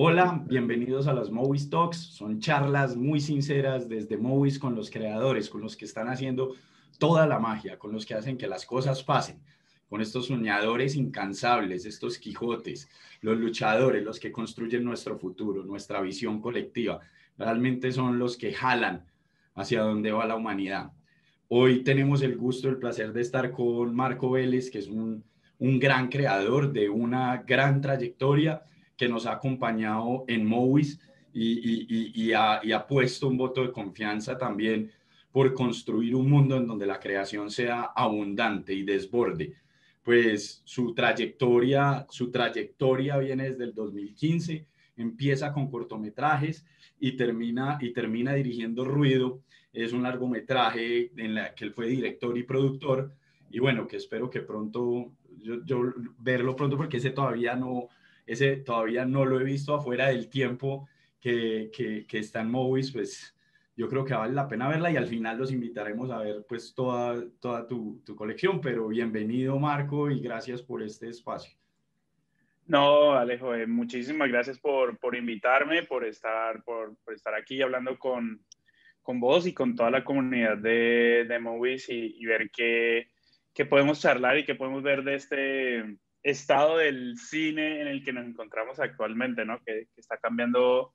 Hola, bienvenidos a las Movies Talks. Son charlas muy sinceras desde Movies con los creadores, con los que están haciendo toda la magia, con los que hacen que las cosas pasen, con estos soñadores incansables, estos Quijotes, los luchadores, los que construyen nuestro futuro, nuestra visión colectiva. Realmente son los que jalan hacia donde va la humanidad. Hoy tenemos el gusto, el placer de estar con Marco Vélez, que es un gran creador de una gran trayectoria que nos ha acompañado en Movis y, ha, puesto un voto de confianza también por construir un mundo en donde la creación sea abundante y desborde. Pues su trayectoria, su trayectoria viene desde el 2015, empieza con cortometrajes y termina, y termina dirigiendo Ruido. Es un largometraje en la que él fue director y productor. Y bueno, que espero que pronto, yo, yo verlo pronto porque ese todavía no, ese todavía no lo he visto afuera del tiempo que, que, está en Movies, pues yo creo que vale la pena verla y al final los invitaremos a ver pues toda, toda tu, tu colección, pero bienvenido Marco y gracias por este espacio. No, Alejo, eh, muchísimas gracias por, por, invitarme, por estar, por, por, estar aquí hablando con, con vos y con toda la comunidad de, de Movies y, y ver qué, qué podemos charlar y qué podemos ver de este, estado del cine en el que nos encontramos actualmente, ¿no? Que, está cambiando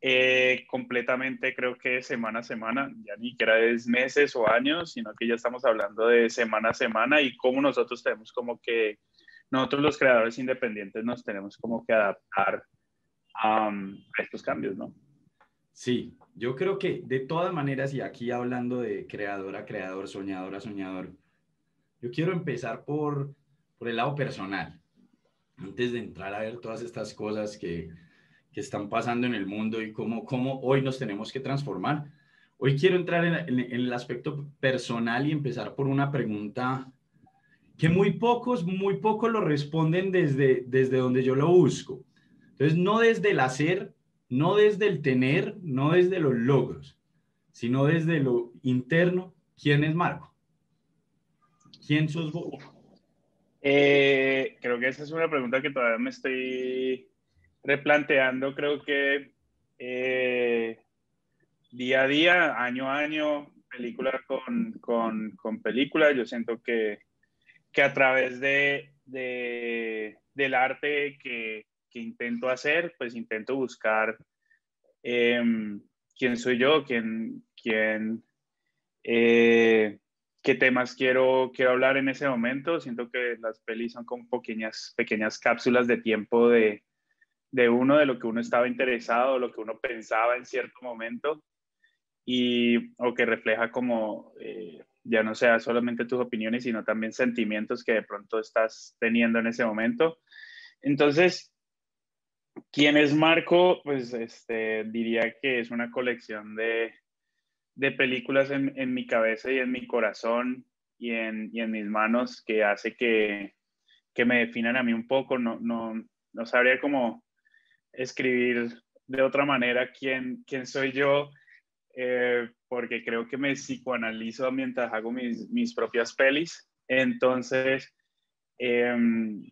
eh, completamente, creo que semana a semana, ya ni siquiera es meses o años, sino que ya estamos hablando de semana a semana y cómo nosotros tenemos como que, nosotros los creadores independientes nos tenemos como que adaptar a estos cambios, ¿no? Sí, yo creo que de todas maneras, y aquí hablando de creador a creador, soñador a soñador, yo quiero empezar por por el lado personal, antes de entrar a ver todas estas cosas que, que están pasando en el mundo y cómo, cómo hoy nos tenemos que transformar. Hoy quiero entrar en, en, el aspecto personal y empezar por una pregunta que muy pocos, muy pocos lo responden desde, desde donde yo lo busco. Entonces, no desde el hacer, no desde el tener, no desde los logros, sino desde lo interno. ¿Quién es Marco? ¿Quién sos vos? Eh, creo que esa es una pregunta que todavía me estoy replanteando. Creo que eh, día a día, año a año, película con, con, con película, yo siento que, que a través de, de del arte que, que, intento hacer, pues intento buscar em, quién soy yo, quién, quién eh, qué temas quiero, quiero hablar en ese momento. Siento que las pelis son como pequeñas, pequeñas cápsulas de tiempo de, de uno, de lo que uno estaba interesado, lo que uno pensaba en cierto momento, y, o que refleja como, eh, ya no sea solamente tus opiniones, sino también sentimientos que de pronto estás teniendo en ese momento. Entonces, ¿quién es Marco? Pues este, diría que es una colección de, de películas en, en, mi cabeza y en mi corazón y en, y en mis manos que hace que, que, me definan a mí un poco. No, no, no sabría cómo escribir de otra manera quién, quién soy yo, eh, porque creo que me psicoanalizo mientras hago mis, mis propias pelis. Entonces, em,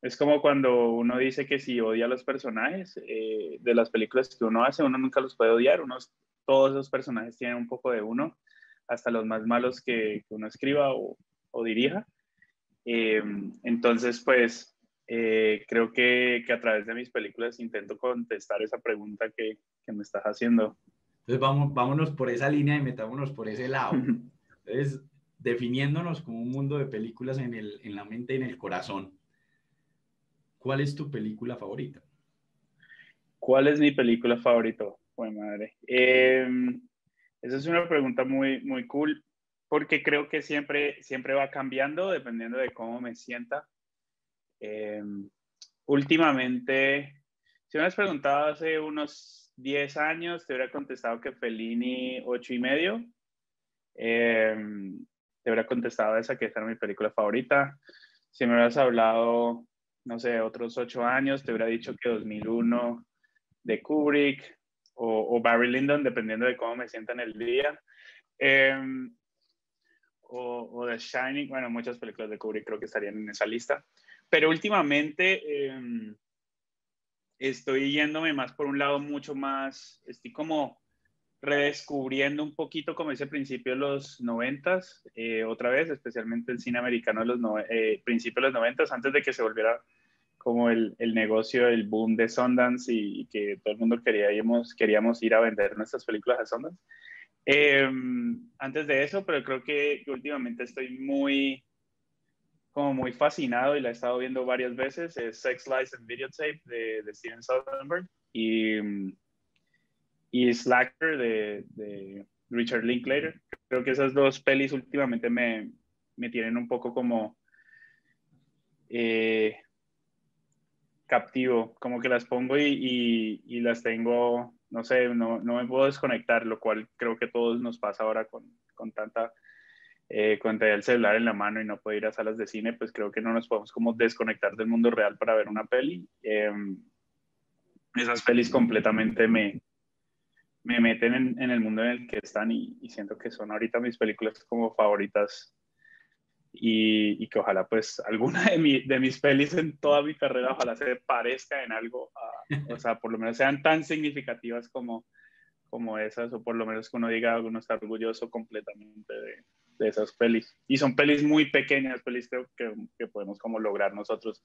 es como cuando uno dice que si odia a los personajes eh, de las películas que uno hace, uno nunca los puede odiar, uno todos esos personajes tienen un poco de uno, hasta los más malos que, uno escriba o, dirija. Eh, entonces, pues, eh, creo que, a través de mis películas intento contestar esa pregunta que, me estás haciendo. Entonces, vamos, vámonos por esa línea y metámonos por ese lado. Entonces, definiéndonos como un mundo de películas en, el, en la mente y en el corazón. ¿Cuál es tu película favorita? ¿Cuál es mi película favorita? Bueno, madre. Em, esa es una pregunta muy, muy cool porque creo que siempre, siempre va cambiando dependiendo de cómo me sienta. Em, últimamente, si me hubieras preguntado hace unos 10 años, te hubiera contestado que Fellini 8 y medio. Em, te hubiera contestado esa que esa era mi película favorita. Si me hubieras hablado, no sé, otros 8 años, te hubiera dicho que 2001 de Kubrick o, Barry Lyndon, dependiendo de cómo me sienta en el día. Em, o, The Shining, bueno, muchas películas de Kubrick creo que estarían en esa lista. Pero últimamente, em, estoy yéndome más por un lado mucho más, estoy como redescubriendo un poquito como ese principio de los noventas, eh, otra vez, especialmente el cine americano de los no, eh, principios de los noventas, antes de que se volviera como el, el, negocio, el boom de Sundance y, que todo el mundo queríamos, queríamos ir a vender nuestras películas a Sundance. Em, antes de eso, pero creo que últimamente estoy muy, como muy fascinado y la he estado viendo varias veces, es Sex, Lies and Videotape de, de Steven Soderbergh y, y Slacker de, de, Richard Linklater. Creo que esas dos pelis últimamente me, me tienen un poco como eh, captivo, como que las pongo y, y, las tengo, no sé, no, no, me puedo desconectar, lo cual creo que a todos nos pasa ahora con, con tanta, eh, con el celular en la mano y no poder ir a salas de cine, pues creo que no nos podemos como desconectar del mundo real para ver una peli. Em, esas pelis completamente me, me meten en, en, el mundo en el que están y, y siento que son ahorita mis películas como favoritas y, y, que ojalá pues alguna de, mi, de, mis pelis en toda mi carrera ojalá se parezca en algo, o sea, por lo menos sean tan significativas como, como esas, o por lo menos que uno diga uno está orgulloso completamente de, de esas pelis. Y son pelis muy pequeñas, pelis que, que, que, podemos como lograr nosotros.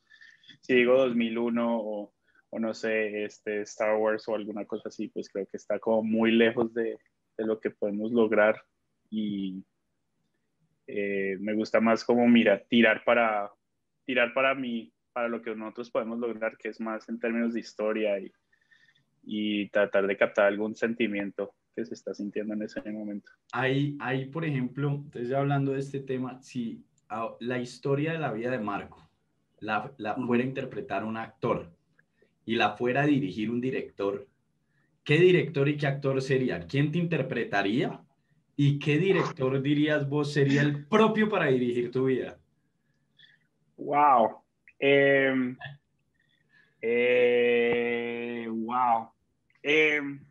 Si digo 2001 o, o, no sé, este, Star Wars o alguna cosa así, pues creo que está como muy lejos de, de lo que podemos lograr y eh, me gusta más como mira, tirar para, tirar para mí, para lo que nosotros podemos lograr, que es más en términos de historia y, y tratar de captar algún sentimiento que se está sintiendo en ese momento. Hay, hay por ejemplo, entonces ya hablando de este tema, si la historia de la vida de Marco la, la fuera a interpretar un actor y la fuera a dirigir un director, ¿qué director y qué actor sería? ¿Quién te interpretaría? ¿Y qué director dirías vos sería el propio para dirigir tu vida? Wow. Em, eh, wow. Em,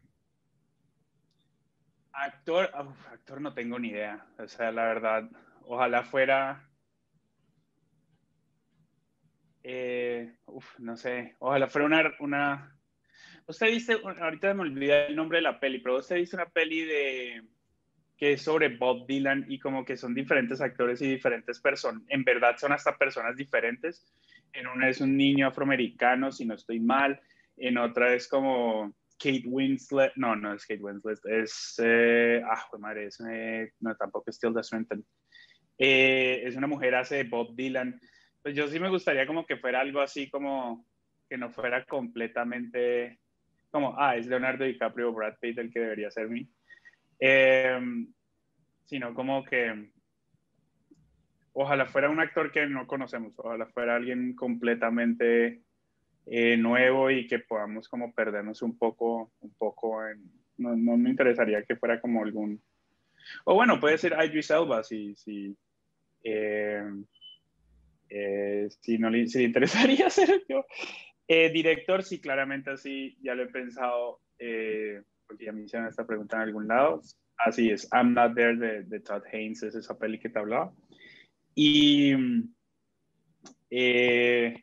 actor, actor no tengo ni idea. O sea, la verdad, ojalá fuera. Eh, uf, no sé, ojalá fuera una, una. Usted dice, ahorita me olvidé el nombre de la peli, pero usted dice una peli de que es sobre Bob Dylan y como que son diferentes actores y diferentes personas, en verdad son hasta personas diferentes. En una es un niño afroamericano, si no estoy mal, en otra es como Kate Winslet, no, no es Kate Winslet, es, eh, ah, madre, es, eh, no, tampoco es Tilda Swinton. Eh, es una mujer, hace Bob Dylan. Pues yo sí me gustaría como que fuera algo así como que no fuera completamente como, ah, es Leonardo DiCaprio o Brad Pitt el que debería ser mí. Em, sino como que ojalá fuera un actor que no conocemos, ojalá fuera alguien completamente eh, nuevo y que podamos como perdernos un poco, un poco en, no, no, me interesaría que fuera como algún, o bueno, puede ser Idris Elba si, si, eh, eh, si no le, si le interesaría ser yo. director, sí, claramente así, ya lo he pensado porque ya me hicieron esta pregunta en algún lado. Así es, I'm Not There de, de Todd Haynes, es esa peli que te hablaba. Y eh,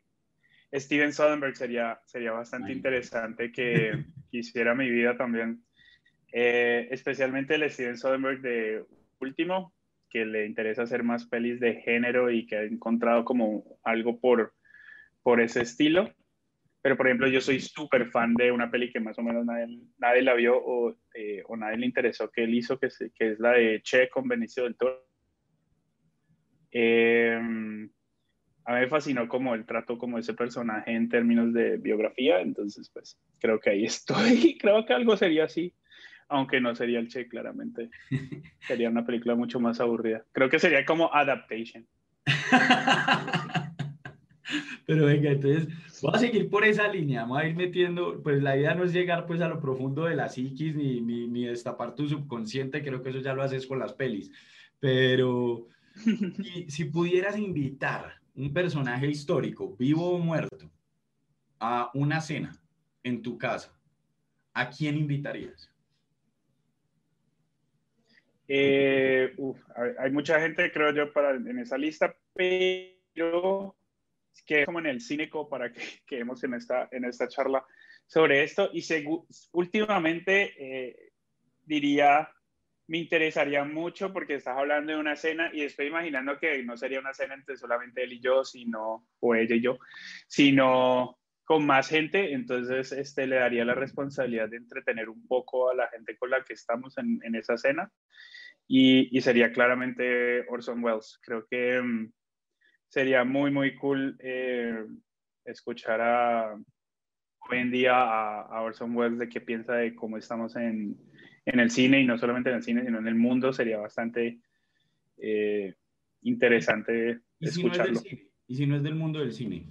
Steven Soderbergh sería, sería bastante interesante que hiciera mi vida también. Eh, especialmente el Steven Soderbergh de último, que le interesa hacer más pelis de género y que ha encontrado como algo por, por ese estilo. Pero, por ejemplo, yo soy súper fan de una peli que más o menos nadie, nadie la vio o, eh, o, nadie le interesó que él hizo, que es, que es la de Che con Benicio del Toro. Eh, a mí me fascinó como el trato como ese personaje en términos de biografía, entonces pues creo que ahí estoy, creo que algo sería así, aunque no sería el Che claramente, sería una película mucho más aburrida, creo que sería como Adaptation. Pero venga, entonces voy a seguir por esa línea, vamos a ir metiendo, pues la idea no es llegar pues a lo profundo de la psiquis ni, ni, ni destapar tu subconsciente, creo que eso ya lo haces con las pelis, pero si, si pudieras invitar un personaje histórico, vivo o muerto, a una cena en tu casa, ¿a quién invitarías? Eh, uf, hay mucha gente, creo yo, para, en esa lista, pero que como en el cínico para que quedemos en esta, en esta charla, sobre esto. Y últimamente eh, diría, me interesaría mucho porque estás hablando de una cena y estoy imaginando que no sería una cena entre solamente él y yo, sino, o ella y yo, sino con más gente, entonces este, le daría la responsabilidad de entretener un poco a la gente con la que estamos en, en esa cena y, y, sería claramente Orson Welles. Creo que um, sería muy, muy cool eh, escuchar a, hoy en día a, Orson Welles de qué piensa de cómo estamos en, en, el cine y no solamente en el cine, sino en el mundo, sería bastante eh, interesante escucharlo. ¿Y si no es del mundo del cine?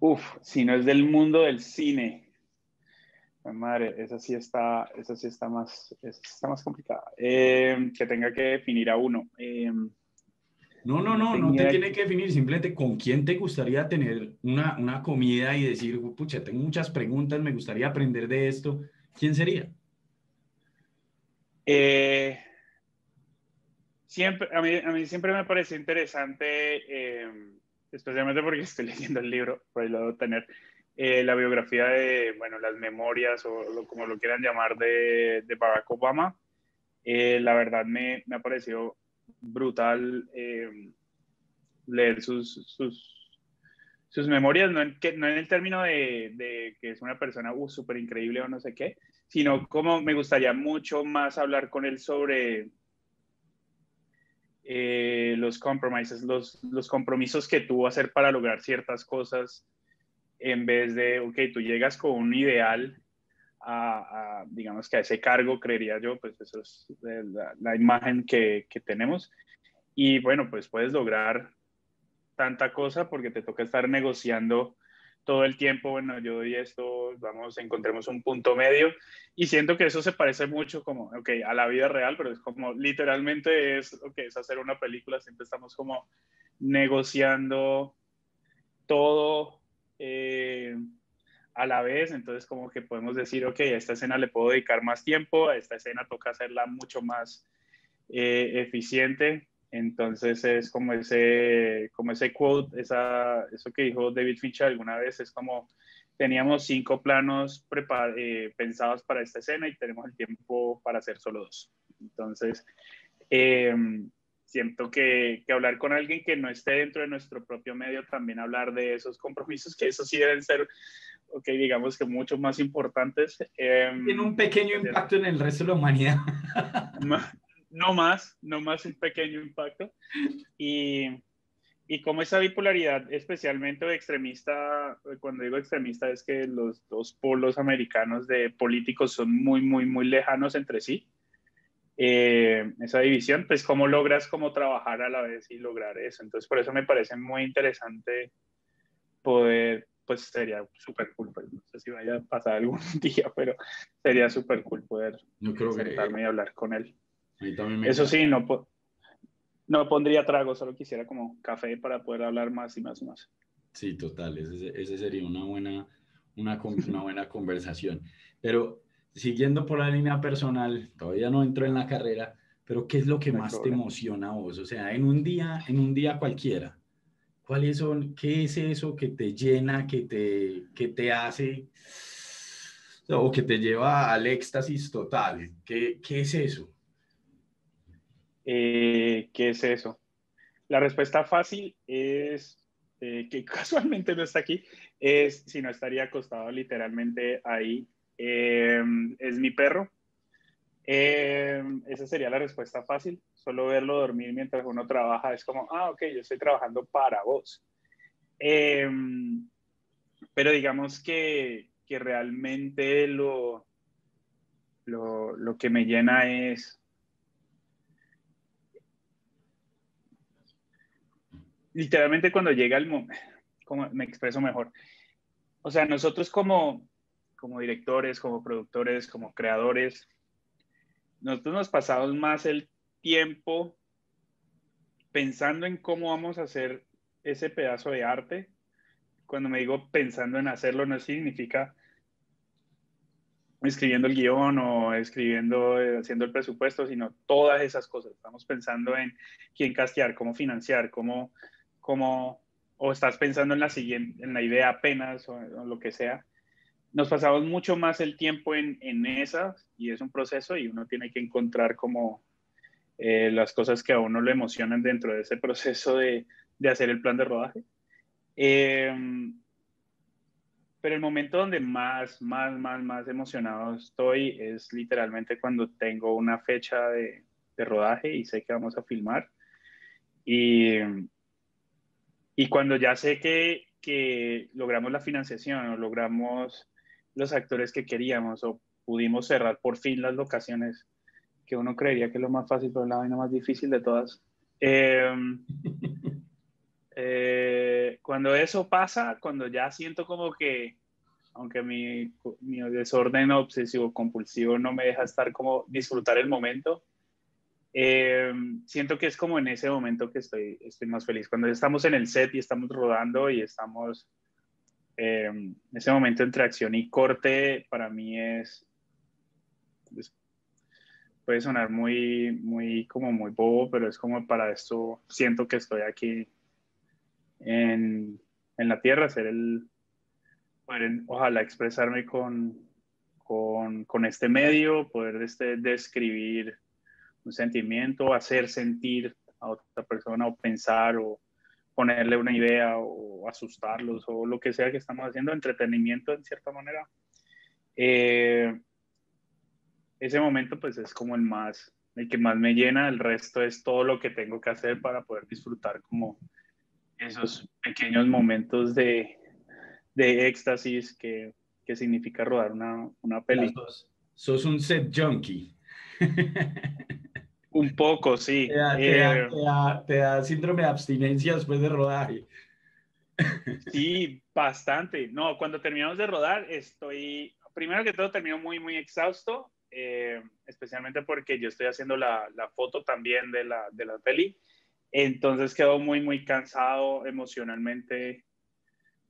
Uf, si no es del mundo del cine. Madre, esa sí está, esa sí está más, está más complicada. Eh, que tenga que definir a uno. Eh, no, no, no, no te tiene que definir, simplemente con quién te gustaría tener una, una comida y decir, pucha, tengo muchas preguntas, me gustaría aprender de esto. ¿Quién sería? Eh, siempre, a mí, a mí, siempre me parece interesante, eh, especialmente porque estoy leyendo el libro, por ahí lo debo tener, eh, la biografía de, bueno, las memorias o como lo quieran llamar de, de Barack Obama. la verdad me, me ha parecido brutal eh, leer sus, sus, sus, memorias, no en, que, no en el término de, que es una persona uh, súper increíble o no sé qué, sino como me gustaría mucho más hablar con él sobre eh, los compromisos, los, los compromisos que tuvo hacer para lograr ciertas cosas en vez de, ok, tú llegas con un ideal a, digamos que a ese cargo, creería yo, pues eso es la, imagen que, que, tenemos. Y bueno, pues puedes lograr tanta cosa porque te toca estar negociando todo el tiempo, bueno, yo doy esto, vamos, encontremos un punto medio. Y siento que eso se parece mucho como, ok, a la vida real, pero es como literalmente es, ok, es hacer una película, siempre estamos como negociando todo. Eh, a la vez, entonces como que podemos decir, ok, a esta escena le puedo dedicar más tiempo, a esta escena toca hacerla mucho más eh, eficiente, entonces es como ese, como ese quote, esa, eso que dijo David Fincher alguna vez, es como teníamos cinco planos eh, pensados para esta escena y tenemos el tiempo para hacer solo dos. Entonces, em, siento que, que, hablar con alguien que no esté dentro de nuestro propio medio, también hablar de esos compromisos, que eso sí deben ser ok, digamos que mucho más importantes. Em, Tiene un pequeño impacto en el resto de la humanidad. no más, no más un pequeño impacto. Y, y como esa bipolaridad, especialmente extremista, cuando digo extremista es que los dos polos americanos de políticos son muy, muy, muy lejanos entre sí. Eh, esa división, pues cómo logras cómo trabajar a la vez y lograr eso. Entonces, por eso me parece muy interesante poder pues sería súper cool. Pues, no sé si vaya a pasar algún día, pero sería súper cool poder Yo creo sentarme y hablar con él. Eso sí, no, no pondría trago, solo quisiera como café para poder hablar más y más y más. Sí, total, ese, ese sería una buena, una, una buena conversación. Pero siguiendo por la línea personal, todavía no entro en la carrera, pero ¿qué es lo que más te emociona a vos? O sea, en un día, en un día cualquiera, ¿Cuáles son, qué es eso que te llena, que te, que te hace o que te lleva al éxtasis total? ¿Qué, qué es eso? Eh, ¿Qué es eso? La respuesta fácil es, eh, que casualmente no está aquí, es si no estaría acostado literalmente ahí. Eh, es mi perro. esa sería la respuesta fácil solo verlo dormir mientras uno trabaja es como, ah, ok, yo estoy trabajando para vos. Em, pero digamos que, que realmente lo, lo, lo, que me llena es literalmente cuando llega el momento, me expreso mejor. O sea, nosotros como, como directores, como productores, como creadores, nosotros nos pasamos más el tiempo pensando en cómo vamos a hacer ese pedazo de arte. Cuando me digo pensando en hacerlo, no significa escribiendo el guion o escribiendo, eh, haciendo el presupuesto, sino todas esas cosas. Estamos pensando en quién castear, cómo financiar, cómo, cómo o estás pensando en la siguiente, en la idea apenas o, lo que sea. nos pasamos mucho más el tiempo en, en esas y es un proceso y uno tiene que encontrar como eh, las cosas que a uno le emocionan dentro de ese proceso de, de hacer el plan de rodaje. Em, pero el momento donde más, más, más, más emocionado estoy es literalmente cuando tengo una fecha de, de rodaje y sé que vamos a filmar. Y, y cuando ya sé que, que logramos la financiación o logramos los actores que queríamos o pudimos cerrar por fin las locaciones, que uno creería que es lo más fácil, pero la vaina más difícil de todas. Em, eh, cuando eso pasa, cuando ya siento como que, aunque mi, mi desorden obsesivo compulsivo no me deja estar como disfrutar el momento, em, siento que es como en ese momento que estoy, estoy más feliz. Cuando estamos en el set y estamos rodando y estamos, em, ese momento entre acción y corte para mí es, es puede sonar muy, muy, como muy bobo, pero es como para esto siento que estoy aquí en, en la tierra, ser el, poder, ojalá expresarme con, con, con, este medio, poder este, describir un sentimiento, hacer sentir a otra persona o pensar o ponerle una idea o asustarlos o lo que sea que estamos haciendo, entretenimiento en cierta manera. Eh, ese momento pues es como el más, el que más me llena, el resto es todo lo que tengo que hacer para poder disfrutar como esos pequeños momentos de, de éxtasis que, que, significa rodar una, una película. Sos, un set junkie. un poco, sí. Te da, te, da, eh, te, da, síndrome de abstinencia después de rodaje. sí, bastante. No, cuando terminamos de rodar estoy, primero que todo termino muy, muy exhausto eh, especialmente porque yo estoy haciendo la, la foto también de la, de la peli. Entonces quedo muy, muy cansado emocionalmente,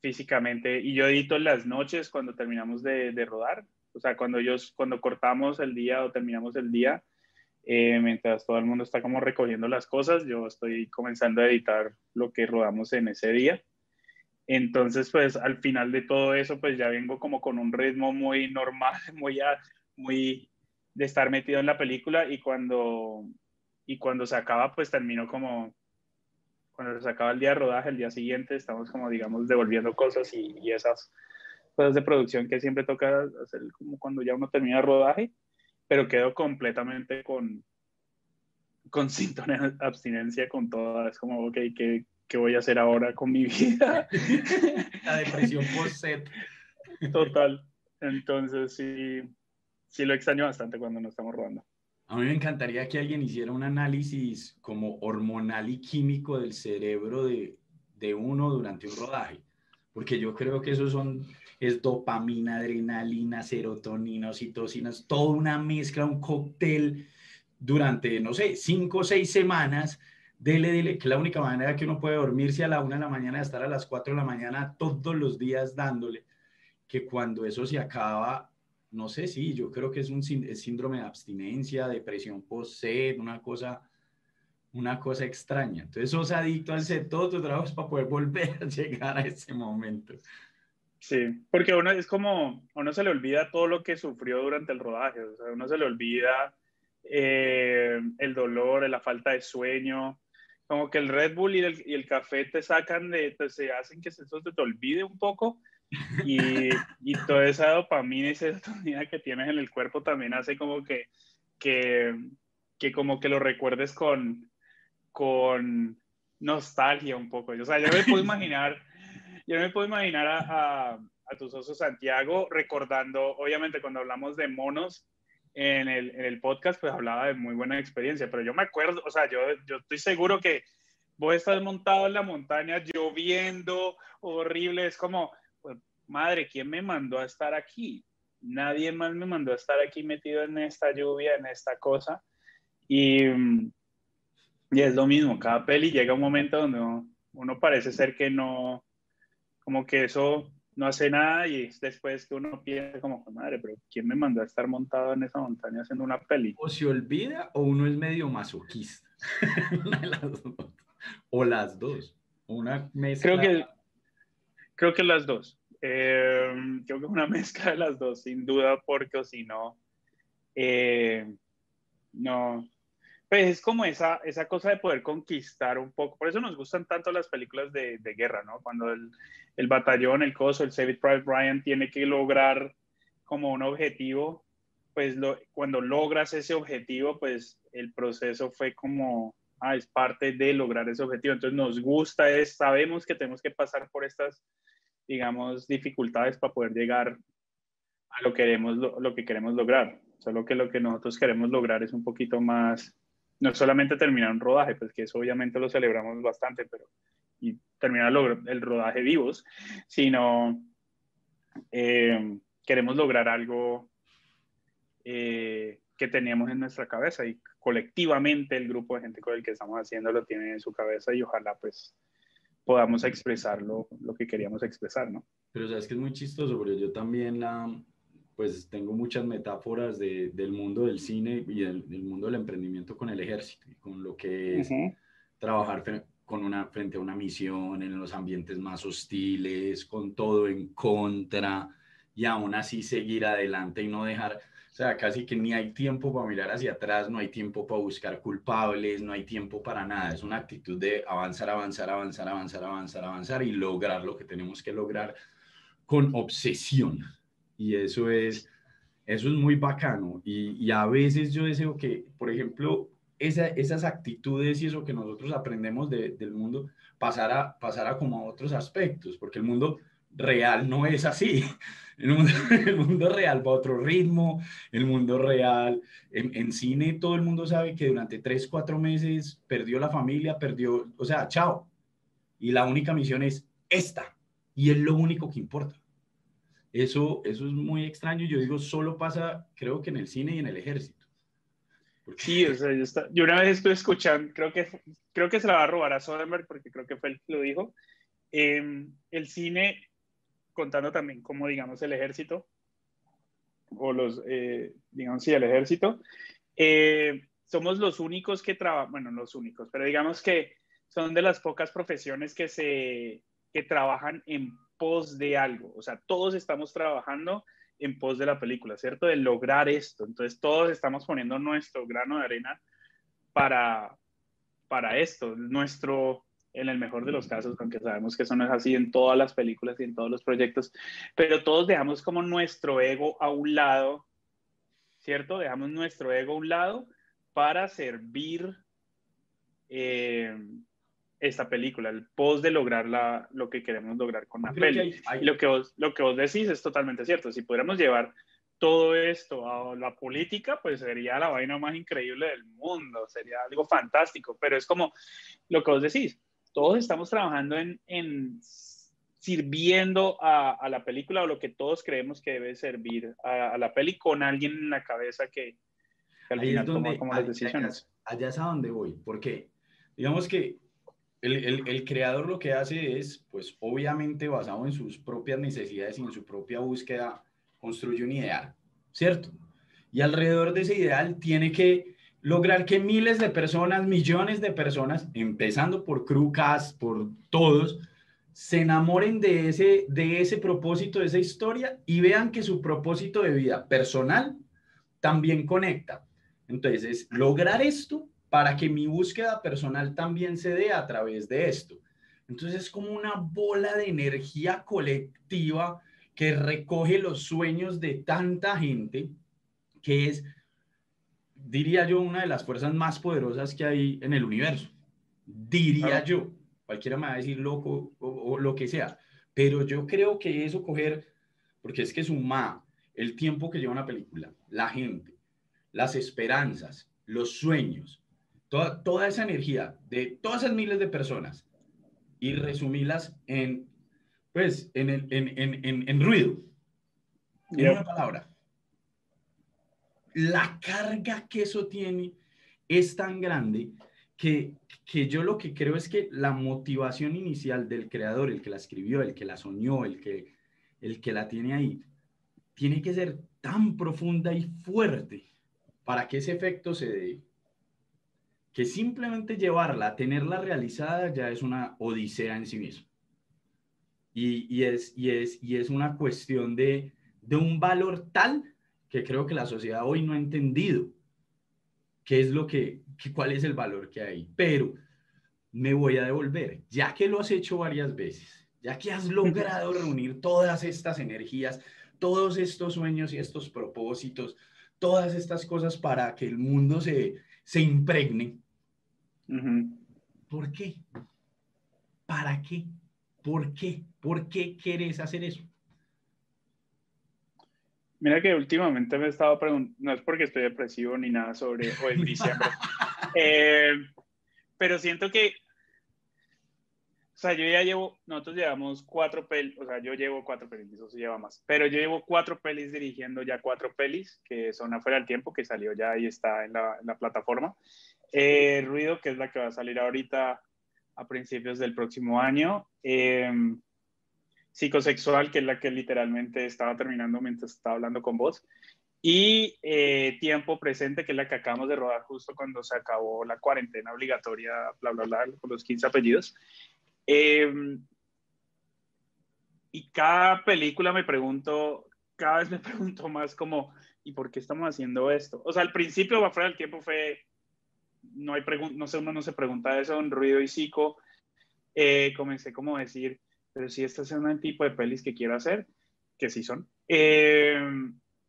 físicamente. Y yo edito las noches cuando terminamos de, de rodar. O sea, cuando, ellos, cuando cortamos el día o terminamos el día, eh, mientras todo el mundo está como recogiendo las cosas, yo estoy comenzando a editar lo que rodamos en ese día. Entonces, pues al final de todo eso, pues ya vengo como con un ritmo muy normal, muy, muy de estar metido en la película y cuando, y cuando se acaba, pues termino como, cuando se acaba el día de rodaje, el día siguiente, estamos como, digamos, devolviendo cosas y, y esas cosas de producción que siempre toca hacer como cuando ya uno termina el rodaje, pero quedo completamente con, con síntoma abstinencia con todo, es como, ok, ¿qué, ¿qué voy a hacer ahora con mi vida? La depresión post-set. Total. Entonces, sí, sí lo extraño bastante cuando nos estamos rodando. A mí me encantaría que alguien hiciera un análisis como hormonal y químico del cerebro de, de uno durante un rodaje, porque yo creo que eso son, es dopamina, adrenalina, serotonina, oxitocina, toda una mezcla, un cóctel durante, no sé, cinco o seis semanas. Dele, dile, que la única manera que uno puede dormirse a la una de la mañana, estar a las cuatro de la mañana todos los días dándole, que cuando eso se acaba, no sé, sí, yo creo que es un síndrome de abstinencia, depresión post-sed, una cosa, una cosa extraña. Entonces, sos adicto al set, todo para poder volver a llegar a ese momento. Sí, porque uno es como, uno se le olvida todo lo que sufrió durante el rodaje, o uno se le olvida eh, el dolor, la falta de sueño, como que el Red Bull y el, café te sacan de, te, se hacen que te, te olvide un poco, y, y, toda esa dopamina y serotonina que tienes en el cuerpo también hace como que, que, que como que lo recuerdes con, con nostalgia un poco. O sea, yo me puedo imaginar, yo me puedo imaginar a, a, a tu socio Santiago recordando, obviamente cuando hablamos de monos, en el, en el, podcast, pues hablaba de muy buena experiencia, pero yo me acuerdo, o sea, yo, yo estoy seguro que vos estás montado en la montaña lloviendo, horrible, es como, madre, ¿quién me mandó a estar aquí? Nadie más me mandó a estar aquí metido en esta lluvia, en esta cosa. Y, y es lo mismo, cada peli llega un momento donde uno, parece ser que no, como que eso no hace nada y es después que uno piensa como, madre, pero ¿quién me mandó a estar montado en esa montaña haciendo una peli? O se olvida o uno es medio masoquista. o las dos. Una mezcla. Creo que, creo que las dos Eh, creo que es una mezcla de las dos, sin duda, porque si no, eh, no, pues es como esa, esa cosa de poder conquistar un poco. Por eso nos gustan tanto las películas de, de guerra, ¿no? Cuando el, el, batallón, el coso, el Saved Private Ryan tiene que lograr como un objetivo, pues lo, cuando logras ese objetivo, pues el proceso fue como, ah, es parte de lograr ese objetivo. Entonces nos gusta, es, sabemos que tenemos que pasar por estas, digamos, dificultades para poder llegar a lo, queremos, lo, lo que queremos lograr. Solo que lo que nosotros queremos lograr es un poquito más no solamente terminar un rodaje, pues que eso obviamente lo celebramos bastante, pero y terminar el rodaje vivos, sino eh, queremos lograr algo eh, que teníamos en nuestra cabeza y colectivamente el grupo de gente con el que estamos haciendo lo tiene en su cabeza y ojalá pues podamos expresar lo, lo que queríamos expresar, ¿no? Pero sabes que es muy chistoso, porque yo también pues tengo muchas metáforas de, del mundo del cine y del, mundo del emprendimiento con el ejército, con lo que es trabajar con una, frente a una misión en los ambientes más hostiles, con todo en contra, y aún así seguir adelante y no dejar, o sea, casi que ni hay tiempo para mirar hacia atrás, no hay tiempo para buscar culpables, no hay tiempo para nada, es una actitud de avanzar, avanzar, avanzar, avanzar, avanzar, avanzar y lograr lo que tenemos que lograr con obsesión y eso es, eso es muy bacano. Y, y a veces yo deseo que, por ejemplo, esa, esas actitudes y eso que nosotros aprendemos de, del mundo pasara, pasara como a otros aspectos, porque el mundo real no es así. El mundo, el mundo real va a otro ritmo, el mundo real, en, en, cine todo el mundo sabe que durante tres, cuatro meses perdió la familia, perdió, o sea, chao. Y la única misión es esta, y es lo único que importa. Eso, eso es muy extraño. Yo digo, solo pasa, creo que en el cine y en el ejército. Sí, o sea, yo, está, yo, una vez estuve escuchando, creo que, creo que se la va a robar a Soderbergh porque creo que fue el que lo dijo. Eh, el cine, contando también como, digamos, el ejército, o los, eh, digamos, sí, el ejército, eh, somos los únicos que trabajan, bueno, los únicos, pero digamos que son de las pocas profesiones que se, que trabajan en pos de algo. O sea, todos estamos trabajando en pos de la película, ¿cierto? De lograr esto. Entonces, todos estamos poniendo nuestro grano de arena para, para esto. Nuestro, en el mejor de los casos, aunque sabemos que eso no es así en todas las películas y en todos los proyectos, pero todos dejamos como nuestro ego a un lado, ¿cierto? Dejamos nuestro ego a un lado para servir. Eh, esta película, el post de lograr la, lo que queremos lograr con la peli. Lo, que vos, lo que vos decís es totalmente cierto. Si pudiéramos llevar todo esto a la política, pues sería la vaina más increíble del mundo, sería algo fantástico, pero es como lo que vos decís, todos estamos trabajando en, en sirviendo a, a, la película o lo que todos creemos que debe servir a, a la peli con alguien en la cabeza que, que al final toma como las decisiones. Allá, es a donde voy, porque digamos que el, creador lo que hace es, pues obviamente basado en sus propias necesidades y en su propia búsqueda, construye un ideal, ¿cierto? Y alrededor de ese ideal tiene que lograr que miles de personas, millones de personas, empezando por Crucas, por todos, se enamoren de ese, de ese propósito, de esa historia y vean que su propósito de vida personal también conecta. Entonces, lograr esto para que mi búsqueda personal también se dé a través de esto. Entonces es como una bola de energía colectiva que recoge los sueños de tanta gente, que es, diría yo, una de las fuerzas más poderosas que hay en el universo. Diría yo, cualquiera me va a decir loco o, o, lo que sea, pero yo creo que eso coger, porque es que suma el tiempo que lleva una película, la gente, las esperanzas, los sueños, toda, toda esa energía de todas esas miles de personas y resumirlas en, pues, en, en, en, en ruido, en una palabra. La carga que eso tiene es tan grande que, que, yo lo que creo es que la motivación inicial del creador, el que la escribió, el que la soñó, el que, el que la tiene ahí, tiene que ser tan profunda y fuerte para que ese efecto se dé que simplemente llevarla, tenerla realizada, ya es una odisea en sí misma. Y, es, y, es, y es una cuestión de, de un valor tal que creo que la sociedad hoy no ha entendido qué es lo que, cuál es el valor que hay. Pero me voy a devolver, ya que lo has hecho varias veces, ya que has logrado reunir todas estas energías, todos estos sueños y estos propósitos, todas estas cosas para que el mundo se, se impregne. ¿Por qué? ¿Para qué? ¿Por qué? ¿Por qué quieres hacer eso? Mira que últimamente me he estado preguntando, no es porque estoy depresivo ni nada sobre o el diciembre, eh, pero siento que, o sea, yo ya llevo, nosotros llevamos cuatro pelis, o sea, yo llevo cuatro pelis, eso se lleva más, pero yo llevo cuatro pelis dirigiendo ya cuatro pelis que son afuera del tiempo, que salió ya y está en la, plataforma. Eh, Ruido, que es la que va a salir ahorita a principios del próximo año. Eh, psicosexual, que es la que literalmente estaba terminando mientras estaba hablando con vos. Y eh, Tiempo Presente, que es la que acabamos de rodar justo cuando se acabó la cuarentena obligatoria, bla, bla, bla, con los 15 apellidos. Em, y cada película me pregunto, cada vez me pregunto más como, ¿y por qué estamos haciendo esto? O sea, al principio, va fuera del tiempo fue, no hay no sé, uno no se pregunta eso, un ruido y psico. Eh, comencé como a decir, pero si este es un tipo de pelis que quiero hacer, que sí son. Eh,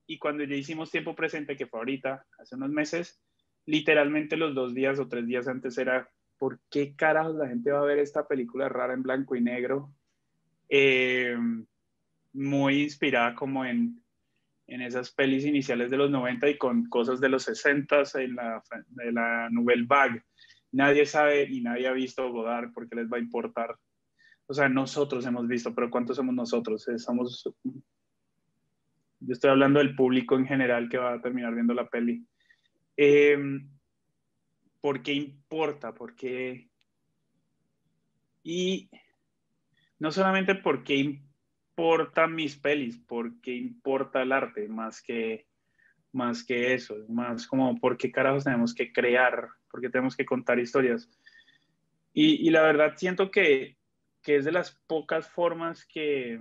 y cuando ya hicimos tiempo presente, que fue ahorita, hace unos meses, literalmente los dos días o tres días antes era, ¿por qué carajos la gente va a ver esta película rara en blanco y negro? Eh, muy inspirada como en, en esas pelis iniciales de los 90 y con cosas de los 60 en la, de la Nouvelle Vague. Nadie sabe y nadie ha visto Godard porque les va a importar o sea, nosotros hemos visto, pero ¿cuántos somos nosotros? Eh, somos, yo estoy hablando del público en general que va a terminar viendo la peli. Eh, ¿Por qué importa? ¿Por qué? Y no solamente por qué importan mis pelis, por qué importa el arte, más que, más que eso, más como por qué carajos tenemos que crear, por qué tenemos que contar historias. Y, y la verdad siento que que es de las pocas formas que,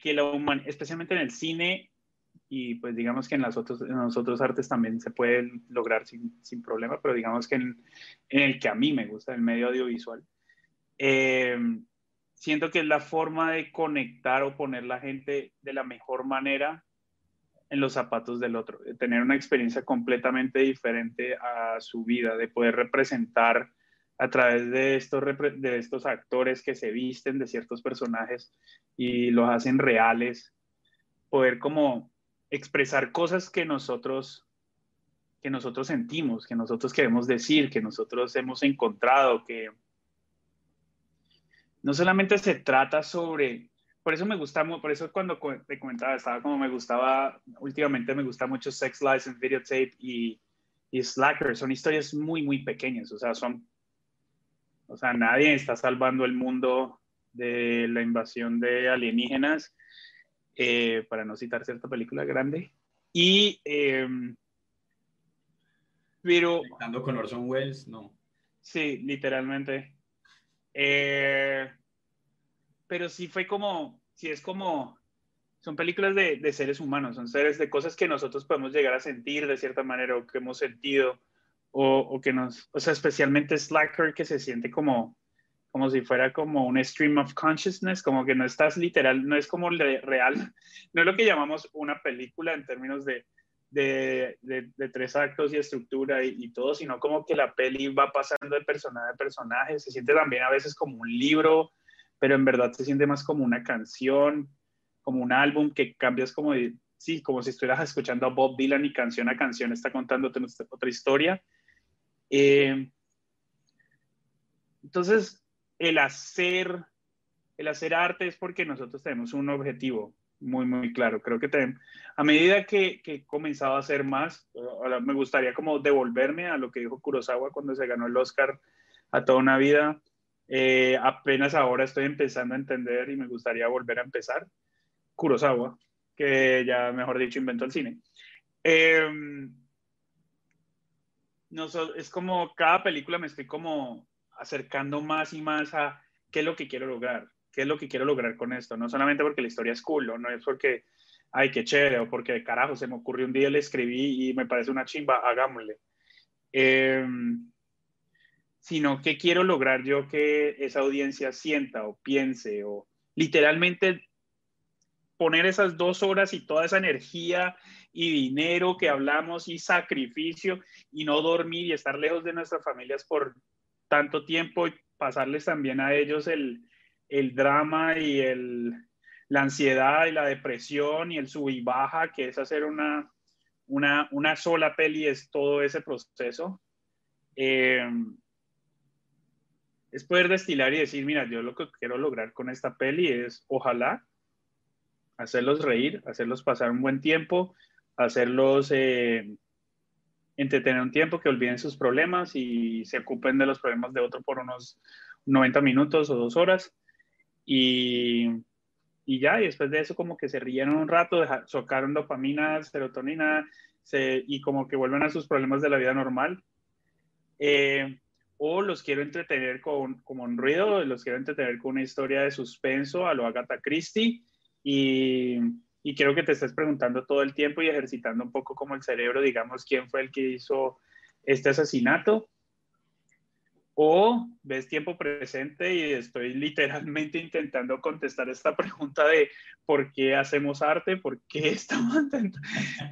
que la humanidad, especialmente en el cine y pues digamos que en, las otros, en los otros artes también se puede lograr sin, sin problema, pero digamos que en, en, el que a mí me gusta, el medio audiovisual, eh, siento que es la forma de conectar o poner la gente de la mejor manera en los zapatos del otro, de tener una experiencia completamente diferente a su vida, de poder representar a través de estos, de estos actores que se visten de ciertos personajes y los hacen reales, poder como expresar cosas que nosotros que nosotros sentimos, que nosotros queremos decir, que nosotros hemos encontrado, que no solamente se trata sobre, por eso me gusta, por eso cuando te comentaba, estaba como me gustaba, últimamente me gusta mucho Sex Lies Videotape y, y Slacker, son historias muy, muy pequeñas, o sea, son o sea, nadie está salvando el mundo de la invasión de alienígenas, eh, para no citar cierta película grande. Y, eh, pero... con Orson Welles, no. Sí, literalmente. Eh, pero sí fue como, sí es como, son películas de, de, seres humanos, son seres de cosas que nosotros podemos llegar a sentir de cierta manera o que hemos sentido o, o, que nos, o sea, especialmente Slacker que se siente como, como si fuera como un stream of consciousness, como que no estás literal, no es como real, no es lo que llamamos una película en términos de, de, de, tres actos y estructura y, y, todo, sino como que la peli va pasando de personaje a personaje, se siente también a veces como un libro, pero en verdad se siente más como una canción, como un álbum que cambias como de, sí, como si estuvieras escuchando a Bob Dylan y canción a canción está contando otra historia eh, entonces, el hacer, el hacer arte es porque nosotros tenemos un objetivo muy, muy claro. Creo que a medida que, que he comenzado a hacer más, me gustaría como devolverme a lo que dijo Kurosawa cuando se ganó el Oscar a toda una vida. Eh, apenas ahora estoy empezando a entender y me gustaría volver a empezar. Kurosawa, que ya, mejor dicho, inventó el cine. Eh, no, es como cada película me estoy como acercando más y más a qué es lo que quiero lograr. qué es lo que quiero lograr con esto. No solamente porque la historia es cool, no es porque, ay, qué chévere, o porque carajo, se me ocurrió un día, le escribí y me parece una chimba, hagámosle. Em, sino que quiero lograr yo que esa audiencia sienta o piense o literalmente poner esas dos horas y toda esa energía y dinero que hablamos y sacrificio y no dormir y estar lejos de nuestras familias por tanto tiempo y pasarles también a ellos el, el drama y el, la ansiedad y la depresión y el sub y baja, que es hacer una, una, una sola peli, es todo ese proceso. Eh, es poder destilar y decir, mira, yo lo que quiero lograr con esta peli es, ojalá, hacerlos reír, hacerlos pasar un buen tiempo, hacerlos eh, entretener un tiempo, que olviden sus problemas y se ocupen de los problemas de otro por unos 90 minutos o dos horas. Y, y ya, y después de eso como que se rieron un rato, socaron dopamina, serotonina, y como que vuelven a sus problemas de la vida normal. Eh, o los quiero entretener con como un ruido, los quiero entretener con una historia de suspenso a lo Agatha Christie y, y quiero que te estés preguntando todo el tiempo y ejercitando un poco como el cerebro, digamos, quién fue el que hizo este asesinato. O ves tiempo presente y estoy literalmente intentando contestar esta pregunta de por qué hacemos arte, por qué estamos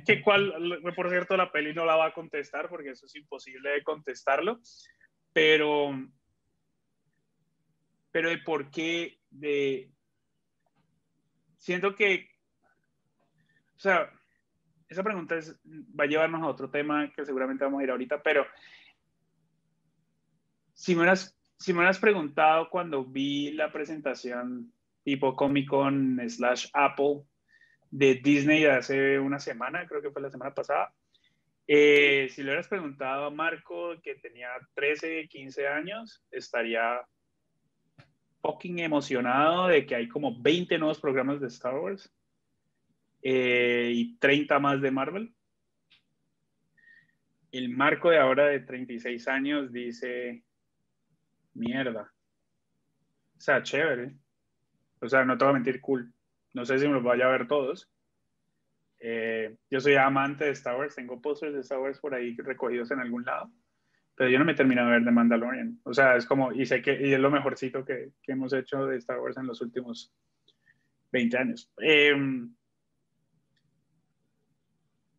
que cual, por cierto, la peli no la va a contestar porque eso es imposible de contestarlo, pero, pero de por qué, de, siento que, o sea, esa pregunta va a llevarnos a otro tema que seguramente vamos a ir ahorita, pero si me hubieras, preguntado cuando vi la presentación tipo Comic Con slash Apple de Disney hace una semana, creo que fue la semana pasada, eh, si le hubieras preguntado a Marco que tenía 13, 15 años, estaría fucking emocionado de que hay como 20 nuevos programas de Star Wars eh, y 30 más de Marvel. El Marco de ahora de 36 años dice, mierda. O sea, chévere. O sea, no te voy a mentir, cool. No sé si me los vaya a ver todos. Eh, yo soy amante de Star Wars, tengo posters de Star Wars por ahí recogidos en algún lado, yo no me he terminado de ver de Mandalorian. O sea, es como, y sé que y es lo mejorcito que, que hemos hecho de Star Wars en los últimos 20 años. Eh,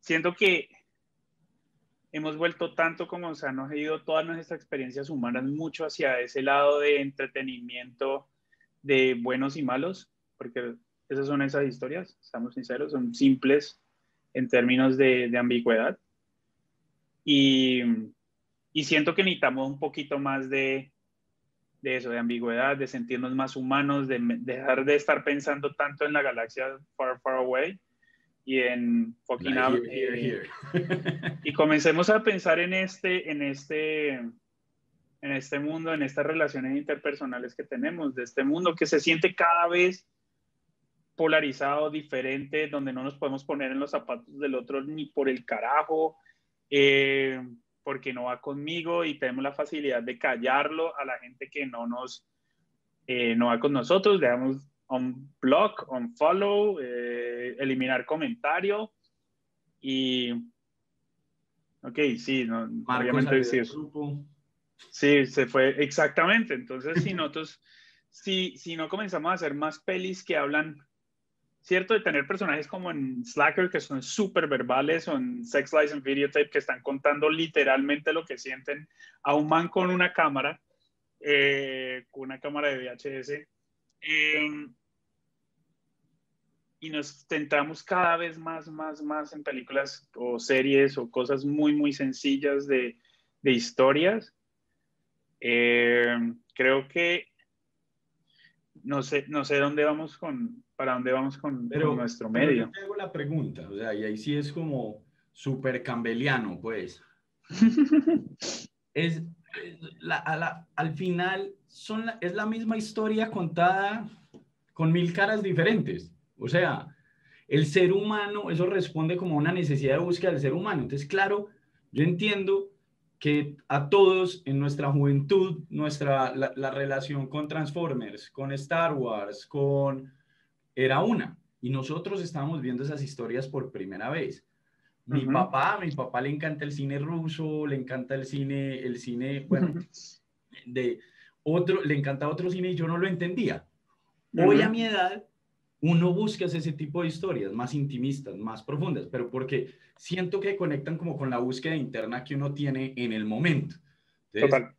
siento que hemos vuelto tanto como, o sea, nos ha ido todas nuestras experiencias humanas mucho hacia ese lado de entretenimiento de buenos y malos, porque esas son esas historias, estamos sinceros, son simples en términos de, de ambigüedad. Y, y, siento que necesitamos un poquito más de, de eso, de ambigüedad, de sentirnos más humanos, de, dejar de estar pensando tanto en la galaxia far, far away y en fucking y comencemos a pensar en este, en este, en este mundo, en estas relaciones interpersonales que tenemos, de este mundo que se siente cada vez polarizado, diferente, donde no nos podemos poner en los zapatos del otro ni por el carajo, eh, porque no va conmigo y tenemos la facilidad de callarlo a la gente que no nos, eh, no va con nosotros, le damos un blog, un follow, eh, eliminar comentario y... Ok, sí, no, obviamente sí, sí, se fue exactamente. Entonces, si nosotros, si, si no comenzamos a hacer más pelis que hablan, cierto, de tener personajes como en Slacker que son súper verbales o en Sex Lies and Videotape que están contando literalmente lo que sienten a un man con una cámara, eh, con una cámara de VHS. Eh, y nos centramos cada vez más, más, más en películas o series o cosas muy, muy sencillas de, de historias. Eh, creo que no sé, no sé dónde vamos con, para dónde vamos con, nuestro medio. Pero la pregunta, o sea, y ahí sí es como súper cambeliano, pues. es, la, al final son es la misma historia contada con mil caras diferentes. O sea, el ser humano, eso responde como a una necesidad de búsqueda del ser humano. Entonces, claro, yo entiendo que a todos en nuestra juventud, nuestra, la, relación con Transformers, con Star Wars, con... era una. Y nosotros estábamos viendo esas historias por primera vez. Mi papá, mi papá le encanta el cine ruso, le encanta el cine, el cine, bueno, de otro, le encanta otro cine y yo no lo entendía. Hoy a mi edad, uno busca ese tipo de historias más intimistas, más profundas, pero porque siento que conectan como con la búsqueda interna que uno tiene en el momento. Total.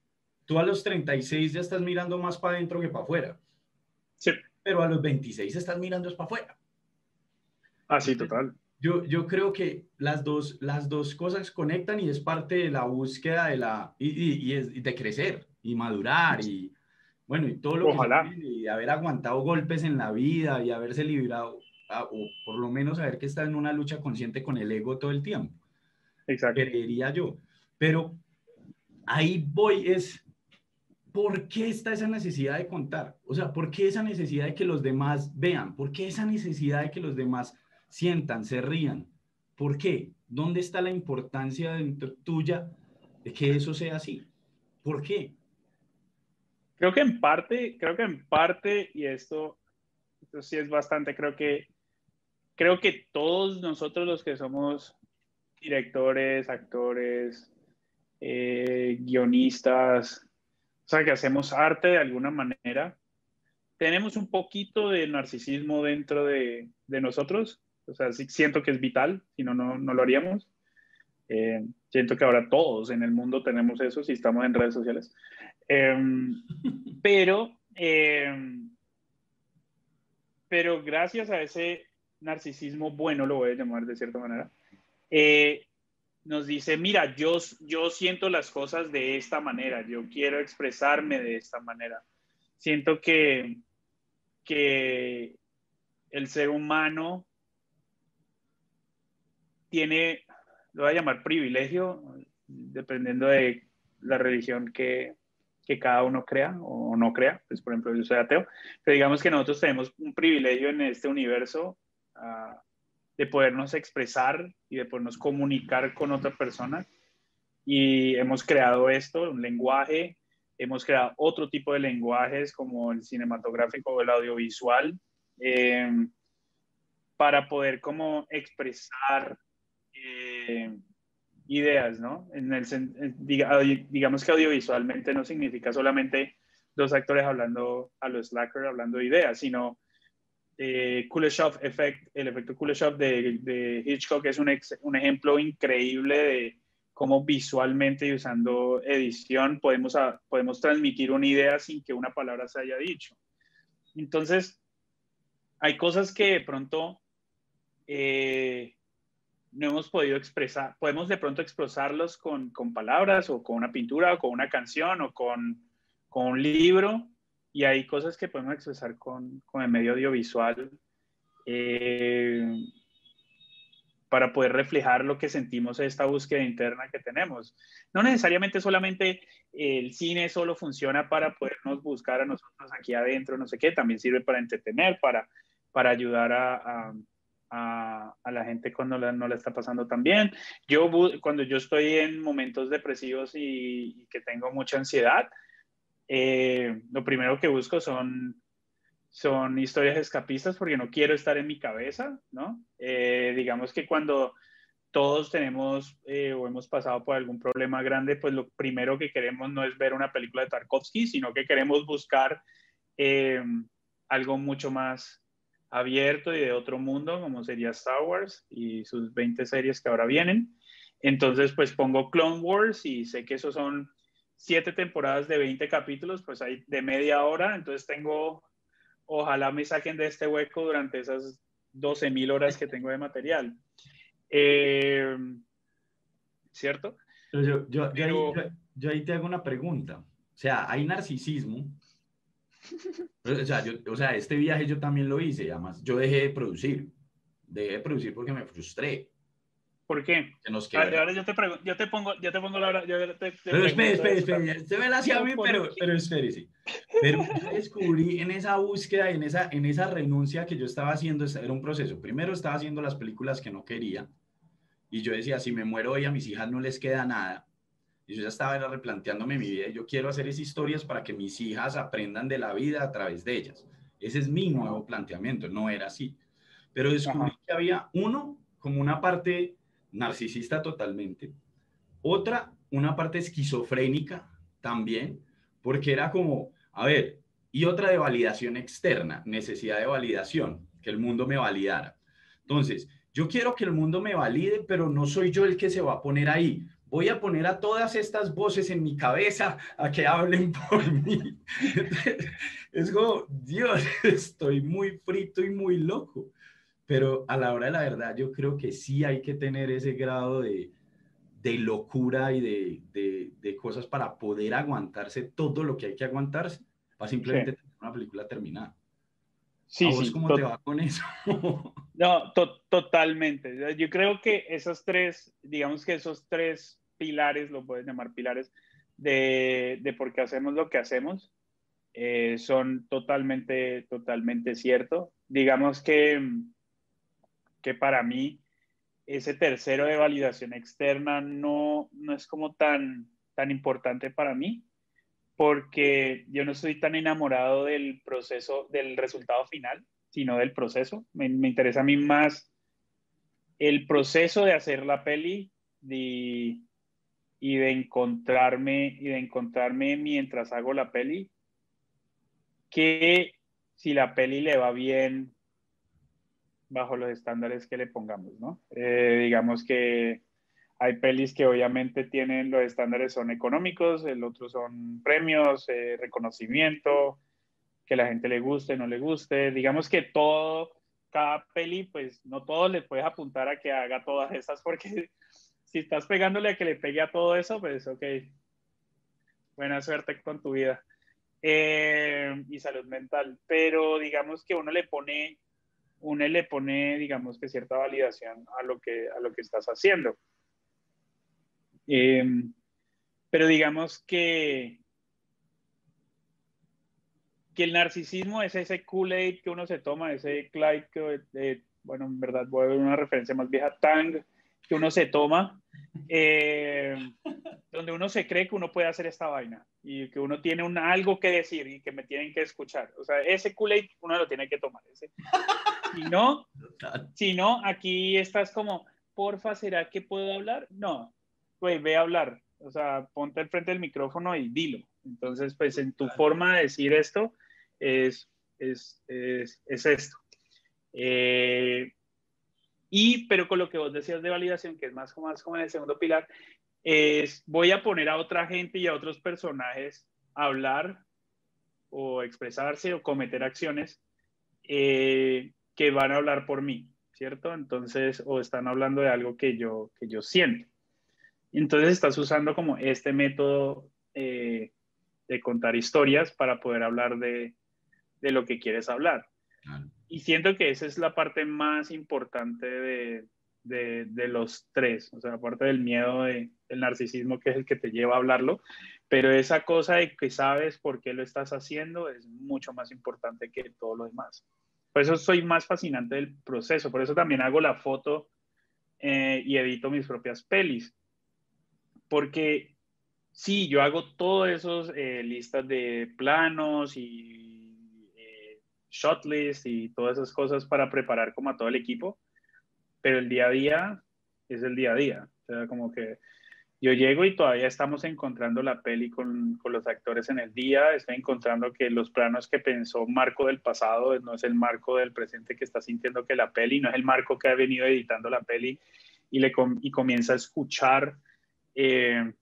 Tú a los 36 ya estás mirando más para adentro que para afuera. Sí. Pero a los 26 estás mirando es para afuera. Ah, sí, total. Yo, yo creo que las dos, las dos cosas conectan y es parte de la búsqueda de la y, y, y de crecer y madurar y bueno y todo lo Ojalá. que y haber aguantado golpes en la vida y haberse librado o por lo menos saber que está en una lucha consciente con el ego todo el tiempo. Exacto. Creería yo. Pero ahí voy es, ¿por qué está esa necesidad de contar? O sea, ¿por qué esa necesidad de que los demás vean? ¿Por qué esa necesidad de que los demás sientan, se rían? ¿Por qué? ¿Dónde está la importancia tuya de que eso sea así? ¿Por qué? Creo que en parte, creo que en parte, y esto, esto sí es bastante, creo que creo que todos nosotros los que somos directores, actores, eh, guionistas, o sea, que hacemos arte de alguna manera, tenemos un poquito de narcisismo dentro de, nosotros. O sea, sí siento que es vital, si no, no, lo haríamos. Eh, siento que ahora todos en el mundo tenemos eso si estamos en redes sociales. Em, pero, em, pero gracias a ese narcisismo bueno, lo voy a llamar de cierta manera, eh, nos dice, mira, yo, yo siento las cosas de esta manera, yo quiero expresarme de esta manera. Siento que, que el ser humano tiene, lo voy a llamar privilegio, dependiendo de la religión que, que cada uno crea o no crea. Pues, por ejemplo, yo soy ateo, pero digamos que nosotros tenemos un privilegio en este universo de podernos expresar y de podernos comunicar con otra persona. Y hemos creado esto, un lenguaje, hemos creado otro tipo de lenguajes como el cinematográfico o el audiovisual, eh, para poder como expresar eh, ideas, ¿no? En el, digamos que audiovisualmente no significa solamente dos actores hablando a los slacker, hablando de ideas, sino eh, Kuleshov effect, el efecto Kuleshov de, de Hitchcock es un, un, ejemplo increíble de cómo visualmente y usando edición podemos, podemos transmitir una idea sin que una palabra se haya dicho. Entonces, hay cosas que de pronto eh, no hemos podido expresar, podemos de pronto expresarlos con, con, palabras o con una pintura o con una canción o con, con un libro, y hay cosas que podemos expresar con, con el medio audiovisual eh, para poder reflejar lo que sentimos en esta búsqueda interna que tenemos. No necesariamente solamente el cine solo funciona para podernos buscar a nosotros aquí adentro, no sé qué, también sirve para entretener, para, para ayudar a, a, la gente cuando no la está pasando tan bien. Yo, cuando yo estoy en momentos depresivos y, y que tengo mucha ansiedad, eh, lo primero que busco son, son historias escapistas porque no quiero estar en mi cabeza, ¿no? Eh, digamos que cuando todos tenemos eh, o hemos pasado por algún problema grande, pues lo primero que queremos no es ver una película de Tarkovsky, sino que queremos buscar algo mucho más abierto y de otro mundo, como sería Star Wars y sus 20 series que ahora vienen. Entonces, pues pongo Clone Wars y sé que esos son siete temporadas de 20 capítulos, pues hay de media hora, entonces tengo, ojalá me saquen de este hueco durante esas 12 mil horas que tengo de material. Eh, ¿Cierto? Yo, yo, yo, yo, ahí, te hago una pregunta. O sea, hay narcisismo. O sea, o sea, este viaje yo también lo hice, además yo dejé de producir. Dejé de producir porque me frustré. ¿Por qué? ahora yo te, yo te pongo, yo te pongo la hora. pero espere, espere, espere. Se ve hacia mí, pero, pero espere, Pero descubrí en esa búsqueda y en esa, en esa renuncia que yo estaba haciendo, era un proceso. Primero estaba haciendo las películas que no quería. Y yo decía, si me muero hoy a mis hijas no les queda nada. Y yo ya estaba replanteándome mi vida y yo quiero hacer esas historias para que mis hijas aprendan de la vida a través de ellas. Ese es mi nuevo planteamiento, no era así. Pero descubrí que había uno como una parte narcisista totalmente, otra una parte esquizofrénica también, porque era como, a ver, y otra de validación externa, necesidad de validación, que el mundo me validara. Entonces, yo quiero que el mundo me valide, pero no soy yo el que se va a poner ahí. Voy a poner a todas estas voces en mi cabeza a que hablen por mí. es como, Dios, estoy muy frito y muy loco. Pero a la hora de la verdad, yo creo que sí hay que tener ese grado de, de locura y de, de, de, cosas para poder aguantarse todo lo que hay que aguantarse, para simplemente tener una película terminada. Sí, sí, ¿Cómo te va con eso? no, totalmente. Yo creo que esos tres, digamos que esos tres pilares, lo puedes llamar pilares, de, de por qué hacemos lo que hacemos, eh, son totalmente, totalmente cierto. Digamos que, que para mí ese tercero de validación externa no, no es como tan, tan importante para mí, porque yo no estoy tan enamorado del proceso, del resultado final, sino del proceso. Me, interesa a mí más el proceso de hacer la peli y de encontrarme y de encontrarme mientras hago la peli que si la peli le va bien bajo los estándares que le pongamos, ¿no? Eh, digamos que hay pelis que obviamente tienen los estándares son económicos, el otro son premios, eh, reconocimiento, que la gente le guste, no le guste. Digamos que todo, cada peli, pues no todos le puedes apuntar a que haga todas esas, porque si estás pegándole a que le pegue a todo eso, pues ok, buena suerte con tu vida. Eh, y salud mental, pero digamos que uno le pone uno le pone, digamos que cierta validación a lo que, a lo que estás haciendo. Em, pero digamos que, que el narcisismo es ese Kool-Aid que uno se toma, ese Clyde que, bueno, en verdad voy a ver una referencia más vieja, Tang, que uno se toma, eh, donde uno se cree que uno puede hacer esta vaina y que uno tiene un, algo que decir y que me tienen que escuchar. O sea, ese Kool-Aid uno lo tiene que tomar. Ese. Si no, si no, aquí estás como, porfa, ¿será que puedo hablar? No, güey, ve a hablar. O sea, ponte al frente del micrófono y dilo. Entonces, pues en tu forma de decir esto es, es, es, es esto. Eh, y, pero con lo que vos decías de validación, que es más, más como en el segundo pilar, es voy a poner a otra gente y a otros personajes a hablar o expresarse o cometer acciones eh, que van a hablar por mí, ¿cierto? Entonces, o están hablando de algo que yo, que yo siento. Entonces estás usando como este método eh, de contar historias para poder hablar de, de lo que quieres hablar. Y siento que esa es la parte más importante de, de, los tres, o sea, aparte del miedo de, del narcisismo que es el que te lleva a hablarlo, pero esa cosa de que sabes por qué lo estás haciendo es mucho más importante que todo lo demás. Por eso soy más fascinante del proceso, por eso también hago la foto eh, y edito mis propias pelis, porque sí, yo hago todas esas eh, listas de planos y shotlist y todas esas cosas para preparar como a todo el equipo, pero el día a día es el día a día. O sea, como que yo llego y todavía estamos encontrando la peli con, con, los actores en el día, estoy encontrando que los planos que pensó Marco del pasado no es el Marco del presente que está sintiendo que la peli, no es el Marco que ha venido editando la peli y, le y comienza a escuchar, eh,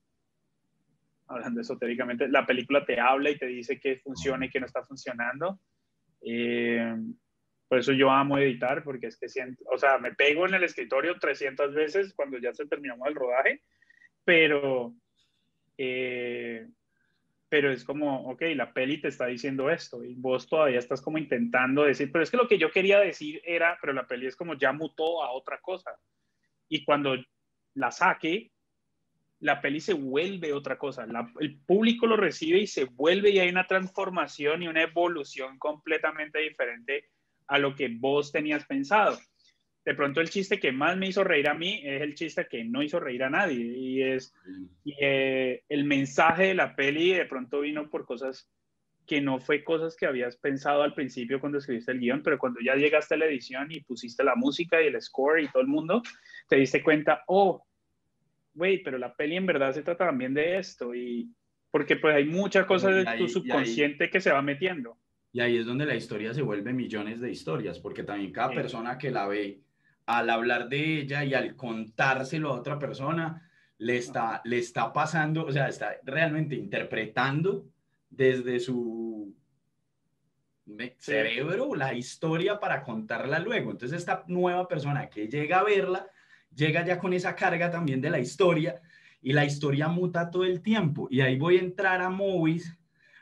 hablando esotéricamente, la película te habla y te dice que funciona y que no está funcionando. Eh, por eso yo amo editar, porque es que siento, o sea, me pego en el escritorio 300 veces cuando ya se terminó el rodaje, pero, eh, pero es como, ok, la peli te está diciendo esto y vos todavía estás como intentando decir, pero es que lo que yo quería decir era, pero la peli es como ya mutó a otra cosa. Y cuando la saque, la peli se vuelve otra cosa. el público lo recibe y se vuelve y hay una transformación y una evolución completamente diferente a lo que vos tenías pensado. De pronto el chiste que más me hizo reír a mí es el chiste que no hizo reír a nadie. Y es y, eh, el mensaje de la peli de pronto vino por cosas que no fue cosas que habías pensado al principio cuando escribiste el guion, pero cuando ya llegaste a la edición y pusiste la música y el score y todo el mundo, te diste cuenta, oh, güey, pero la peli en verdad se trata también de esto. Y porque pues hay muchas cosas de tu subconsciente que se va metiendo. Y ahí es donde la historia se vuelve millones de historias, porque también cada persona que la ve, al hablar de ella y al contárselo a otra persona, le está, le está pasando, o sea, está realmente interpretando desde su cerebro la historia para contarla luego. Entonces esta nueva persona que llega a verla, llega ya con esa carga también de la historia y la historia muta todo el tiempo. Y ahí voy a entrar a Movies,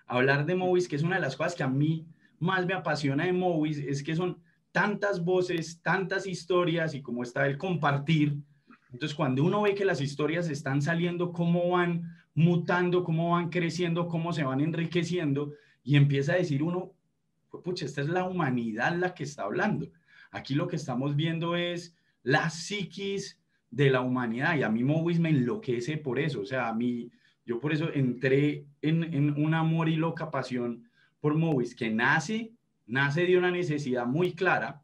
a hablar de Movies, que es una de las cosas que a mí más me apasiona de Movies, es que son tantas voces, tantas historias y como está el compartir. Entonces, cuando uno ve que las historias están saliendo, cómo van mutando, cómo van creciendo, cómo se van enriqueciendo, y empieza a decir uno, pucha, esta es la humanidad la que está hablando. Aquí lo que estamos viendo es la psiquis de la humanidad, y a mí Movies me enloquece por eso, o sea, a mí, yo por eso entré en, en un amor y loca pasión por Movies, que nace nace de una necesidad muy clara,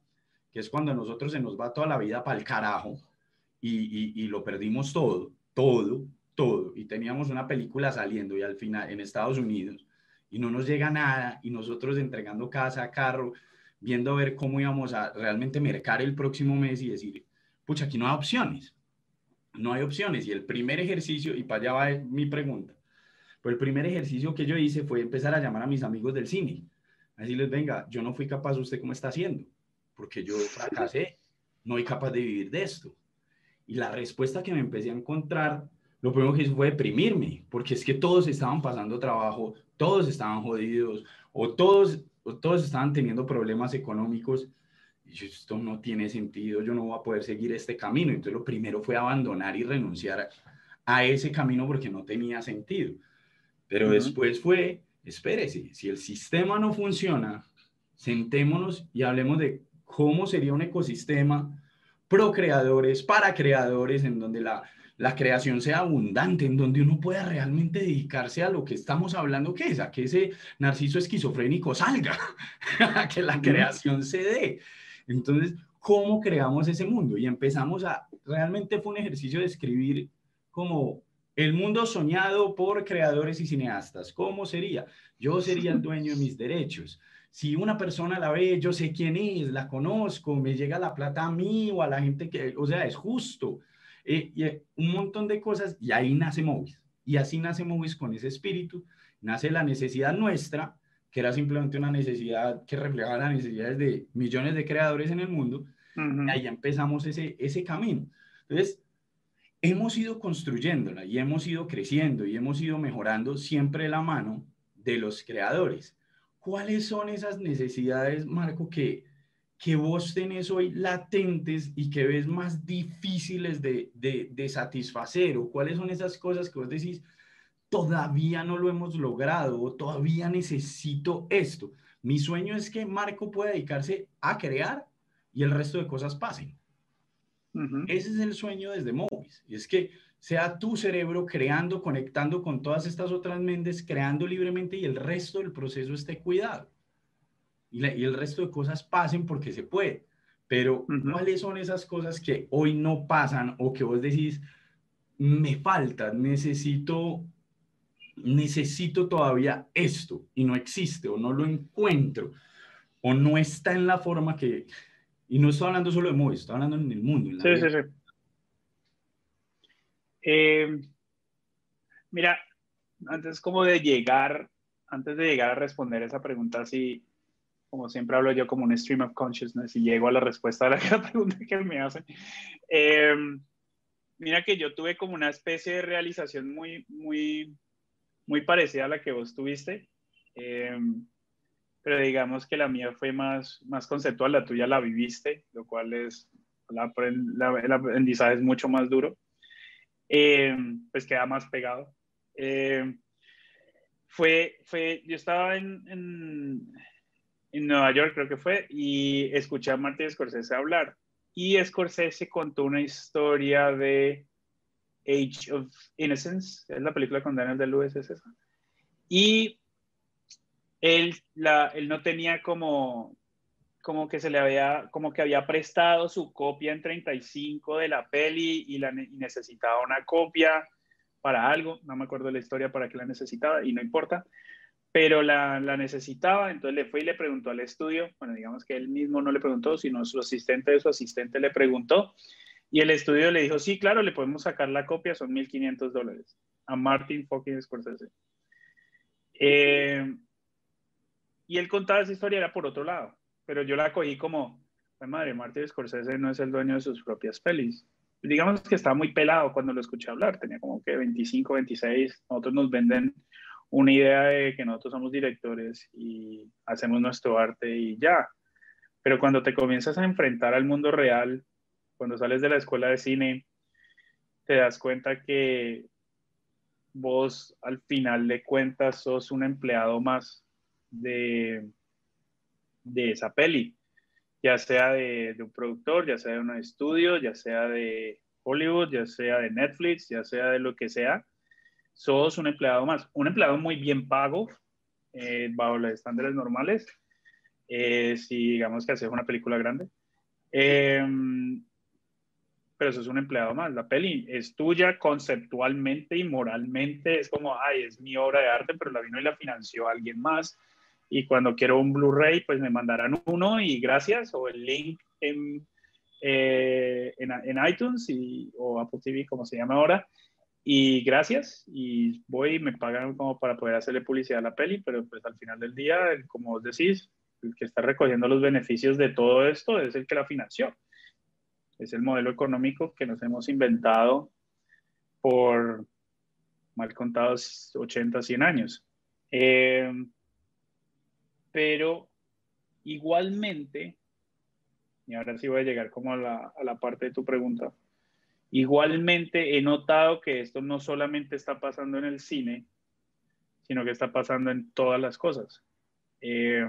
que es cuando a nosotros se nos va toda la vida para el carajo y, y, lo perdimos todo, todo, todo. Y teníamos una película saliendo y al final en Estados Unidos y no nos llega nada y nosotros entregando casa, carro, viendo ver cómo íbamos a realmente mercar el próximo mes y decir, pucha, aquí no hay opciones, no hay opciones. Y el primer ejercicio, y para allá va mi pregunta, pues el primer ejercicio que yo hice fue empezar a llamar a mis amigos del cine decirles, venga, yo no fui capaz, ¿usted cómo está haciendo? Porque yo fracasé, no soy capaz de vivir de esto. Y la respuesta que me empecé a encontrar, lo primero que hice fue deprimirme, porque es que todos estaban pasando trabajo, todos estaban jodidos, o todos, todos estaban teniendo problemas económicos. Y yo, esto no tiene sentido, yo no voy a poder seguir este camino. Entonces lo primero fue abandonar y renunciar a ese camino porque no tenía sentido. Pero después fue espérese, si el sistema no funciona, sentémonos y hablemos de cómo sería un ecosistema pro creadores, para creadores, en donde la, la creación sea abundante, en donde uno pueda realmente dedicarse a lo que estamos hablando, que es a que ese narciso esquizofrénico salga, a que la creación se dé. Entonces, ¿cómo creamos ese mundo? Y empezamos a, realmente fue un ejercicio de escribir como el mundo soñado por creadores y cineastas, ¿cómo sería? Yo sería el dueño de mis derechos. Si una persona la ve, yo sé quién es, la conozco, me llega la plata a mí o a la gente que, o sea, es justo. Eh, y eh, un montón de cosas, y ahí nace Movies. Y así nace Movies con ese espíritu, nace la necesidad nuestra, que era simplemente una necesidad que reflejaba las necesidades de millones de creadores en el mundo, y ahí empezamos ese, ese camino. Entonces, hemos ido construyéndola y hemos ido creciendo y hemos ido mejorando siempre la mano de los creadores. ¿Cuáles son esas necesidades, Marco, que, que vos tenés hoy latentes y que ves más difíciles de, de, de satisfacer? ¿O cuáles son esas cosas que vos decís, todavía no lo hemos logrado o todavía necesito esto? Mi sueño es que Marco pueda dedicarse a crear y el resto de cosas pasen. Ese es el sueño desde Movies. Y es que sea tu cerebro creando, conectando con todas estas otras mentes, creando libremente y el resto del proceso esté cuidado. Y, y el resto de cosas pasen porque se puede. Pero, ¿cuáles son esas cosas que hoy no pasan o que vos decís, me falta, necesito, necesito todavía esto y no existe o no lo encuentro o no está en la forma que, y no estoy hablando solo de Movies, estoy hablando en el mundo. sí, sí, sí. Eh, mira, antes como de llegar, antes de llegar a responder esa pregunta, así como siempre hablo yo como un stream of consciousness y llego a la respuesta a la, pregunta que me hacen. Eh, mira que yo tuve como una especie de realización muy, muy, muy parecida a la que vos tuviste. Eh, pero digamos que la mía fue más, más conceptual, la tuya la viviste, lo cual es, la, el aprendizaje es mucho más duro, eh, pues queda más pegado. Eh, fue, fue, yo estaba en, en, en, Nueva York, creo que fue, y escuché a Martin Scorsese hablar, y Scorsese contó una historia de Age of Innocence, es la película con Daniel de Lewis, es esa. Y él, la, él no tenía como, como que se le había, como que había prestado su copia en 35 de la peli y, la, necesitaba una copia para algo, no me acuerdo la historia para qué la necesitaba y no importa. Pero la, la, necesitaba, entonces le fue y le preguntó al estudio, bueno, digamos que él mismo no le preguntó, sino su asistente de su asistente le preguntó, y el estudio le dijo, sí, claro, le podemos sacar la copia, son 1.500 dólares, a Martin fucking Scorsese. Eh, y él contaba esa historia, era por otro lado, pero yo la cogí como, madre, Martin Scorsese no es el dueño de sus propias pelis. Digamos que estaba muy pelado cuando lo escuché hablar, tenía como que 25, 26, nosotros nos venden una idea de que nosotros somos directores y hacemos nuestro arte y ya. Pero cuando te comienzas a enfrentar al mundo real, cuando sales de la escuela de cine, te das cuenta que vos al final de cuentas sos un empleado más de, de esa peli, ya sea de, un productor, ya sea de un estudio, ya sea de Hollywood, ya sea de Netflix, ya sea de lo que sea sos un empleado más, un empleado muy bien pago, eh, bajo los estándares normales, eh, si digamos que haces una película grande. Em, pero eso es un empleado más. La peli es tuya conceptualmente y moralmente. Es como, ay, es mi obra de arte, pero la vino y la financió alguien más. Y cuando quiero un Blu-ray, pues me mandarán uno y gracias, o el link en, eh, en, en, iTunes y, o Apple TV, como se llama ahora y gracias y voy y me pagan como para poder hacerle publicidad a la peli, pero pues al final del día, como vos decís, el que está recogiendo los beneficios de todo esto es el que la financió. Es el modelo económico que nos hemos inventado por mal contados 80, 100 años. Eh, pero igualmente, y ahora sí voy a llegar como a la, a la parte de tu pregunta, Igualmente he notado que esto no solamente está pasando en el cine, sino que está pasando en todas las cosas. Eh,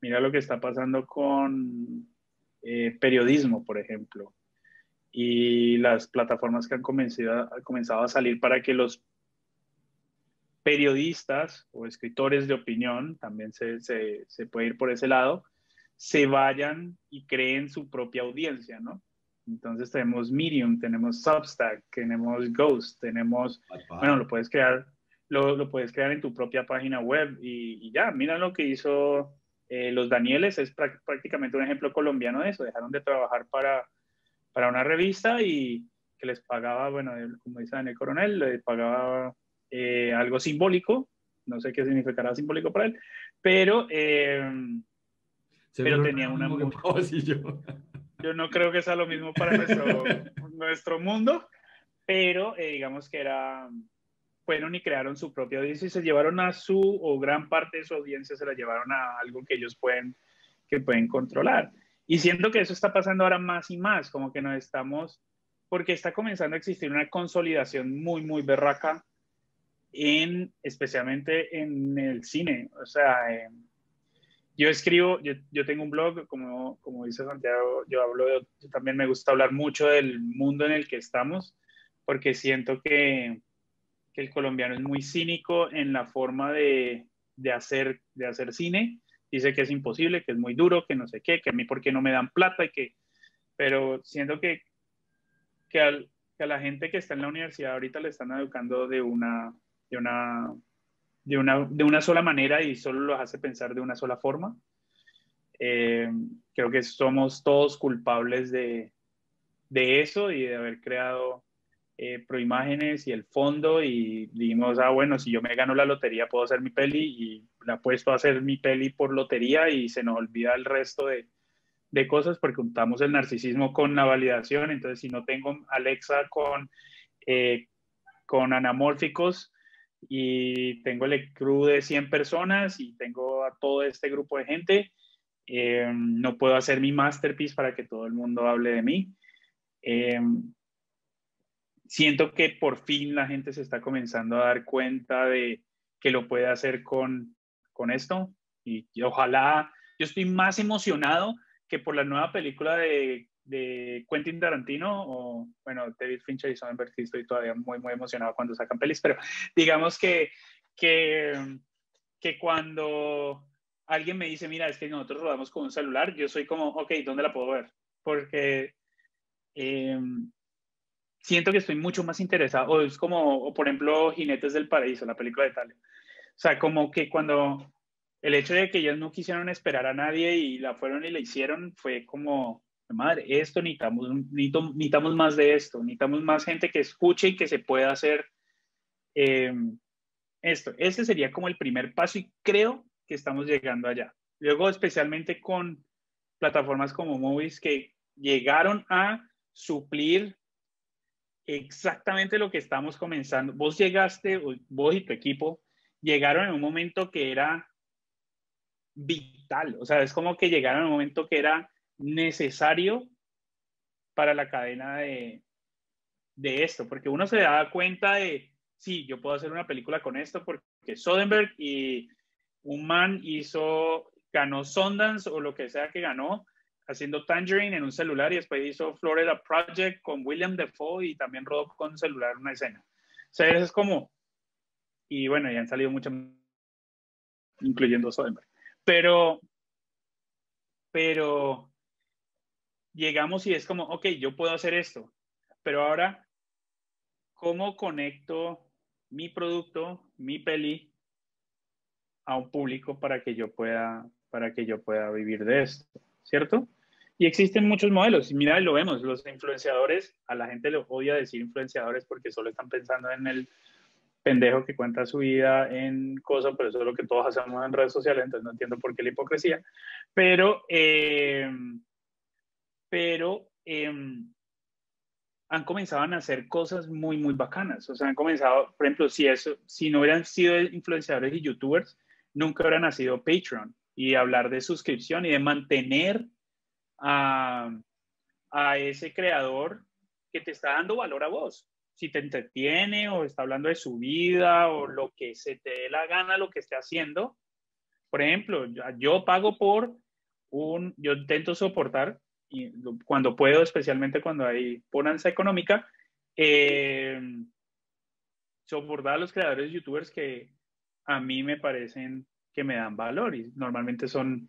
mira lo que está pasando con eh, periodismo, por ejemplo, y las plataformas que han comenzado, comenzado a salir para que los periodistas o escritores de opinión, también se, se, se puede ir por ese lado, se vayan y creen su propia audiencia, ¿no? Entonces tenemos Medium, tenemos Substack, tenemos Ghost, tenemos, bueno, lo puedes crear, lo, lo, puedes crear en tu propia página web y, ya, mira lo que hizo eh, los Danieles, es prácticamente un ejemplo colombiano de eso, dejaron de trabajar para, para una revista y que les pagaba, bueno, como dice Daniel Coronel, les pagaba eh, algo simbólico, no sé qué significará simbólico para él, pero, eh, pero tenía una... Muy... Yo no creo que sea lo mismo para nuestro, nuestro mundo, pero eh, digamos que era, fueron y crearon su propia audiencia y se llevaron a su, o gran parte de su audiencia se la llevaron a algo que ellos pueden, que pueden controlar. Y siento que eso está pasando ahora más y más, como que nos estamos, porque está comenzando a existir una consolidación muy, muy berraca en, especialmente en el cine. O sea, en, yo escribo, yo, yo, tengo un blog, como, como dice Santiago, yo hablo, de, también me gusta hablar mucho del mundo en el que estamos, porque siento que, que el colombiano es muy cínico en la forma de, de, hacer, de hacer cine. Dice que es imposible, que es muy duro, que no sé qué, que a mí por qué no me dan plata, y que, pero siento que, que, al, que a la gente que está en la universidad ahorita le están educando de una, de una de una, de una sola manera y solo los hace pensar de una sola forma. Eh, creo que somos todos culpables de, de, eso y de haber creado eh, proimágenes y el fondo y dijimos, ah, bueno, si yo me gano la lotería puedo hacer mi peli y la puesto a hacer mi peli por lotería y se nos olvida el resto de, de cosas porque juntamos el narcisismo con la validación. Entonces, si no tengo Alexa con, eh, con anamórficos, y tengo el crew de 100 personas y tengo a todo este grupo de gente. Eh, no puedo hacer mi masterpiece para que todo el mundo hable de mí. Eh, siento que por fin la gente se está comenzando a dar cuenta de que lo puede hacer con, con esto y, ojalá, yo estoy más emocionado que por la nueva película de, de Quentin Tarantino o, bueno, David Fincher y Sonnenberg, sí estoy todavía muy, muy emocionado cuando sacan pelis, pero digamos que, que, que cuando alguien me dice, mira, es que nosotros rodamos con un celular, yo soy como, ok, ¿dónde la puedo ver? Porque em, siento que estoy mucho más interesado, o es como, o por ejemplo, Jinetes del Paraíso, la película de Italia. O sea, como que cuando el hecho de que ellos no quisieron esperar a nadie y la fueron y la hicieron fue como, madre, esto necesitamos, necesitamos más de esto, necesitamos más gente que escuche y que se pueda hacer em, esto. Ese sería como el primer paso y creo que estamos llegando allá. Luego, especialmente con plataformas como Movies que llegaron a suplir exactamente lo que estamos comenzando. Vos llegaste, vos y tu equipo llegaron en un momento que era vital, o sea, es como que llegaron en un momento que era necesario para la cadena de, de esto, porque uno se da cuenta de, sí, yo puedo hacer una película con esto porque Soderbergh y un man hizo, ganó Sundance o lo que sea que ganó, haciendo Tangerine en un celular y después hizo Florida Project con William Defoe y también rodó con celular una escena. O sea, eso es como, y bueno, ya han salido muchas, incluyendo Soderbergh. Pero, pero llegamos y es como, ok, yo puedo hacer esto, pero ahora, ¿cómo conecto mi producto, mi peli, a un público para que yo pueda, para que yo pueda vivir de esto, ¿cierto? Y existen muchos modelos, y mira, lo vemos, los influenciadores, a la gente le odia decir influenciadores porque solo están pensando en el pendejo que cuenta su vida en cosas, pero eso es lo que todos hacemos en redes sociales, entonces no entiendo por qué la hipocresía, pero, eh, pero eh, han comenzado a hacer cosas muy, muy bacanas, o sea, han comenzado, por ejemplo, si, eso, si no hubieran sido influenciadores y youtubers, nunca hubiera nacido Patreon y hablar de suscripción y de mantener a, a ese creador que te está dando valor a vos. Si te entretiene o está hablando de su vida o lo que se te dé la gana, lo que esté haciendo. Por ejemplo, yo pago por un, yo intento soportar y cuando puedo, especialmente cuando hay bonanza económica, eh, soportar a los creadores youtubers que a mí me parecen que me dan valor y normalmente son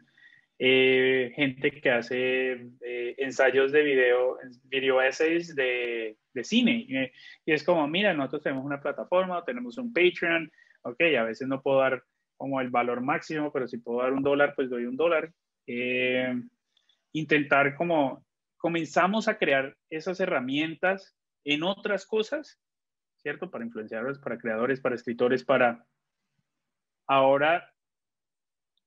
eh, gente que hace eh, ensayos de video, video essays de, de cine. Y, es como, mira, nosotros tenemos una plataforma, tenemos un Patreon, ok, a veces no puedo dar como el valor máximo, pero si puedo dar un dólar, pues doy un dólar. Intentar como, comenzamos a crear esas herramientas en otras cosas, ¿cierto? Para influenciadores, para creadores, para escritores, para ahora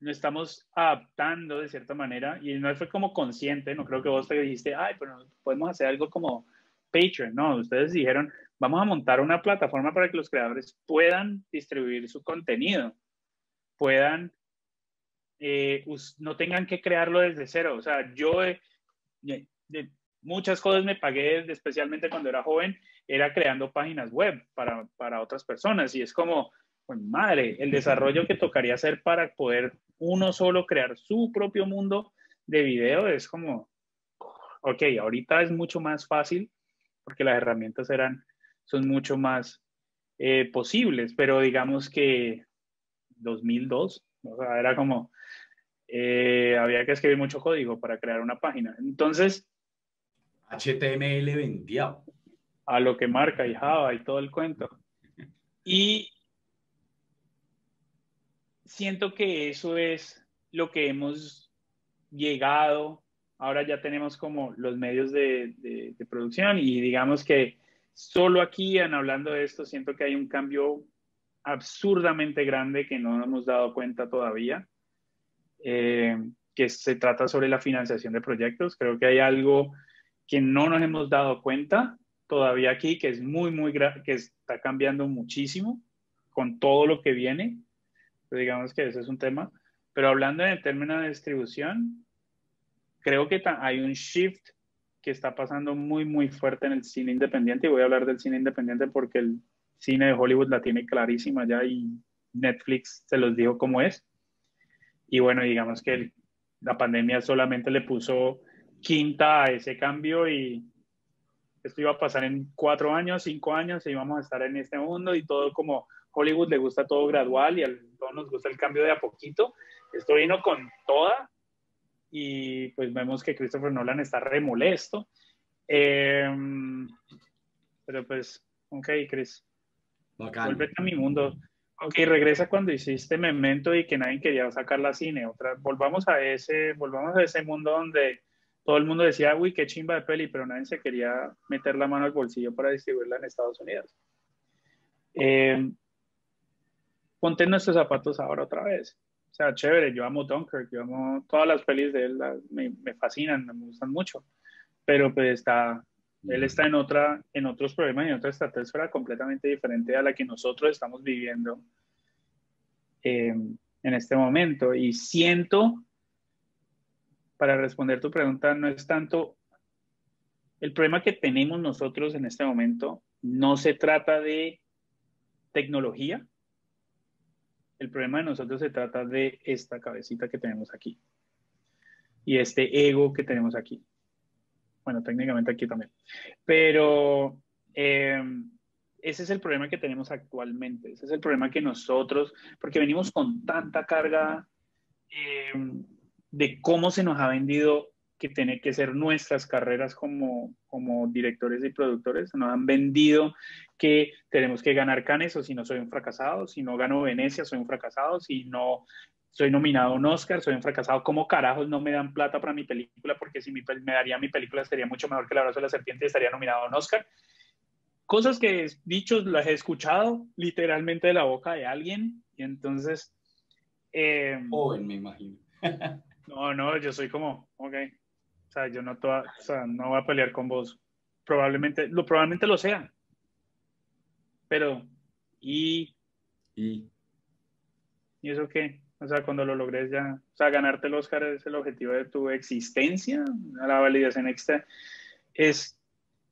nos estamos adaptando de cierta manera y no fue como consciente, no creo que vos te dijiste, ay, pero podemos hacer algo como Patreon, no, ustedes dijeron, vamos a montar una plataforma para que los creadores puedan distribuir su contenido, puedan, eh, no tengan que crearlo desde cero, o sea, yo de, muchas cosas me pagué, especialmente cuando era joven, era creando páginas web para, para otras personas. Y es como, pues madre, el desarrollo que tocaría hacer para poder uno solo crear su propio mundo de video es como, ok, ahorita es mucho más fácil porque las herramientas eran, son mucho más eh, posibles, pero digamos que 2002, o sea, era como, eh, había que escribir mucho código para crear una página. Entonces... HTML vendía. A lo que marca y Java y todo el cuento. Y siento que eso es lo que hemos llegado. Ahora ya tenemos como los medios de, producción y digamos que solo aquí, en hablando de esto, siento que hay un cambio absurdamente grande que no nos hemos dado cuenta todavía, eh, que se trata sobre la financiación de proyectos. Creo que hay algo que no nos hemos dado cuenta todavía aquí, que es muy, muy, que está cambiando muchísimo con todo lo que viene digamos que ese es un tema. Pero hablando en términos de distribución, creo que hay un shift que está pasando muy, muy fuerte en el cine independiente. Y voy a hablar del cine independiente porque el cine de Hollywood la tiene clarísima ya y Netflix se los dijo cómo es. Y bueno, digamos que la pandemia solamente le puso quinta a ese cambio y esto iba a pasar en cuatro años, cinco años, y íbamos a estar en este mundo y todo como Hollywood le gusta todo gradual y a todos nos gusta el cambio de a poquito. Esto vino con toda y pues vemos que Christopher Nolan está remolesto. Em, pero pues, ok, Chris, vuelve a mi mundo. Ok, regresa cuando hiciste Memento y que nadie quería sacar la cine. Otra, volvamos a ese, volvamos a ese mundo donde todo el mundo decía, uy, qué chimba de peli, pero nadie se quería meter la mano al bolsillo para distribuirla en Estados Unidos. Eh, ponte nuestros zapatos ahora otra vez. O sea, chévere, yo amo Dunkirk, yo amo todas las pelis de él, me, me, fascinan, me gustan mucho, pero pues está, él está en, otra, en otros problemas y en otra estrategia completamente diferente a la que nosotros estamos viviendo eh, en este momento. Y siento para responder tu pregunta, no es tanto el problema que tenemos nosotros en este momento, no se trata de tecnología. El problema de nosotros se trata de esta cabecita que tenemos aquí y este ego que tenemos aquí. Bueno, técnicamente aquí también. Pero em, ese es el problema que tenemos actualmente. Ese es el problema que nosotros, porque venimos con tanta carga eh, de cómo se nos ha vendido que tiene que ser nuestras carreras como, como directores y productores. Nos han vendido que tenemos que ganar Cannes o si no soy un fracasado, si no gano Venecia soy un fracasado, si no soy nominado a un Oscar, soy un fracasado. ¿Cómo carajos no me dan plata para mi película? Porque si me daría mi película sería mucho mejor que El abrazo de la serpiente y estaría nominado a un Oscar. Cosas que dichos las he escuchado literalmente de la boca de alguien y entonces... Eh, Joven, me imagino. No, no, yo soy como, ok, o sea, yo no, toda, o sea, no voy a pelear con vos. Probablemente, lo, probablemente lo sea. Pero, ¿y? ¿Y? ¿Y eso qué? O sea, cuando lo logres ya, o sea, ganarte el Oscar es el objetivo de tu existencia, la validación extra, es,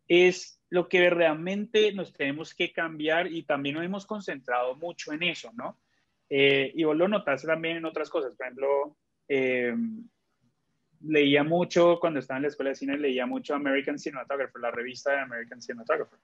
es lo que realmente nos tenemos que cambiar y también nos hemos concentrado mucho en eso, ¿no? Eh, y vos lo notas también en otras cosas, por ejemplo, eh, leía mucho, cuando estaba en la escuela de cine, leía mucho American Cinematographer, la revista de American Cinematographer.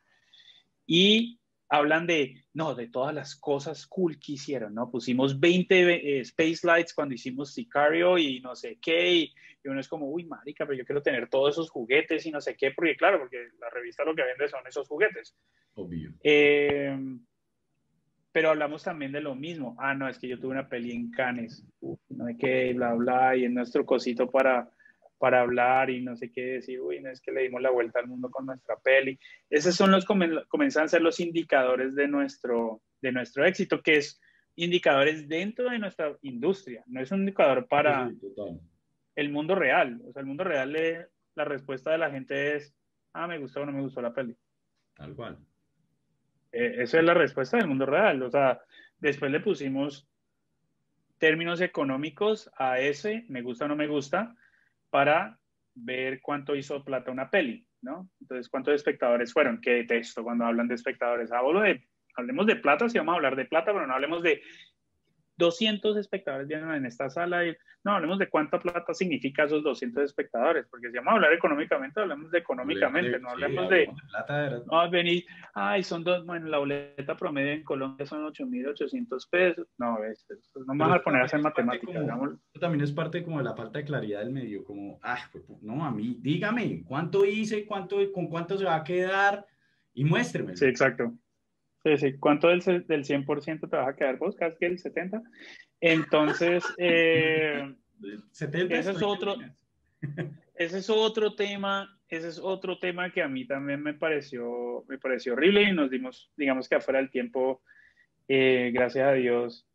Y hablan de, no, de todas las cosas cool que hicieron, ¿no? Pusimos 20 eh, Space Lights cuando hicimos Sicario y no sé qué, y, uno es como, uy, marica, pero yo quiero tener todos esos juguetes y no sé qué, porque claro, porque la revista lo que vende son esos juguetes. Obvio. Eh, pero hablamos también de lo mismo. Ah, no, es que yo tuve una peli en Cannes, no hay que bla, bla, y en nuestro cosito para, para hablar y no sé qué decir, uy, no es que le dimos la vuelta al mundo con nuestra peli. Esos son los, comienzan a ser los indicadores de nuestro, de nuestro éxito, que es indicadores dentro de nuestra industria, no es un indicador para el mundo real. O sea, el mundo real, le, la respuesta de la gente es, ah, me gustó o no me gustó la peli. Tal cual. Eh, esa es la respuesta del mundo real. O sea, después le pusimos términos económicos a ese, me gusta o no me gusta, para ver cuánto hizo plata una peli, ¿no? Entonces, ¿cuántos espectadores fueron? ¿Qué texto cuando hablan de espectadores? Hablo de, hablemos de plata, si vamos a hablar de plata, pero no hablemos de 200 espectadores vienen en esta sala y no hablemos de cuánta plata significa esos 200 espectadores, porque si vamos a hablar económicamente, hablamos de económicamente, no hablemos de, plata, no venir, ay, son dos, bueno, la boleta promedio en Colombia son 8.800 pesos, no, es, no vamos a poner a hacer matemáticas. Como, también es parte como de la falta de claridad del medio, como, ah, no, a mí, dígame, ¿cuánto hice, cuánto, con cuánto se va a quedar? Y muéstreme. Sí, exacto. ¿Cuánto del, del 100% te vas a quedar vos? Casi que el 70%. Entonces, eh, ese es otro, ese es otro tema, ese es otro tema que a mí también me pareció, me pareció horrible y nos dimos, digamos que afuera del tiempo, eh, gracias a Dios,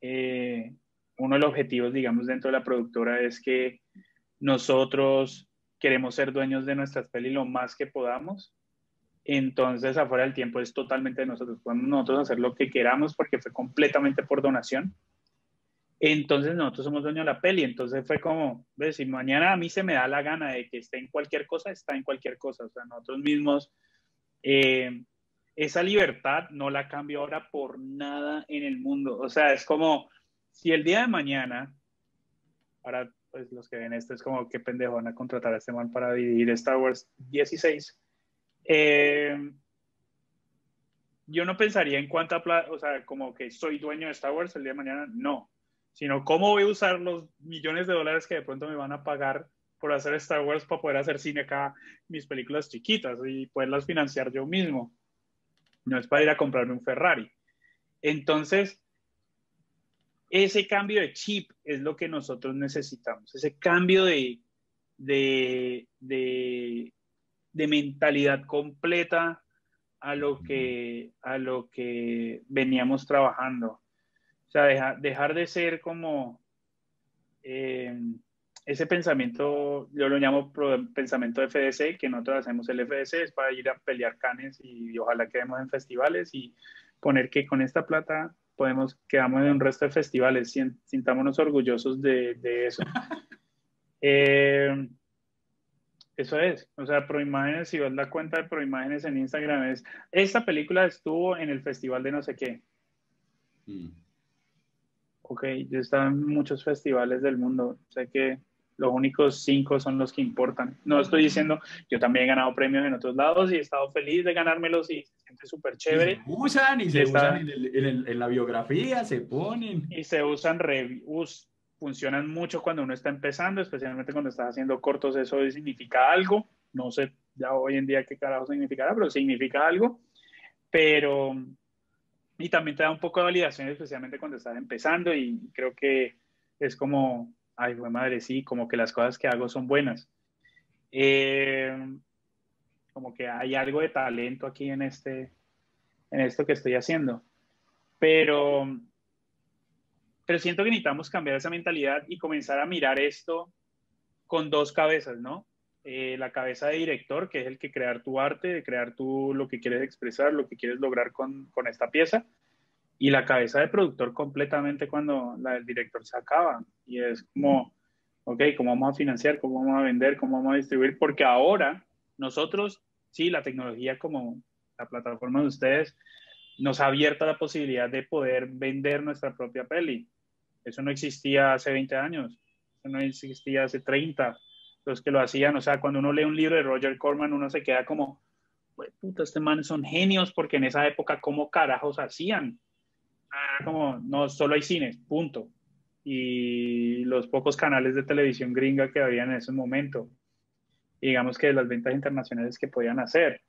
eh, uno de los objetivos, digamos, dentro de la productora es que nosotros queremos ser dueños de nuestras pelis lo más que podamos entonces, afuera del tiempo es totalmente de nosotros. Podemos nosotros hacer lo que queramos porque fue completamente por donación. Entonces, nosotros somos dueños de la peli. Entonces, fue como, ves, si mañana a mí se me da la gana de que esté en cualquier cosa, está en cualquier cosa. O sea, nosotros mismos, eh, esa libertad no la cambio ahora por nada en el mundo. O sea, es como si el día de mañana, para pues los que ven esto es como, qué pendejo van a contratar a este man para dividir Star Wars 16. Eh, yo no pensaría en cuánta plata, o sea, como que soy dueño de Star Wars el día de mañana, no, sino cómo voy a usar los millones de dólares que de pronto me van a pagar por hacer Star Wars para poder hacer cine acá, mis películas chiquitas y poderlas financiar yo mismo. No es para ir a comprarme un Ferrari. Entonces, ese cambio de chip es lo que nosotros necesitamos, ese cambio de, de, de, de mentalidad completa a lo que, a lo que veníamos trabajando. O sea, dejar de ser como eh, ese pensamiento, yo lo llamo pensamiento FDC, que nosotros hacemos el FDC, es para ir a pelear canes y, ojalá quedemos en festivales y poner que con esta plata podemos, quedamos en un resto de festivales, sintámonos orgullosos de, de eso. eh, eso es, o sea, Proimágenes, si ves la cuenta de Proimágenes en Instagram, es, esta película estuvo en el festival de no sé qué. Mm. Ok, yo he estado en muchos festivales del mundo, sé que los únicos cinco son los que importan. No estoy diciendo, yo también he ganado premios en otros lados y he estado feliz de ganármelos y se siente súper chévere. se usan y, se usan en, la biografía, se ponen. Y se usan reviews funcionan mucho cuando uno está empezando, especialmente cuando estás haciendo cortos, eso significa algo. No sé ya hoy en día qué carajo significará, pero significa algo. Pero, y también te da un poco de validación, especialmente cuando estás empezando y creo que es como, ay, fue madre, sí, como que las cosas que hago son buenas. Eh, como que hay algo de talento aquí en este, en esto que estoy haciendo. Pero pero siento que necesitamos cambiar esa mentalidad y comenzar a mirar esto con dos cabezas, ¿no? Eh, la cabeza de director, que es el que crear tu arte, de crear tú lo que quieres expresar, lo que quieres lograr con, con esta pieza, y la cabeza de productor completamente cuando la del director se acaba. Y es como, ok, ¿cómo vamos a financiar? ¿Cómo vamos a vender? ¿Cómo vamos a distribuir? Porque ahora nosotros, sí, la tecnología como la plataforma de ustedes, nos ha abierto la posibilidad de poder vender nuestra propia peli. Eso no existía hace 20 años, eso no existía hace 30. Los que lo hacían, o sea, cuando uno lee un libro de Roger Corman, uno se queda como, puta, este man son genios, porque en esa época, ¿cómo carajos hacían? Como, no, solo hay cines, punto. Y los pocos canales de televisión gringa que había en ese momento. digamos que las ventas internacionales que podían hacer.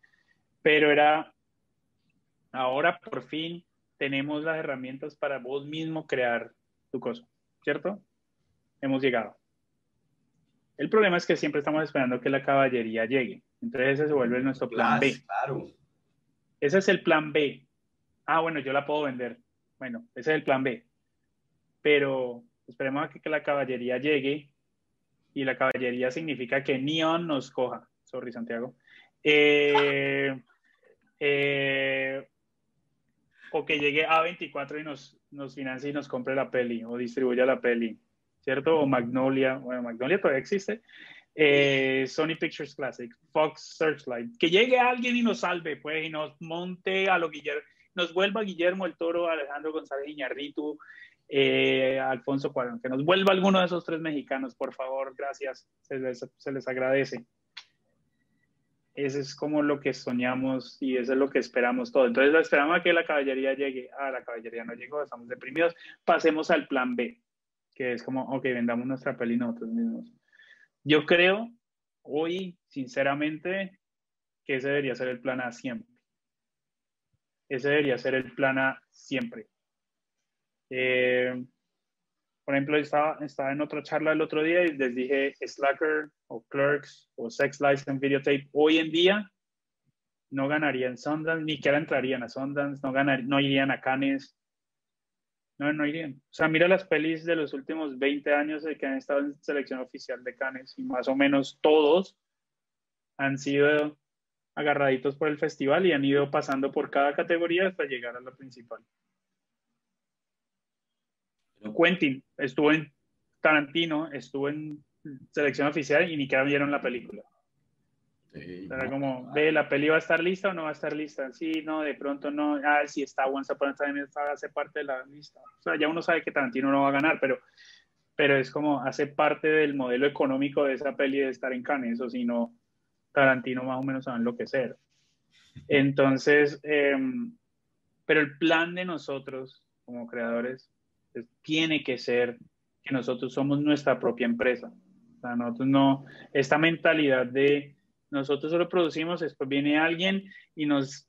Pero era, ahora por fin tenemos las herramientas para vos mismo crear tu cosa, ¿cierto? Hemos llegado. El problema es que siempre estamos esperando que la caballería llegue. Entonces ese se vuelve nuestro plan B. Claro. Ese es el plan B. Ah, bueno, yo la puedo vender. Bueno, ese es el plan B. Pero esperemos a que, la caballería llegue y la caballería significa que Neon nos coja. Sorry, Santiago. Eh, eh, o que llegue A24 y nos, nos financie y nos compre la peli o distribuya la peli, ¿cierto? O Magnolia, bueno, Magnolia todavía existe. Eh, Sony Pictures Classic, Fox Searchlight, que llegue alguien y nos salve, pues, y nos monte a lo Guillermo, nos vuelva Guillermo el Toro, Alejandro González Iñarritu, eh, Alfonso Cuarón, que nos vuelva alguno de esos tres mexicanos, por favor, gracias, se les, se les agradece. Eso es como lo que soñamos y eso es lo que esperamos todo. Entonces esperamos a que la caballería llegue. Ah, la caballería no llegó, estamos deprimidos. Pasemos al plan B, que es como, ok, vendamos nuestra peli nosotros mismos. Yo creo hoy, sinceramente, que ese debería ser el plan A siempre. Ese debería ser el plan A siempre. Eh, por ejemplo, estaba, estaba en otra charla el otro día y les dije Slacker o Clerks o Sex License Videotape. Hoy en día no ganarían Sundance, ni siquiera entrarían a Sundance, no, ganar, no irían a Cannes. No, no irían. O sea, mira las pelis de los últimos 20 años de que han estado en selección oficial de Cannes y más o menos todos han sido agarraditos por el festival y han ido pasando por cada categoría hasta llegar a la principal. Quentin estuvo en Tarantino, estuvo en selección oficial y ni siquiera vieron la película. Era como, ve, ¿la peli va a estar lista o no va a estar lista? Sí, no, de pronto no. Ah, si está Once Upon a Time, hace parte de la lista. O sea, ya uno sabe que Tarantino no va a ganar, pero pero es como hace parte del modelo económico de esa peli de estar en Cannes, o si no, Tarantino más o menos va a enloquecer. Entonces, em, pero el plan de nosotros como creadores tiene que ser que nosotros somos nuestra propia empresa. O sea, nosotros no, esta mentalidad de nosotros solo producimos, después viene alguien y nos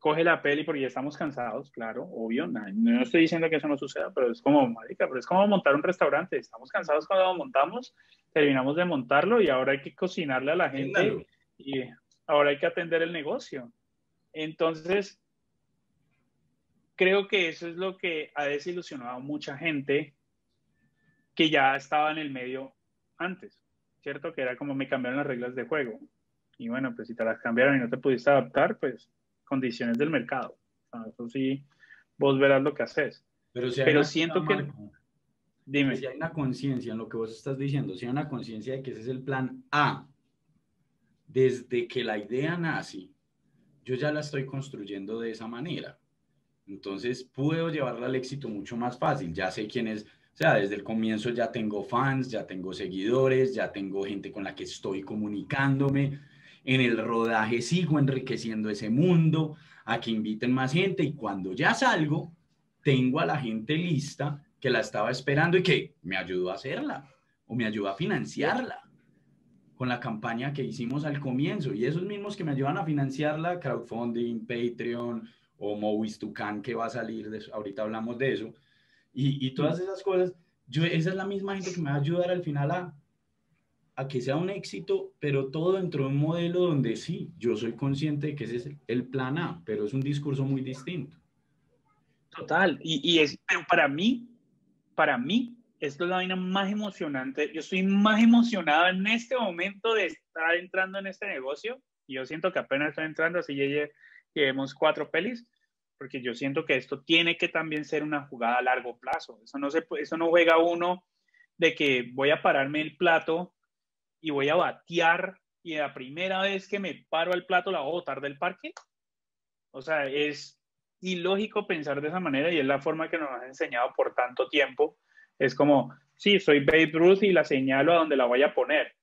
coge la peli porque ya estamos cansados, claro, obvio, no, estoy diciendo que eso no suceda, pero es como, marica, pero es como montar un restaurante, estamos cansados cuando lo montamos, terminamos de montarlo y ahora hay que cocinarle a la gente y ahora hay que atender el negocio. Entonces, creo que eso es lo que ha desilusionado a mucha gente que ya estaba en el medio antes, ¿cierto? Que era como me cambiaron las reglas de juego. Y bueno, pues si te las cambiaron y no te pudiste adaptar, pues condiciones del mercado. eso sí, vos verás lo que haces. Pero, si Pero siento que... Dime. Si hay una conciencia en lo que vos estás diciendo, si hay una conciencia de que ese es el plan A, desde que la idea nace, yo ya la estoy construyendo de esa manera. Entonces puedo llevarla al éxito mucho más fácil. Ya sé quién es, o sea, desde el comienzo ya tengo fans, ya tengo seguidores, ya tengo gente con la que estoy comunicándome en el rodaje sigo enriqueciendo ese mundo, a que inviten más gente y cuando ya salgo, tengo a la gente lista que la estaba esperando y que me ayudó a hacerla o me ayudó a financiarla con la campaña que hicimos al comienzo. Y esos mismos que me ayudan a financiarla, crowdfunding, Patreon o Movies Tucan que va a salir, de ahorita hablamos de eso, y, y todas esas cosas, yo, esa es la misma gente que me va a ayudar al final a, a que sea un éxito, pero todo dentro de un modelo donde sí, yo soy consciente de que ese es el plan A, pero es un discurso muy distinto. Total, y, y es, pero para mí, para mí, esto es la vaina más emocionante. Yo estoy más emocionado en este momento de estar entrando en este negocio. Y yo siento que apenas estoy entrando, así ya llevemos cuatro pelis, porque yo siento que esto tiene que también ser una jugada a largo plazo. Eso no, se, eso no juega uno de que voy a pararme el plato y voy a batear y la primera vez que me paro al plato la voy a botar del parque. O sea, es ilógico pensar de esa manera y es la forma que nos han enseñado por tanto tiempo. Es como, sí, soy Babe Ruth y la señalo a donde la voy a poner.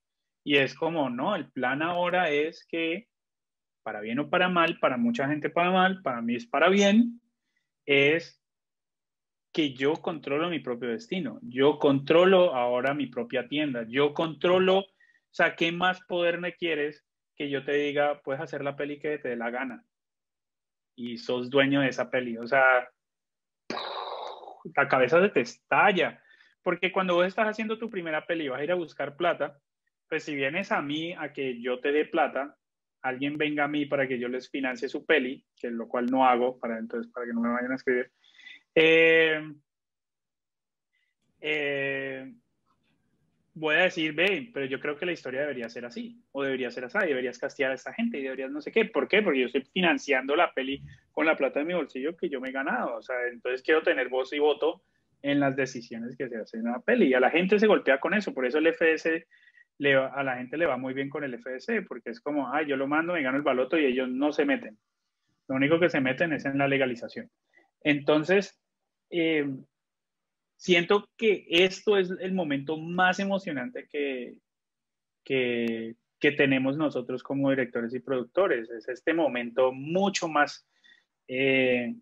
Y es como, no, el plan ahora es que, para bien o para mal, para mucha gente para mal, para mí es para bien, es que yo controlo mi propio destino. Yo controlo ahora mi propia tienda. Yo controlo o sea, ¿qué más poder me quieres que yo te diga, puedes hacer la peli que te dé la gana? Y sos dueño de esa peli. O sea, la cabeza se te estalla. Porque cuando vos estás haciendo tu primera peli vas a ir a buscar plata, pues si vienes a mí a que yo te dé plata, alguien venga a mí para que yo les financie su peli, que lo cual no hago, para entonces para que no me vayan a escribir. Eh, eh, voy a decir, ve, pero yo creo que la historia debería ser así, o debería ser así, deberías castear a esta gente y deberías no sé qué. ¿Por qué? Porque yo estoy financiando la peli con la plata de mi bolsillo que yo me he ganado. O sea, entonces quiero tener voz y voto en las decisiones que se hacen en la peli. Y a la gente se golpea con eso. Por eso el FS, le, a la gente le va muy bien con el FS, porque es como, ah, yo lo mando, me gano el baloto y ellos no se meten. Lo único que se meten es en la legalización. Entonces, eh, siento que esto es el momento más emocionante que, que, tenemos nosotros como directores y productores. Es este momento mucho más eh,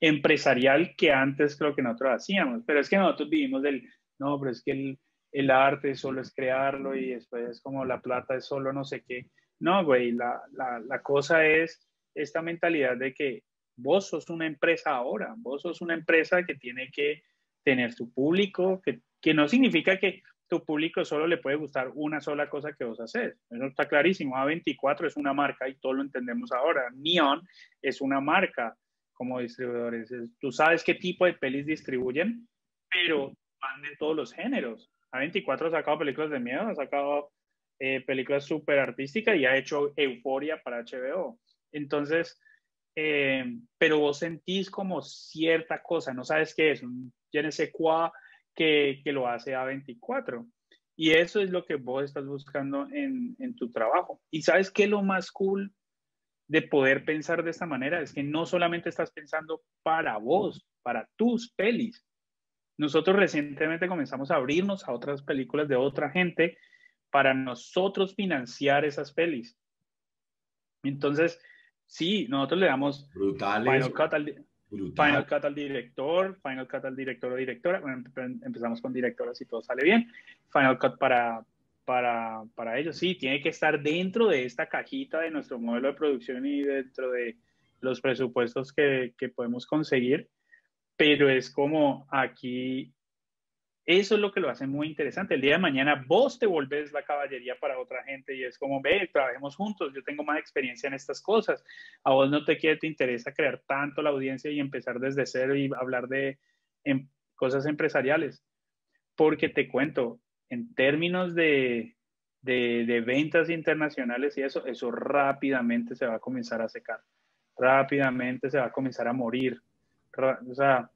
empresarial que antes creo que nosotros hacíamos. Pero es que nosotros vivimos del, no, pero es que el, el arte solo es crearlo y después es como la plata es solo no sé qué. No, güey, la, la, la cosa es esta mentalidad de que vos sos una empresa ahora, vos sos una empresa que tiene que tener su público, que, que no significa que tu público solo le puede gustar una sola cosa que vos haces. Eso está clarísimo. A24 es una marca y todo lo entendemos ahora. Neon es una marca como distribuidores. Tú sabes qué tipo de pelis distribuyen, pero van de todos los géneros. A24 ha sacado películas de miedo, ha sacado eh, películas súper artísticas y ha hecho Euforia para HBO. Entonces, eh, pero vos sentís como cierta cosa, no sabes qué es, un je ne sais quoi que, que lo hace A24. Y eso es lo que vos estás buscando en, en tu trabajo. Y sabes qué es lo más cool de poder pensar de esta manera es que no solamente estás pensando para vos, para tus pelis, Nosotros recientemente comenzamos a abrirnos a otras películas de otra gente para nosotros financiar esas pelis. Entonces, sí, nosotros le damos Final Cut, al, Final Cut al director, Final Cut al director o directora. Bueno, empezamos con directoras y todo sale bien. Final Cut para, para, para ellos, sí, tiene que estar dentro de esta cajita de nuestro modelo de producción y dentro de los presupuestos que, que podemos conseguir. Pero es como aquí eso es lo que lo hace muy interesante. El día de mañana vos te volvés la caballería para otra gente y es como, ve, trabajemos juntos, yo tengo más experiencia en estas cosas. A vos no te quiere, te interesa crear tanto la audiencia y empezar desde cero y hablar de em, cosas empresariales. Porque te cuento, en términos de, de, ventas internacionales y eso, eso rápidamente se va a comenzar a secar. Rápidamente se va a comenzar a morir. O sea,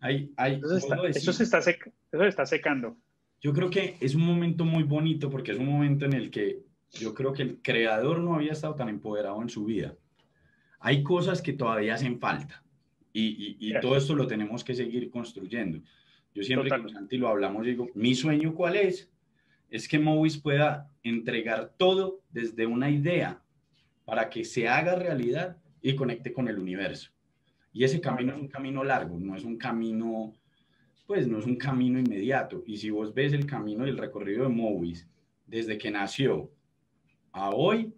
hay, hay, eso, se está eso está secando. Yo creo que es un momento muy bonito porque es un momento en el que yo creo que el creador no había estado tan empoderado en su vida. Hay cosas que todavía hacen falta y, y, todo esto lo tenemos que seguir construyendo. Yo siempre con Santi lo hablamos, digo, mi sueño cuál es? Es que Movis pueda entregar todo desde una idea para que se haga realidad y conecte con el universo. Y ese camino es un camino largo, no es un camino, pues no es un camino inmediato. Y si vos ves el camino del recorrido de Movis, desde que nació a hoy,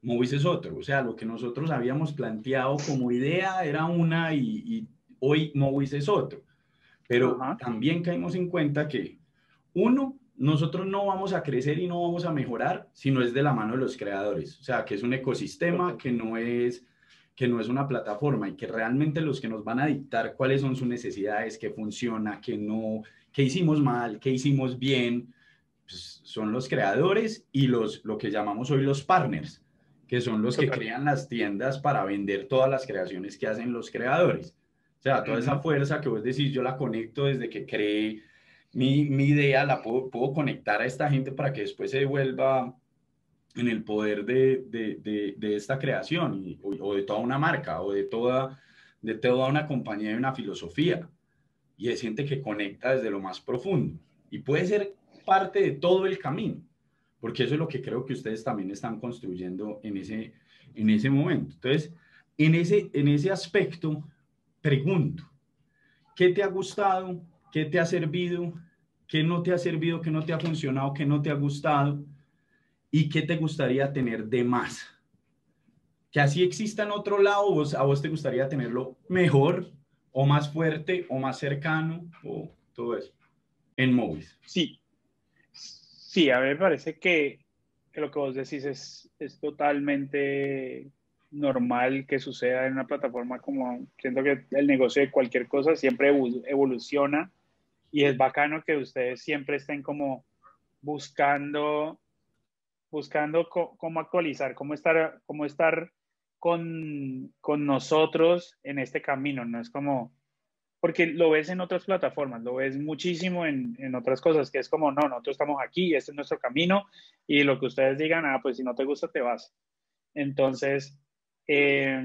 Movis es otro. O sea, lo que nosotros habíamos planteado como idea era una y, hoy Movis es otro. Pero también caímos en cuenta que, uno, nosotros no vamos a crecer y no vamos a mejorar si no es de la mano de los creadores. O sea, que es un ecosistema, que no es que no es una plataforma y que realmente los que nos van a dictar cuáles son sus necesidades, qué funciona, qué no, qué hicimos mal, qué hicimos bien, pues son los creadores y los, lo que llamamos hoy los partners, que son los que crean las tiendas para vender todas las creaciones que hacen los creadores. O sea, toda esa fuerza que vos decís, yo la conecto desde que creé mi, mi idea, la puedo, puedo conectar a esta gente para que después se devuelva en el poder de, de, de, esta creación o, de toda una marca o de toda, de toda una compañía y una filosofía. Y es gente que conecta desde lo más profundo y puede ser parte de todo el camino, porque eso es lo que creo que ustedes también están construyendo en ese, en ese momento. Entonces, en ese, en ese aspecto, pregunto, ¿qué te ha gustado? ¿Qué te ha servido? ¿Qué no te ha servido? ¿Qué no te ha funcionado? ¿Qué no te ha gustado? ¿Y qué te gustaría tener de más? Que así exista en otro lado, vos, a vos te gustaría tenerlo mejor o más fuerte o más cercano o todo eso en Movis. Sí, sí, a mí me parece que, que lo que vos decís es, es totalmente normal que suceda en una plataforma como, siento que el negocio de cualquier cosa siempre evoluciona y es bacano que ustedes siempre estén como buscando buscando cómo actualizar, cómo estar, cómo estar con, con, nosotros en este camino, no es como, porque lo ves en otras plataformas, lo ves muchísimo en, en, otras cosas, que es como, no, nosotros estamos aquí, este es nuestro camino, y lo que ustedes digan, ah, pues si no te gusta, te vas. Entonces, eh,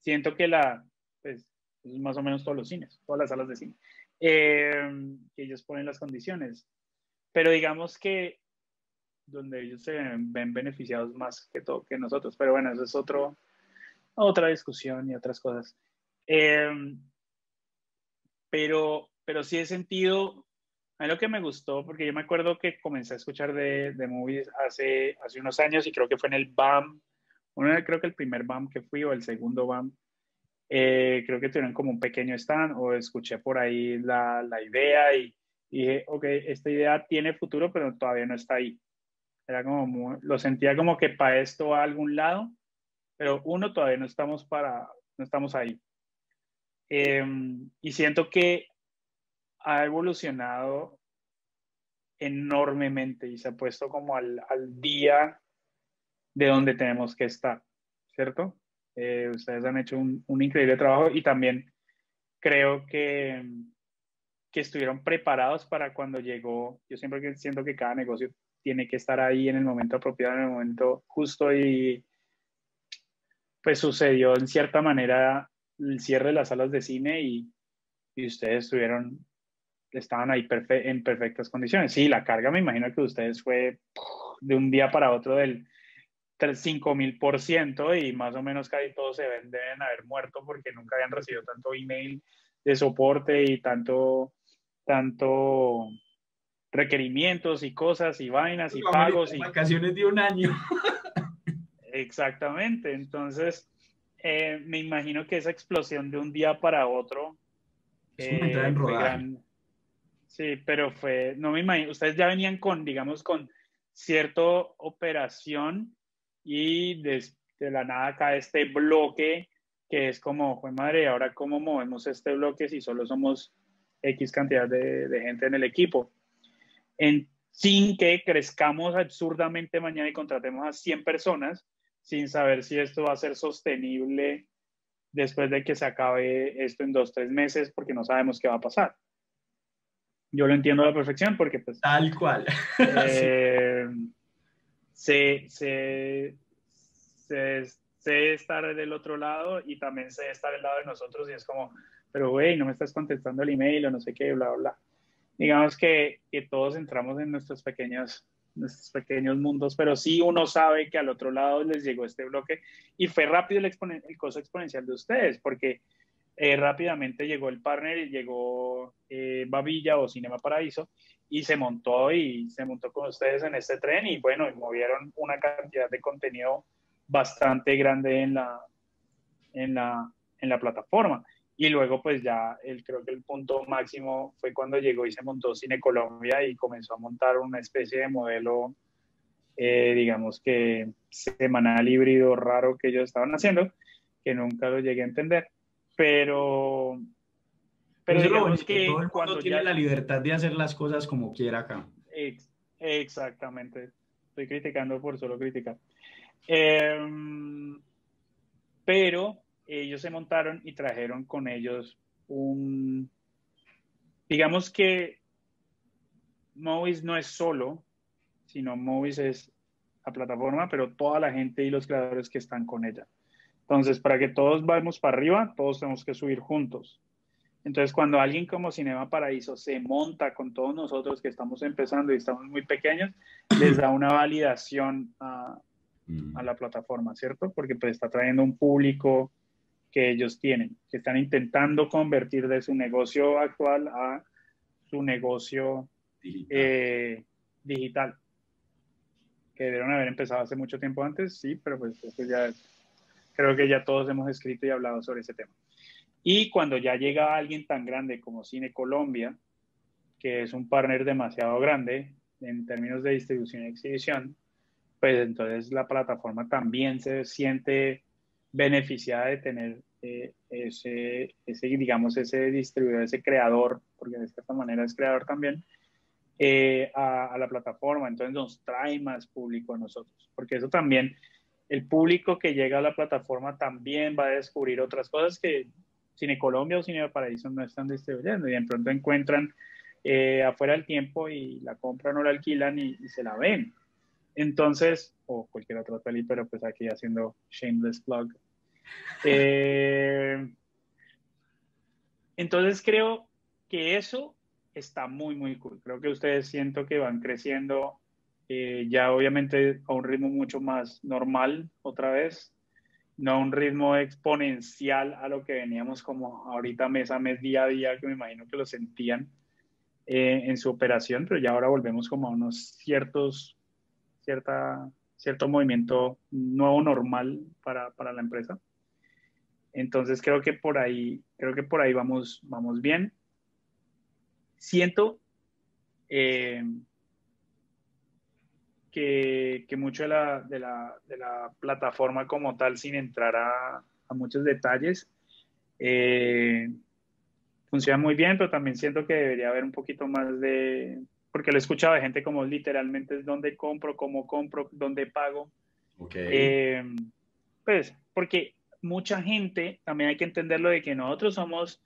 siento que la, pues, más o menos todos los cines, todas las salas de cine, eh, que ellos ponen las condiciones. Pero digamos que donde ellos se ven beneficiados más que, todo, que nosotros. Pero bueno, eso es otro, otra discusión y otras cosas. Em, pero, pero sí he sentido, a mí lo que me gustó, porque yo me acuerdo que comencé a escuchar de, de movies hace, hace unos años y creo que fue en el BAM, uno, creo que el primer BAM que fui o el segundo BAM, eh, creo que tuvieron como un pequeño stand o escuché por ahí la, la idea y, y dije, ok, esta idea tiene futuro, pero todavía no está ahí. Era como, lo sentía como que para esto a algún lado, pero uno todavía no estamos para, no estamos ahí. Em, y siento que ha evolucionado enormemente y se ha puesto como al, al día de donde tenemos que estar, ¿cierto? Eh, ustedes han hecho un, un, increíble trabajo y también creo que, que estuvieron preparados para cuando llegó. Yo siempre siento que cada negocio tiene que estar ahí en el momento apropiado, en el momento justo y pues sucedió en cierta manera el cierre de las salas de cine y, y ustedes estuvieron estaban ahí en perfectas condiciones. Sí, la carga me imagino que ustedes fue de un día para otro del 5 mil por ciento y más o menos casi todos se ven, deben haber muerto porque nunca habían recibido tanto email de soporte y tanto, tanto requerimientos y cosas y vainas y pagos. Y vacaciones de un año. Exactamente. Entonces, eh, me imagino que esa explosión de un día para otro eh, fue Sí, pero fue, no me imagino, ustedes ya venían con, digamos, con cierta operación y de, la nada cae este bloque que es como, fue madre, ahora cómo movemos este bloque si solo somos X cantidad de, de gente en el equipo. En, sin que crezcamos absurdamente mañana y contratemos a 100 personas sin saber si esto va a ser sostenible después de que se acabe esto en dos, tres meses, porque no sabemos qué va a pasar. Yo lo entiendo a la perfección porque pues... Tal cual. Eh, sé, sé, sé, estar del otro lado y también sé estar del lado de nosotros y es como, pero güey, no me estás contestando el email o no sé qué, bla, bla. Digamos que, todos entramos en nuestros pequeños nuestros pequeños mundos, pero sí uno sabe que al otro lado les llegó este bloque y fue rápido el, el costo exponencial de ustedes, porque eh, rápidamente llegó el partner y llegó eh, Babilla o Cinema Paraíso y se montó y se montó con ustedes en este tren y bueno, y movieron una cantidad de contenido bastante grande en la, en la, en la plataforma. Y luego, pues ya el, creo que el punto máximo fue cuando llegó y se montó Cine Colombia y comenzó a montar una especie de modelo, eh, digamos que semanal híbrido raro que ellos estaban haciendo, que nunca lo llegué a entender. Pero, pero pues digamos que, todo el mundo tiene la libertad de hacer las cosas como quiera acá. exactamente. Estoy criticando por solo criticar. Em, pero ellos se montaron y trajeron con ellos un, digamos que Movies no es solo, sino Movies es la plataforma, pero toda la gente y los creadores que están con ella. Entonces, para que todos vayamos para arriba, todos tenemos que subir juntos. Entonces, cuando alguien como Cinema Paraíso se monta con todos nosotros que estamos empezando y estamos muy pequeños, les da una validación a, mm. a la plataforma, ¿cierto? Porque pues está trayendo un público que ellos tienen, que están intentando convertir de su negocio actual a su negocio digital. Eh, que debieron haber empezado hace mucho tiempo antes, sí, pero pues eso ya creo que ya todos hemos escrito y hablado sobre ese tema. Y cuando ya llega alguien tan grande como Cine Colombia, que es un partner demasiado grande en términos de distribución y exhibición, pues entonces la plataforma también se siente beneficiada de tener eh, ese, ese, digamos, ese distribuidor, ese creador, porque de esta manera es creador también, eh, a, la plataforma. Entonces nos trae más público a nosotros, porque eso también, el público que llega a la plataforma también va a descubrir otras cosas que Cine Colombia o Cine Paraíso no están distribuyendo y de pronto encuentran eh, afuera el tiempo y la compran o la alquilan y, y se la ven. Entonces, o cualquier otra peli, pero pues aquí haciendo shameless plug. Eh, entonces creo que eso está muy, muy cool. Creo que ustedes siento que van creciendo eh, ya obviamente a un ritmo mucho más normal otra vez, no a un ritmo exponencial a lo que veníamos como ahorita mes a mes, día a día, que me imagino que lo sentían eh, en su operación, pero ya ahora volvemos como a unos ciertos cierta, cierto movimiento nuevo normal para, para, la empresa. Entonces creo que por ahí, creo que por ahí vamos, vamos bien. Siento eh, que, que, mucho de la, de, la, de la, plataforma como tal, sin entrar a, muchos detalles, eh, funciona muy bien, pero también siento que debería haber un poquito más de, porque lo he escuchado de gente como literalmente es dónde compro, cómo compro, dónde pago. Eh, pues, porque mucha gente, también hay que entenderlo de que nosotros somos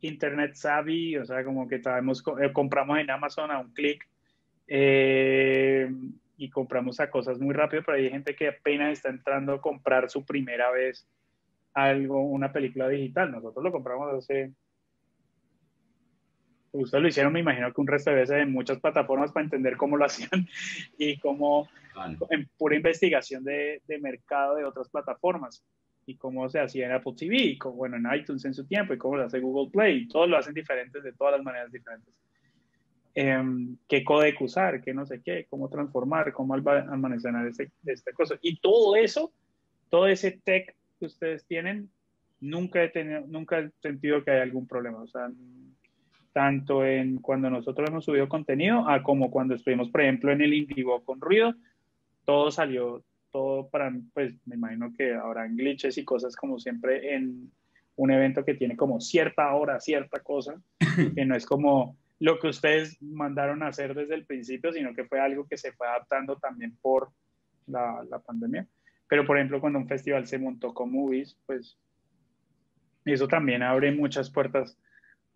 internet savvy, o sea, como que sabemos, eh, compramos en Amazon a un clic eh, y compramos a cosas muy rápido, pero hay gente que apenas está entrando a comprar su primera vez algo, una película digital. Nosotros lo compramos hace ustedes lo hicieron, me imagino que un resto de veces en muchas plataformas para entender cómo lo hacían y cómo, en pura investigación de, de, mercado de otras plataformas y cómo se hacía en Apple TV, y bueno, en iTunes en su tiempo y cómo lo hace Google Play, todos lo hacen diferentes de todas las maneras diferentes. Em, qué código usar, qué no sé qué, cómo transformar, cómo almacenar este, este cosa. Y todo eso, todo ese tech que ustedes tienen, nunca he tenido, nunca he sentido que haya algún problema. O sea, tanto en cuando nosotros hemos subido contenido, a como cuando estuvimos, por ejemplo, en el Indigo con ruido, todo salió, todo para, pues me imagino que habrá glitches y cosas como siempre en un evento que tiene como cierta hora, cierta cosa, que no es como lo que ustedes mandaron a hacer desde el principio, sino que fue algo que se fue adaptando también por la, la pandemia. Pero, por ejemplo, cuando un festival se montó con movies, pues eso también abre muchas puertas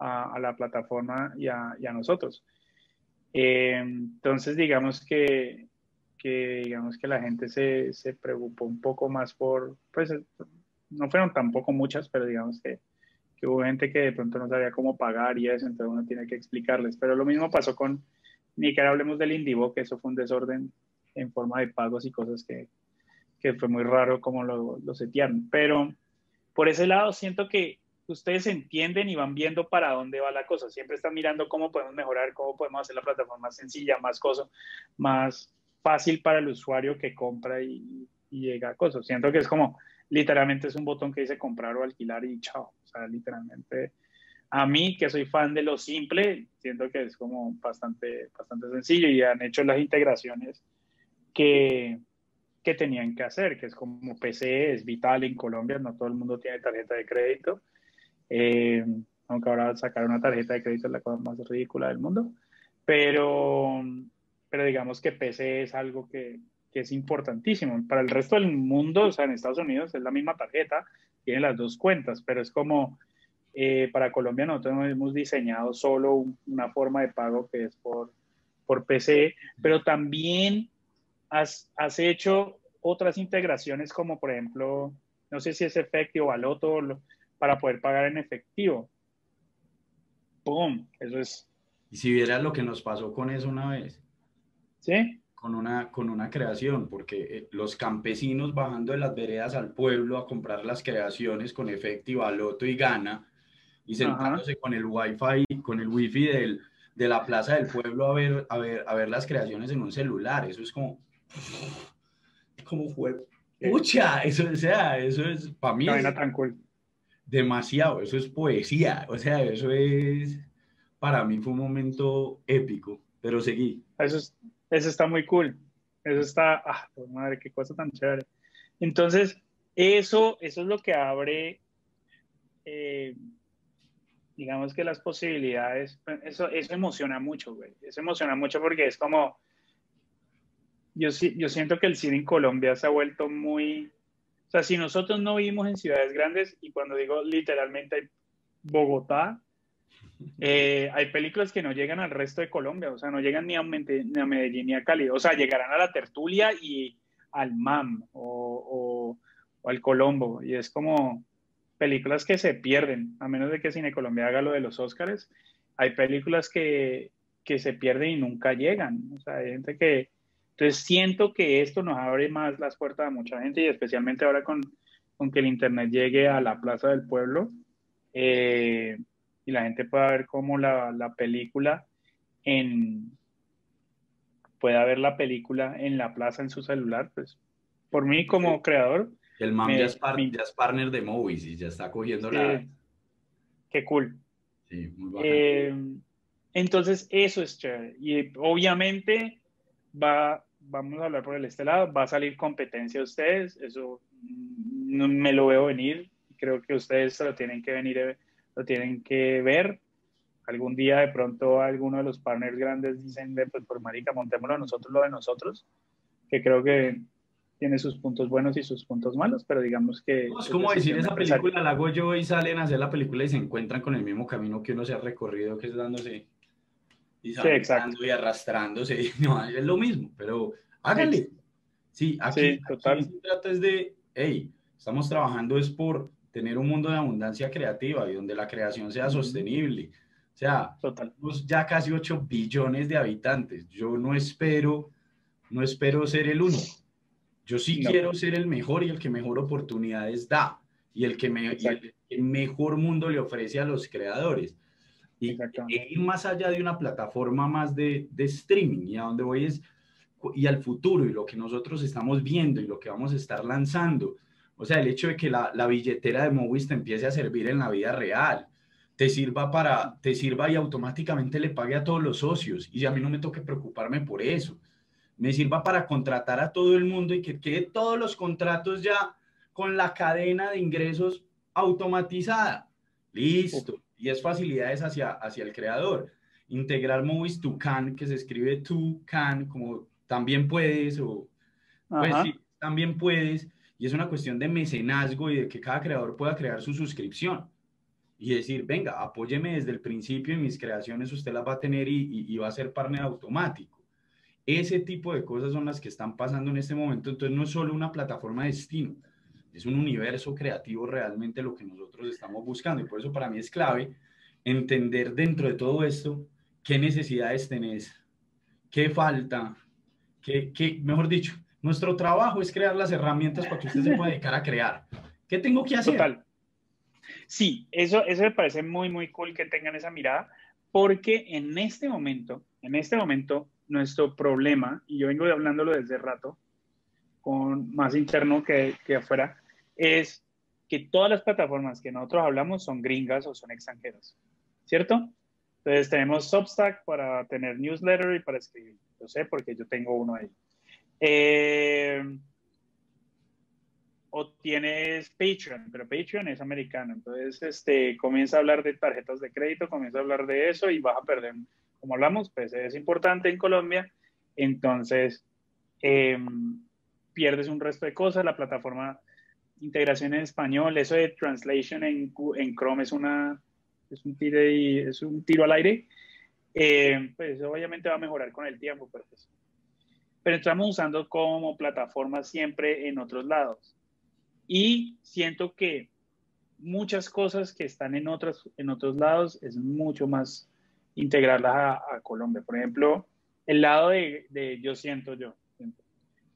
a, la plataforma y a, y a nosotros. Eh, entonces, digamos que, que, digamos que la gente se, se preocupó un poco más por, pues, no fueron tampoco muchas, pero digamos que que hubo gente que de pronto no sabía cómo pagar y eso, entonces uno tiene que explicarles. Pero lo mismo pasó con, ni que hablemos del Indivo, que eso fue un desorden en forma de pagos y cosas que, que fue muy raro como lo, lo setearon. Pero por ese lado siento que ustedes entienden y van viendo para dónde va la cosa. Siempre están mirando cómo podemos mejorar, cómo podemos hacer la plataforma más sencilla, más cosa, más fácil para el usuario que compra y, y llega a cosas. Siento que es como, literalmente es un botón que dice comprar o alquilar y chao. O sea, literalmente, a mí que soy fan de lo simple, siento que es como bastante, bastante sencillo y han hecho las integraciones que, que tenían que hacer, que es como PC, es vital en Colombia, no todo el mundo tiene tarjeta de crédito. Eh, aunque ahora sacar una tarjeta de crédito es la cosa más ridícula del mundo, pero, pero digamos que PC es algo que, que es importantísimo. Para el resto del mundo, o sea, en Estados Unidos es la misma tarjeta, tiene las dos cuentas, pero es como eh, para Colombia nosotros hemos diseñado solo una forma de pago que es por, por PC, pero también has, has hecho otras integraciones como por ejemplo, no sé si es efectivo o Aloto para poder pagar en efectivo. ¡Pum! Eso es. Y si vieras lo que nos pasó con eso una vez. ¿Sí? con una, con una creación, porque eh, los campesinos bajando de las veredas al pueblo a comprar las creaciones con efectivo, aloto y gana, y sentándose con el wifi, con el wifi del, de la plaza del pueblo a ver, a, ver, a ver las creaciones en un celular, eso es como, como fue, ¡Pucha! Eso, o sea, eso es, para mí, es demasiado, eso es poesía, o sea, eso es, para mí fue un momento épico, pero seguí. Eso es, eso está muy cool. Eso está, ah, madre, qué cosa tan chévere. Entonces, eso, eso es lo que abre, eh, digamos que las posibilidades, eso, eso emociona mucho, güey. Eso emociona mucho porque es como, yo, yo siento que el cine en Colombia se ha vuelto muy, o sea, si nosotros no vivimos en ciudades grandes, y cuando digo literalmente Bogotá, eh, hay películas que no llegan al resto de Colombia, o sea, no llegan ni a, Medellín ni a Cali, o sea, llegarán a la tertulia y al MAM o, al Colombo, y es como películas que se pierden, a menos de que Cine Colombia haga lo de los Óscares, hay películas que, que se pierden y nunca llegan, o sea, hay gente que... Entonces siento que esto nos abre más las puertas a mucha gente y especialmente ahora con, con que el Internet llegue a la Plaza del Pueblo. Eh, y la gente pueda ver cómo la, la película en pueda ver la película en la plaza en su celular, pues por mí como creador. El man ya, es partner de Movies y ya está cogiendo la... Qué cool. Sí, muy eh, entonces, eso es chévere. Y obviamente va, vamos a hablar por el este lado, va a salir competencia a ustedes, eso no me lo veo venir, creo que ustedes lo tienen que venir lo tienen que ver. Algún día de pronto alguno de los partners grandes dicen, pues por marica, montémoslo nosotros lo de nosotros, que creo que tiene sus puntos buenos y sus puntos malos, pero digamos que... Es como decir, esa película la hago yo y salen a hacer la película y se encuentran con el mismo camino que uno se ha recorrido, que es dándose y, sí, y arrastrándose. No, es lo mismo, pero háganle. Sí, aquí, sí, total. se trata es de, hey, estamos trabajando es por tener un mundo de abundancia creativa y donde la creación sea sostenible. sea, Total. ya casi 8 billones de habitantes. Yo no espero, no espero ser el único. Yo sí quiero ser el mejor y el que mejor oportunidades da y el que, me, el, mejor mundo le ofrece a los creadores. Y, ir más allá de una plataforma más de, de streaming y a donde voy es y al futuro y lo que nosotros estamos viendo y lo que vamos a estar lanzando. O sea, el hecho de que la, la billetera de Movis te empiece a servir en la vida real, te sirva para, te sirva y automáticamente le pague a todos los socios y a mí no me toque preocuparme por eso me sirva para contratar a todo el mundo y que quede todos los contratos ya con la cadena de ingresos automatizada. Listo. Y es facilidades hacia, hacia el creador. Integrar Movies to Can, que se escribe to can, como también puedes, o pues sí, también puedes. Y es una cuestión de mecenazgo y de que cada creador pueda crear su suscripción. Y decir, venga, apóyeme desde el principio en mis creaciones, usted las va a tener y, y va a ser partner automático. Ese tipo de cosas son las que están pasando en este momento. Entonces no es solo una plataforma de destino, es un universo creativo realmente lo que nosotros estamos buscando. Y por eso para mí es clave entender dentro de todo esto qué necesidades tenés, qué falta, qué, qué mejor dicho, nuestro trabajo es crear las herramientas para que usted se pueda dedicar a crear. ¿Qué tengo que hacer? Total. Sí, eso, eso me parece muy, muy cool que tengan esa mirada, porque en este momento, en este momento, nuestro problema, y yo vengo hablándolo desde rato, más interno que, que afuera, es que todas las plataformas que nosotros hablamos son gringas o son extranjeras, ¿cierto? Entonces tenemos Substack para tener newsletter y para escribir. Yo sé porque yo tengo uno ahí. Eh, o tienes Patreon, pero Patreon es americano. Entonces, este, comienza a hablar de tarjetas de crédito, comienza a hablar de eso y vas a perder como hablamos, pues es importante en Colombia, entonces em, pierdes un resto de cosas, la plataforma integración en español, eso de translation en, en Chrome es, una, es, un tiro es un tiro al aire, em, pues obviamente va a mejorar con el tiempo, pero, pues, pero estamos usando como plataforma siempre en otros lados. Y siento que muchas cosas que están en, otras, en otros lados es mucho más integrarlas a, Colombia. Por ejemplo, el lado de, yo siento yo,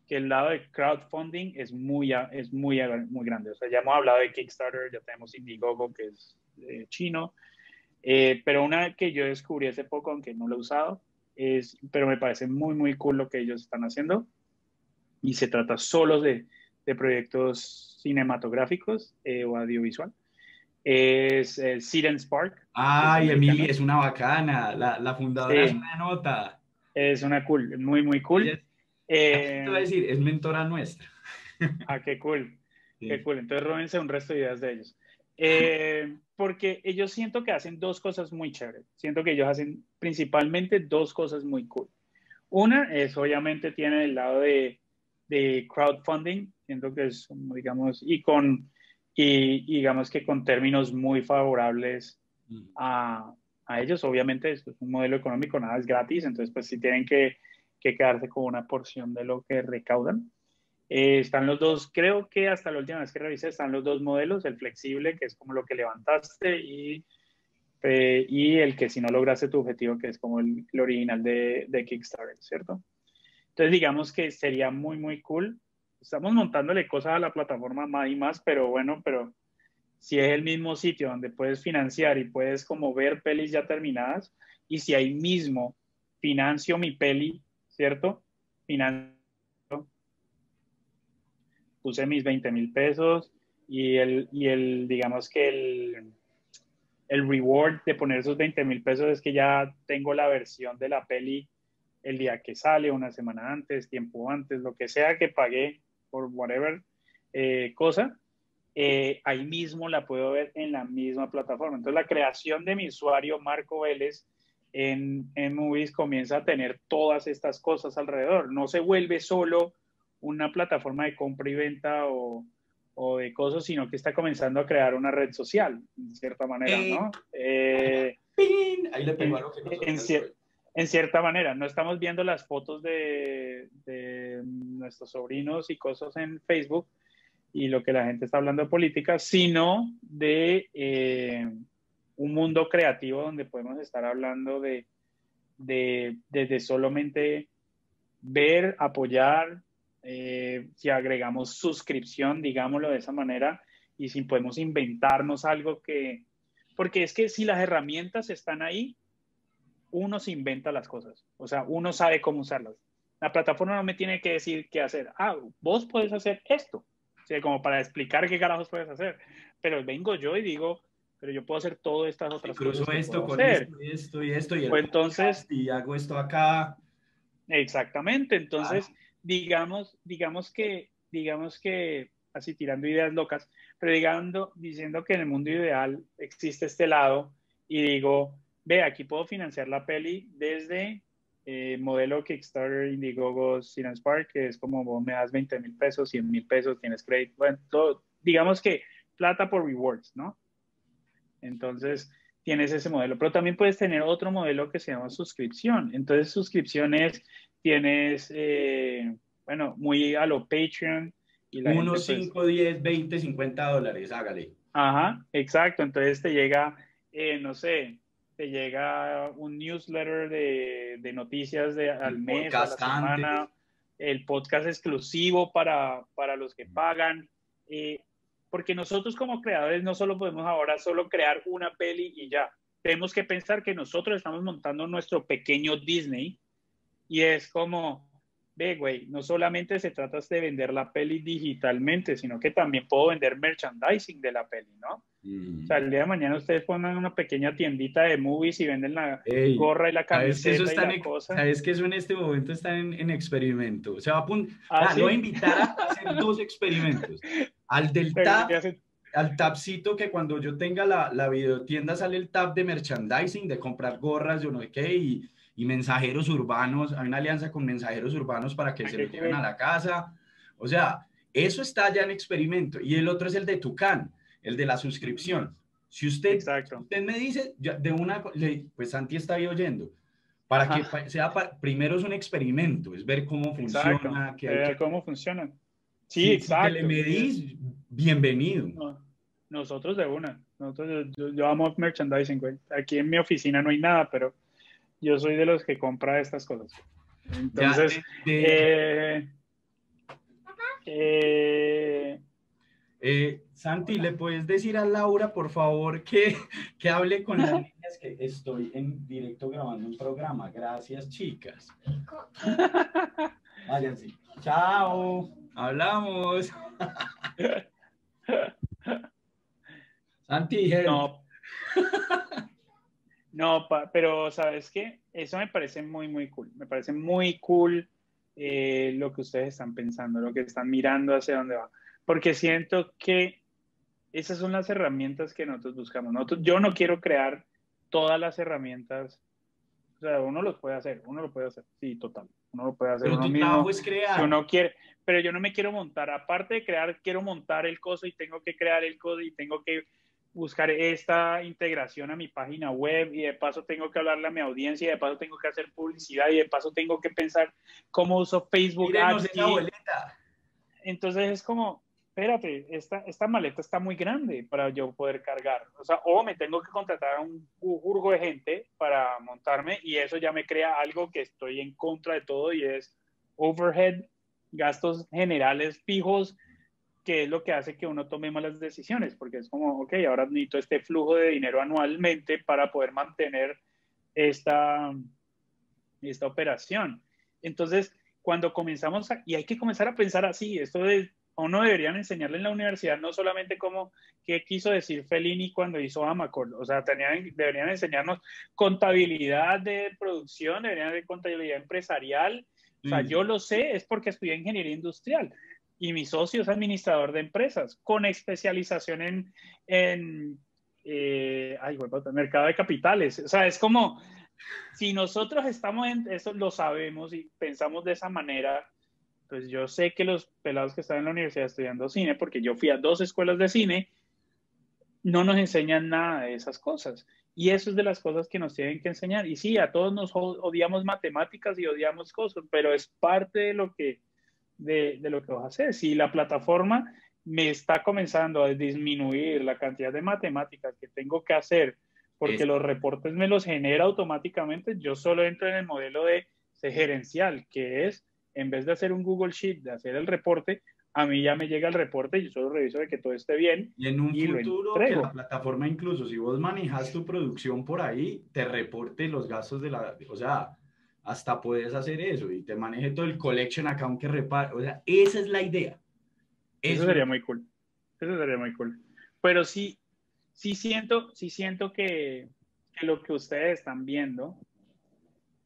que el lado de crowdfunding es muy, es muy, muy grande. O sea, ya hemos hablado de Kickstarter, ya tenemos Indiegogo, que es eh, chino, eh, pero una que yo descubrí hace poco, aunque no lo he usado, es, pero me parece muy, muy cool lo que ellos están haciendo. Y se trata solo de, de proyectos cinematográficos eh, o audiovisual es el Seed Spark. Ay, Emily, es una bacana. La, la fundadora es una nota. Es una cool, muy, muy cool. Eh, te voy a decir, es mentora nuestra. Ah, qué cool. Qué cool. Entonces, róbense un resto de ideas de ellos. Eh, porque ellos siento que hacen dos cosas muy chéveres. Siento que ellos hacen principalmente dos cosas muy cool. Una es, obviamente, tiene el lado de, de crowdfunding. Siento que es, digamos, y con y, digamos que con términos muy favorables mm. a, a ellos. Obviamente es un modelo económico, nada es gratis, entonces pues sí tienen que, que quedarse con una porción de lo que recaudan. Eh, están los dos, creo que hasta la última vez que revisé, están los dos modelos, el flexible, que es como lo que levantaste, y, eh, y el que si no lograste tu objetivo, que es como el, el original de, de Kickstarter, ¿cierto? Entonces digamos que sería muy, muy cool estamos montándole cosas a la plataforma más y más, pero bueno, pero si es el mismo sitio donde puedes financiar y puedes como ver pelis ya terminadas, y si ahí mismo financio mi peli, ¿cierto? Financio, puse mis 20 mil pesos y el, y el, digamos que el, el reward de poner esos 20 mil pesos es que ya tengo la versión de la peli el día que sale, una semana antes, tiempo antes, lo que sea que pagué por whatever eh, cosa, eh, ahí mismo la puedo ver en la misma plataforma. Entonces la creación de mi usuario Marco Vélez en, en Movies comienza a tener todas estas cosas alrededor. No se vuelve solo una plataforma de compra y venta o, o de cosas, sino que está comenzando a crear una red social, en cierta manera, ¿no? Eh, ahí le pego en, en cierta manera. No estamos viendo las fotos de, nuestros sobrinos y cosas en Facebook y lo que la gente está hablando de política, sino de, eh, un mundo creativo donde podemos estar hablando de, de, de, solamente ver, apoyar, eh, si agregamos suscripción, digámoslo de esa manera, y si podemos inventarnos algo que, porque es que si las herramientas están ahí, uno se inventa las cosas, o sea, uno sabe cómo usarlas. La plataforma no me tiene que decir qué hacer. Ah, vos puedes hacer esto, o sea, como para explicar qué carajos puedes hacer. Pero vengo yo y digo, pero yo puedo hacer todas estas otras cosas. esto con esto, esto y esto y, pues entonces, y hago esto acá. Exactamente, entonces digamos, digamos que, digamos que, así tirando ideas locas, pero digando, diciendo que en el mundo ideal existe este lado y digo, ve, aquí puedo financiar la peli desde eh, modelo Kickstarter, Indiegogo, Spark, que es como vos me das 20 mil pesos, 100 mil pesos, tienes crédito, bueno, digamos que plata por rewards, ¿no? Entonces, tienes ese modelo, pero también puedes tener otro modelo que se llama suscripción. Entonces, suscripciones tienes, eh, bueno, muy a lo Patreon. Y la 1, 5, 10, 20, 50 dólares, hágale. Ajá, exacto. Entonces te llega, eh, no sé, te llega un newsletter de, de noticias de, al mes, a la semana, el podcast exclusivo para, para los que pagan. Eh, porque nosotros como creadores no solo podemos ahora solo crear una peli y ya. Tenemos que pensar que nosotros estamos montando nuestro pequeño Disney y es como, ve, güey, no solamente se trata de vender la peli digitalmente, sino que también puedo vender merchandising de la peli, ¿no? Mm. O sea, el día de mañana ustedes ponen una pequeña tiendita de movies y venden la gorra y la camiseta y la cosa. Sabes que eso en este momento está en, experimento. O sea, va a, ¿Ah, ah, a invitar a hacer dos experimentos. Al del tab, al tabcito que cuando yo tenga la, la videotienda sale el tab de merchandising, de comprar gorras, yo no sé qué, y, y mensajeros urbanos. Hay una alianza con mensajeros urbanos para que se lo lleven a la casa. O sea, eso está ya en experimento. Y el otro es el de Tucán, el de la suscripción. Si usted, usted me dice, de una, pues Santi está ahí oyendo, para que sea, primero es un experimento, es ver cómo funciona. ver cómo funciona. Sí, exacto. Si le medís, bienvenido. nosotros de una. Nosotros, yo, amo merchandising, güey. Aquí en mi oficina no hay nada, pero yo soy de los que compra estas cosas. Entonces, eh, eh, eh, Santi, ¿le puedes decir a Laura, por favor, que, que hable con las niñas que estoy en directo grabando un programa? Gracias, chicas. Váyanse. Chao. Hablamos. Santi, no. no, pero sabes qué, eso me parece muy, muy cool. Me parece muy cool eh, lo que ustedes están pensando, lo que están mirando hacia dónde va. Porque siento que esas son las herramientas que nosotros buscamos. Nosotros, yo no quiero crear todas las herramientas. O sea, uno lo puede hacer, uno lo puede hacer. Sí, total. Uno lo puede hacer. Pero uno tu mismo, es crear. Si uno quiere, pero yo no me quiero montar. Aparte de crear, quiero montar el coso y tengo que crear el código y tengo que buscar esta integración a mi página web y de paso tengo que hablarle a mi audiencia y de paso tengo que hacer publicidad y de paso tengo que pensar cómo uso Facebook Entonces es como, espérate, esta, esta maleta está muy grande para yo poder cargar. O sea, o me tengo que contratar a un jurgo de gente para montarme y eso ya me crea algo que estoy en contra de todo y es overhead, gastos generales fijos, que es lo que hace que uno tome malas decisiones, porque es como, ok, ahora necesito este flujo de dinero anualmente para poder mantener esta, esta operación. Entonces, cuando comenzamos, y hay que comenzar a pensar así, esto de o no deberían enseñarle en la universidad no solamente como qué quiso decir Fellini cuando hizo Amacor, o sea, tenían, deberían enseñarnos contabilidad de producción, deberían de contabilidad empresarial. O sea, yo lo sé, es porque estudié ingeniería industrial y mi socio es administrador de empresas con especialización en, en eh, ay, mercado de capitales. O sea, es como, si nosotros estamos en eso, lo sabemos y pensamos de esa manera, pues yo sé que los pelados que están en la universidad estudiando cine, porque yo fui a dos escuelas de cine, no nos enseñan nada de esas cosas. Y eso es de las cosas que nos tienen que enseñar. Y sí, a todos nos odiamos matemáticas y odiamos cosas, pero es parte de lo que, de, de lo que vas a hacer. Si la plataforma me está comenzando a disminuir la cantidad de matemáticas que tengo que hacer porque los reportes me los genera automáticamente. Yo solo entro en el modelo de, gerencial, que es, en vez de hacer un Google Sheet, de hacer el reporte, a mí ya me llega el reporte y yo solo reviso de que todo esté bien. Y en un futuro, que la plataforma, incluso si vos manejas tu producción por ahí, te reporte los gastos de la. O sea, hasta puedes hacer eso y te maneje todo el collection account que repara. O sea, esa es la idea. Eso, sería muy cool. Eso sería muy cool. Pero sí, sí siento, sí siento que, que lo que ustedes están viendo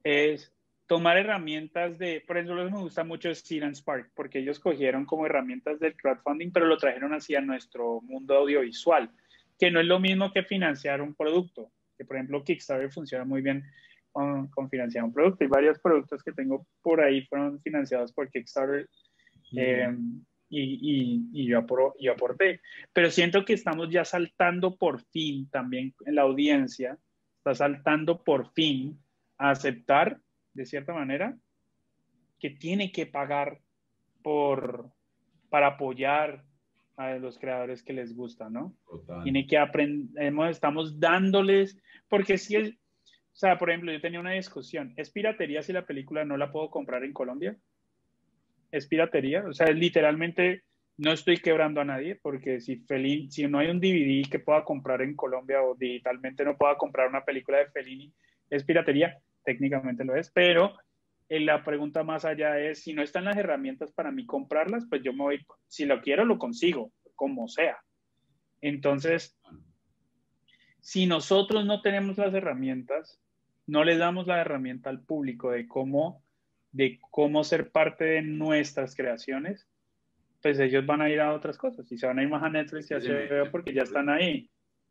es tomar herramientas de, por ejemplo, me gusta mucho Seed Spark, porque ellos cogieron como herramientas del crowdfunding, pero lo trajeron hacia nuestro mundo audiovisual, que no es lo mismo que financiar un producto, que por ejemplo Kickstarter funciona muy bien con, financiar un producto, y varios productos que tengo por ahí fueron financiados por Kickstarter, eh, y, y, yo, yo aporté, pero siento que estamos ya saltando por fin, también en la audiencia, está saltando por fin a aceptar de cierta manera, que tiene que pagar por, para apoyar a los creadores que les gusta, ¿no? Tiene que aprender, estamos dándoles, porque si es, o sea, por ejemplo, yo tenía una discusión, ¿es piratería si la película no la puedo comprar en Colombia? ¿Es piratería? O sea, literalmente no estoy quebrando a nadie, porque si, Felini, si no hay un DVD que pueda comprar en Colombia o digitalmente no pueda comprar una película de Fellini, ¿es piratería? Técnicamente lo es, pero eh, la pregunta más allá es, si no están las herramientas para mí comprarlas, pues yo me voy, si lo quiero, lo consigo, como sea. Entonces, si nosotros no tenemos las herramientas, no le damos la herramienta al público de cómo, de cómo ser parte de nuestras creaciones, pues ellos van a ir a otras cosas y se van a ir más a Netflix y a HBO porque ya están ahí.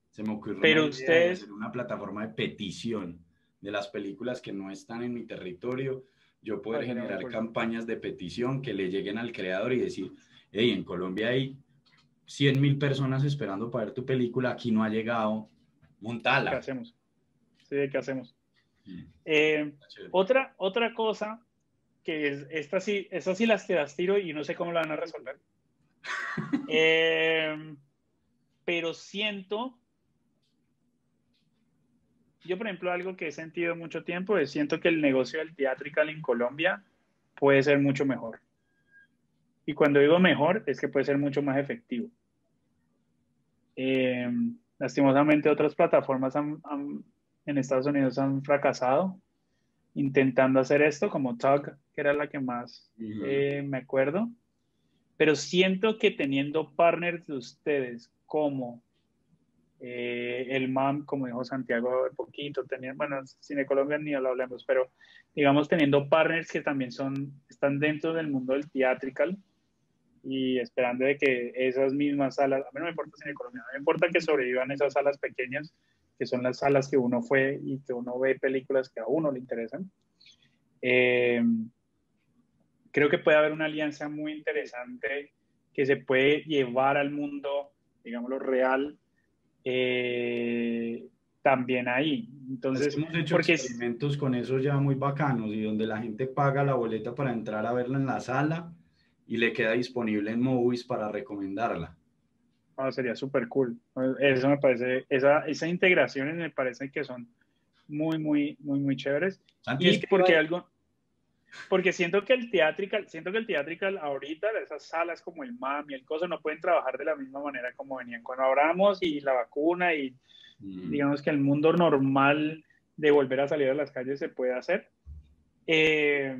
Se me ocurrió Pero ustedes, una plataforma de petición de las películas que no están en mi territorio, yo poder generar campañas de petición que le lleguen al creador y decir, hey, en Colombia hay 100 mil personas esperando para ver tu película, aquí no ha llegado, montala. ¿Qué hacemos? Sí, ¿qué hacemos? Mm. Eh, otra, otra cosa que es, esta sí, estas sí las te las tiro y no sé cómo la van a resolver. Eh, pero siento yo, por ejemplo, algo que he sentido mucho tiempo es siento que el negocio del teatrical en Colombia puede ser mucho mejor. Y cuando digo mejor, es que puede ser mucho más efectivo. Eh, lastimosamente, otras plataformas en Estados Unidos han fracasado intentando hacer esto, como Tug, que era la que más eh, me acuerdo. Pero siento que teniendo partners de ustedes como eh, el MAM, como dijo Santiago de poquito, tenía, bueno, Cine Colombia ni lo hablemos, pero digamos teniendo partners que también son, están dentro del mundo del theatrical y esperando de que esas mismas salas, a mí no me importa Cine Colombia, me importa que sobrevivan esas salas pequeñas, que son las salas que uno fue y que uno ve películas que a uno le interesan. Eh, creo que puede haber una alianza muy interesante que se puede llevar al mundo, digámoslo, real eh, también ahí. Entonces, hemos hecho porque experimentos con eso ya muy bacanos y donde la gente paga la boleta para entrar a verla en la sala y le queda disponible en Movies para recomendarla. Ah, sería súper cool. Eso me parece, esa, esas integraciones me parece que son muy, muy, muy, muy chéveres. y porque algo, porque siento que el teatrical, siento que el teatrical ahorita, esas salas como el MAM y el COSO no pueden trabajar de la misma manera como venían cuando abramos y la vacuna y mm. digamos que el mundo normal de volver a salir a las calles se puede hacer. Eh,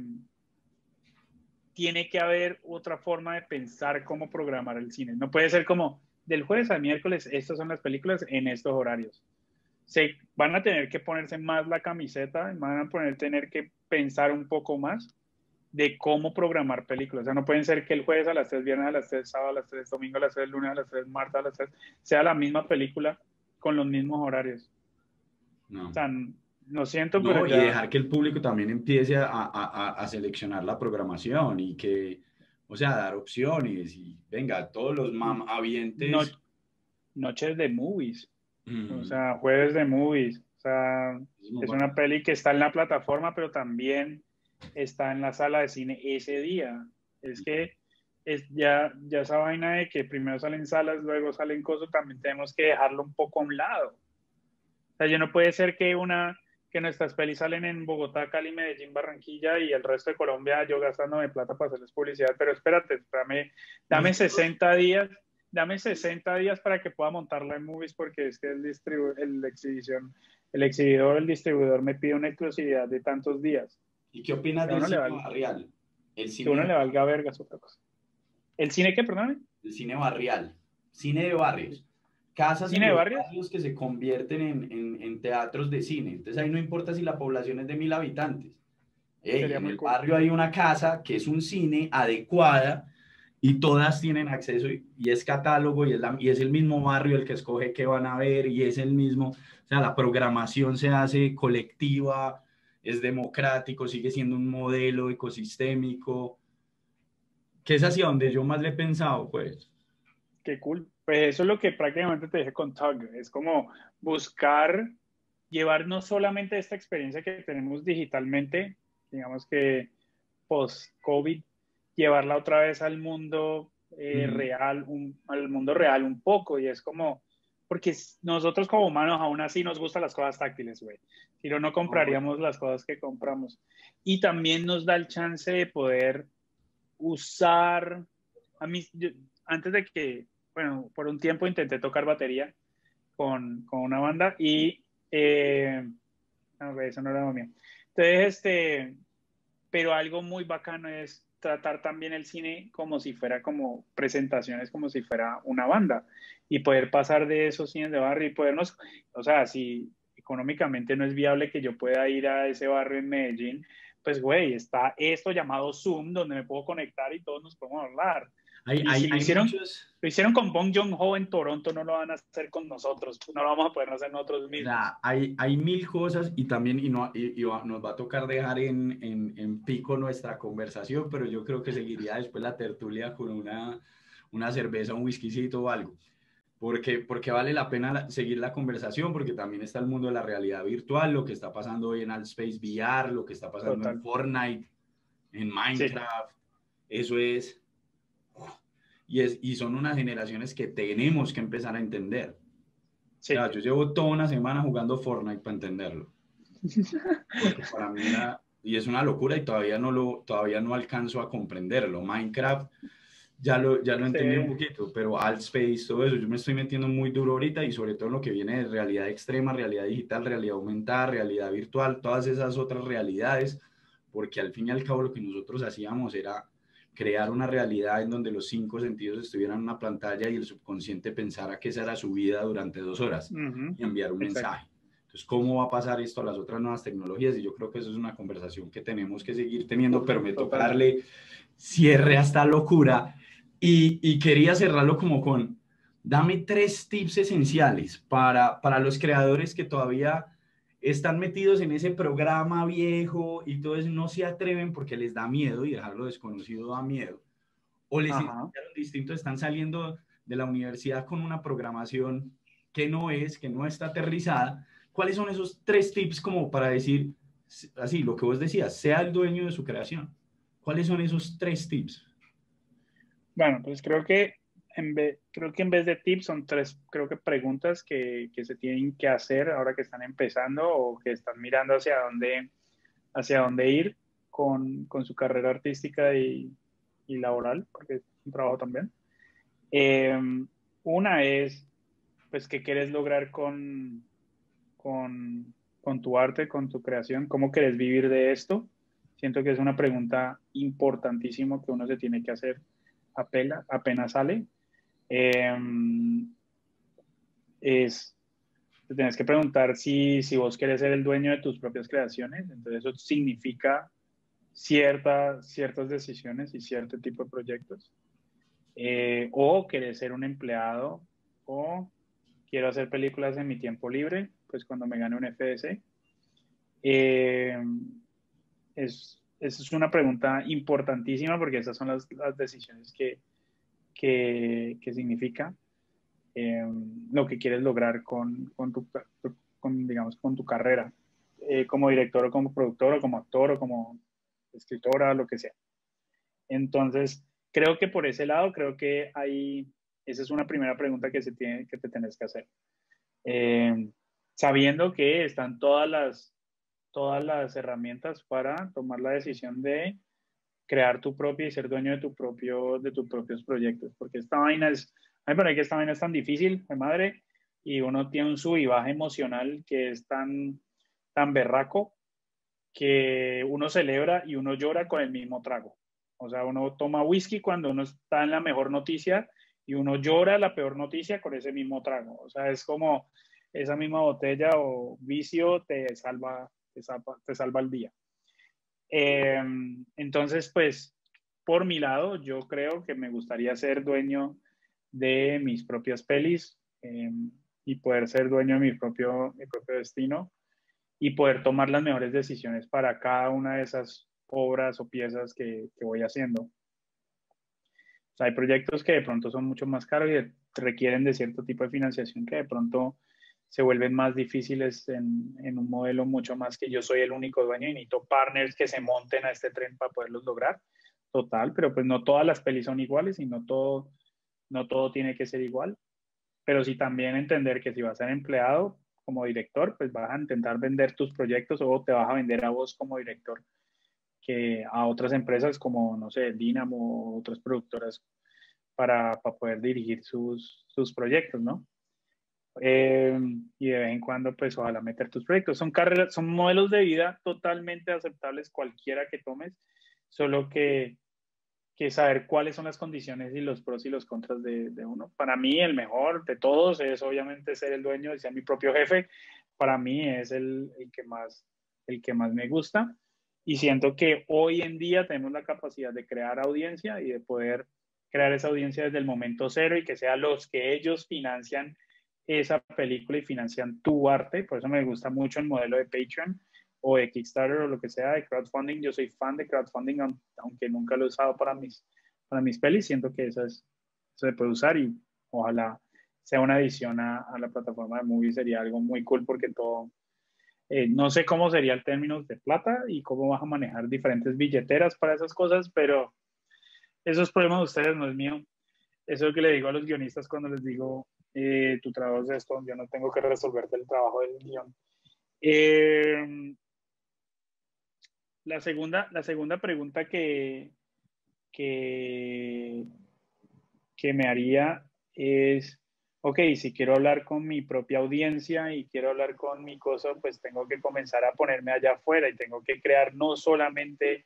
tiene que haber otra forma de pensar cómo programar el cine. No puede ser como del jueves al miércoles, estas son las películas en estos horarios. Se van a tener que ponerse más la camiseta, van a poner, tener que pensar un poco más de cómo programar películas. O sea, no pueden ser que el jueves a las 3, viernes a las 3, sábado a las 3, domingo a las 3, lunes a las 3, martes a las 3, sea la misma película con los mismos horarios. No. O sea, lo siento, no, pero. Y dejar que el público también empiece a, a, a, seleccionar la programación y que, o sea, dar opciones y venga, todos los mam habientes. noches de movies. O sea, jueves de movies es una peli que está en la plataforma, pero también está en la sala de cine ese día. Es que es ya, ya esa vaina de que primero salen salas, luego salen cosas, también tenemos que dejarlo un poco a un lado. O sea, yo no puede ser que una que nuestras pelis salen en Bogotá, Cali, Medellín, Barranquilla y el resto de Colombia yo gastándome plata para hacerles publicidad, pero espérate, dame, dame 60 días, dame 60 días para que pueda montarla en movies porque es que el, el exhibición, el exhibidor, el distribuidor me pide una exclusividad de tantos días. ¿Y qué opinas del cine barrial? El cine... Que uno le valga vergas otra cosa. ¿El cine qué, perdón? El cine barrial, cine de barrios casas ¿Cine de barrios? que se convierten en, en, teatros de cine. Entonces ahí no importa si la población es de mil habitantes. en el barrio hay una casa que es un cine adecuada y todas tienen acceso y, es catálogo y es, y es el mismo barrio el que escoge qué van a ver y es el mismo, o sea, la programación se hace colectiva, es democrático, sigue siendo un modelo ecosistémico, que es hacia donde yo más le he pensado, pues. Qué cool. Pues eso es lo que prácticamente te dije con Tug. Es como buscar llevar no solamente esta experiencia que tenemos digitalmente, digamos que post-COVID, llevarla otra vez al mundo eh, real, al mundo real un poco. Y es como, porque nosotros como humanos aún así nos gustan las cosas táctiles, güey. Si no, no compraríamos las cosas que compramos. Y también nos da el chance de poder usar, a mí, antes de que bueno, por un tiempo intenté tocar batería con, con una banda y, eh, no, eso no era lo mío. Entonces, este, pero algo muy bacano es tratar también el cine como si fuera como presentaciones, como si fuera una banda y poder pasar de esos cines de barrio y podernos, o sea, si económicamente no es viable que yo pueda ir a ese barrio en Medellín, pues güey, está esto llamado Zoom donde me puedo conectar y todos nos podemos hablar. Hay, hay, lo, hicieron, lo hicieron con Bong Joon-ho en Toronto, no lo van a hacer con nosotros, no lo vamos a poder hacer nosotros mismos. hay, hay mil cosas y también y no, y, nos va a tocar dejar en, en, en, pico nuestra conversación, pero yo creo que seguiría después la tertulia con una, una cerveza, un whiskycito o algo. Porque, porque vale la pena seguir la conversación, porque también está el mundo de la realidad virtual, lo que está pasando hoy en Altspace VR, lo que está pasando en Fortnite, en Minecraft. Eso es y, es, y son unas generaciones que tenemos que empezar a entender. Sí. yo llevo toda una semana jugando Fortnite para entenderlo. para mí y es una locura y todavía no, lo, todavía no alcanzo a comprenderlo. Minecraft ya lo, ya lo entendí un poquito, pero Altspace, todo eso, yo me estoy metiendo muy duro ahorita y sobre todo lo que viene de realidad extrema, realidad digital, realidad aumentada, realidad virtual, todas esas otras realidades, porque al fin y al cabo lo que nosotros hacíamos era crear una realidad en donde los cinco sentidos estuvieran en una pantalla y el subconsciente pensara que esa era su vida durante dos horas y enviar un mensaje. Entonces, ¿cómo va a pasar esto a las otras nuevas tecnologías? Y yo creo que eso es una conversación que tenemos que seguir teniendo, pero me toca darle cierre a esta locura. Y, y quería cerrarlo como con, dame tres tips esenciales para, para los creadores que todavía están metidos en ese programa viejo y todo eso, no se atreven porque les da miedo y dejarlo desconocido da miedo. O les distinto, están saliendo de la universidad con una programación que no es, que no está aterrizada. ¿Cuáles son esos tres tips como para decir, así, lo que vos decías, sea el dueño de su creación? ¿Cuáles son esos tres tips? Bueno, pues creo que creo que en vez de tips son tres, creo que preguntas que, que, se tienen que hacer ahora que están empezando o que están mirando hacia dónde, hacia dónde ir con, con su carrera artística y, y, laboral, porque es un trabajo también. Em, una es, pues, ¿qué quieres lograr con, con, con tu arte, con tu creación? ¿Cómo quieres vivir de esto? Siento que es una pregunta importantísima que uno se tiene que hacer apenas sale Em, es, te tienes que preguntar si, si vos querés ser el dueño de tus propias creaciones, entonces eso significa cierta, ciertas decisiones y cierto tipo de proyectos. Eh, o querés ser un empleado, o quiero hacer películas en mi tiempo libre, pues cuando me gane un FS. Eh, es, es una pregunta importantísima porque esas son las, las decisiones que, qué, significa, em, lo que quieres lograr con, con, tu, con, digamos, con tu carrera, eh, como director o como productor o como actor o como escritora, lo que sea. Entonces, creo que por ese lado, creo que hay, esa es una primera pregunta que, se tiene, que te tienes que hacer. Em, sabiendo que están todas las, todas las herramientas para tomar la decisión de crear tu propia y ser dueño de, tu propio, de tus propios proyectos. Porque esta vaina es, a mí me parece que esta vaina es tan difícil, de madre, y uno tiene un sub y baja emocional que es tan, tan berraco que uno celebra y uno llora con el mismo trago. O sea, uno toma whisky cuando uno está en la mejor noticia y uno llora la peor noticia con ese mismo trago. O sea, es como esa misma botella o vicio te salva, te salva, te salva el día. Em, entonces, pues, por mi lado, yo creo que me gustaría ser dueño de mis propias pelis em, y poder ser dueño de mi propio, destino y poder tomar las mejores decisiones para cada una de esas obras o piezas que, que voy haciendo. hay proyectos que de pronto son mucho más caros y requieren de cierto tipo de financiación que de pronto se vuelven más difíciles en, en, un modelo mucho más que yo soy el único dueño y necesito partners que se monten a este tren para poderlos lograr. Total, pero pues no todas las pelis son iguales y no todo, no todo tiene que ser igual. Pero sí también entender que si vas a ser empleado como director, pues vas a intentar vender tus proyectos o te vas a vender a vos como director que a otras empresas como, no sé, Dynamo o otras productoras para, para poder dirigir sus, sus proyectos, ¿no? Eh, y de vez en cuando, pues ojalá meter tus proyectos. Son carreras, son modelos de vida totalmente aceptables cualquiera que tomes, solo que, que saber cuáles son las condiciones y los pros y los contras de, uno. Para mí, el mejor de todos es obviamente ser el dueño y ser mi propio jefe. Para mí es el, el, que más, el que más me gusta. Y siento que hoy en día tenemos la capacidad de crear audiencia y de poder crear esa audiencia desde el momento cero y que sean los que ellos financian esa película y financian tu arte. Por eso me gusta mucho el modelo de Patreon o de Kickstarter o lo que sea de crowdfunding. Yo soy fan de crowdfunding, aunque nunca lo he usado para mis, para mis pelis. Siento que eso, es, se puede usar y ojalá sea una adición a, la plataforma de Movie. Sería algo muy cool porque todo... Eh, no sé cómo sería el términos de plata y cómo vas a manejar diferentes billeteras para esas cosas, pero esos problemas de ustedes no es mío. Eso es lo que le digo a los guionistas cuando les digo, eh, tu trabajo es esto, yo no tengo que resolverte el trabajo del guion. Eh, la, segunda, la segunda pregunta que, que, que me haría es, ok, si quiero hablar con mi propia audiencia y quiero hablar con mi cosa, pues tengo que comenzar a ponerme allá afuera y tengo que crear no solamente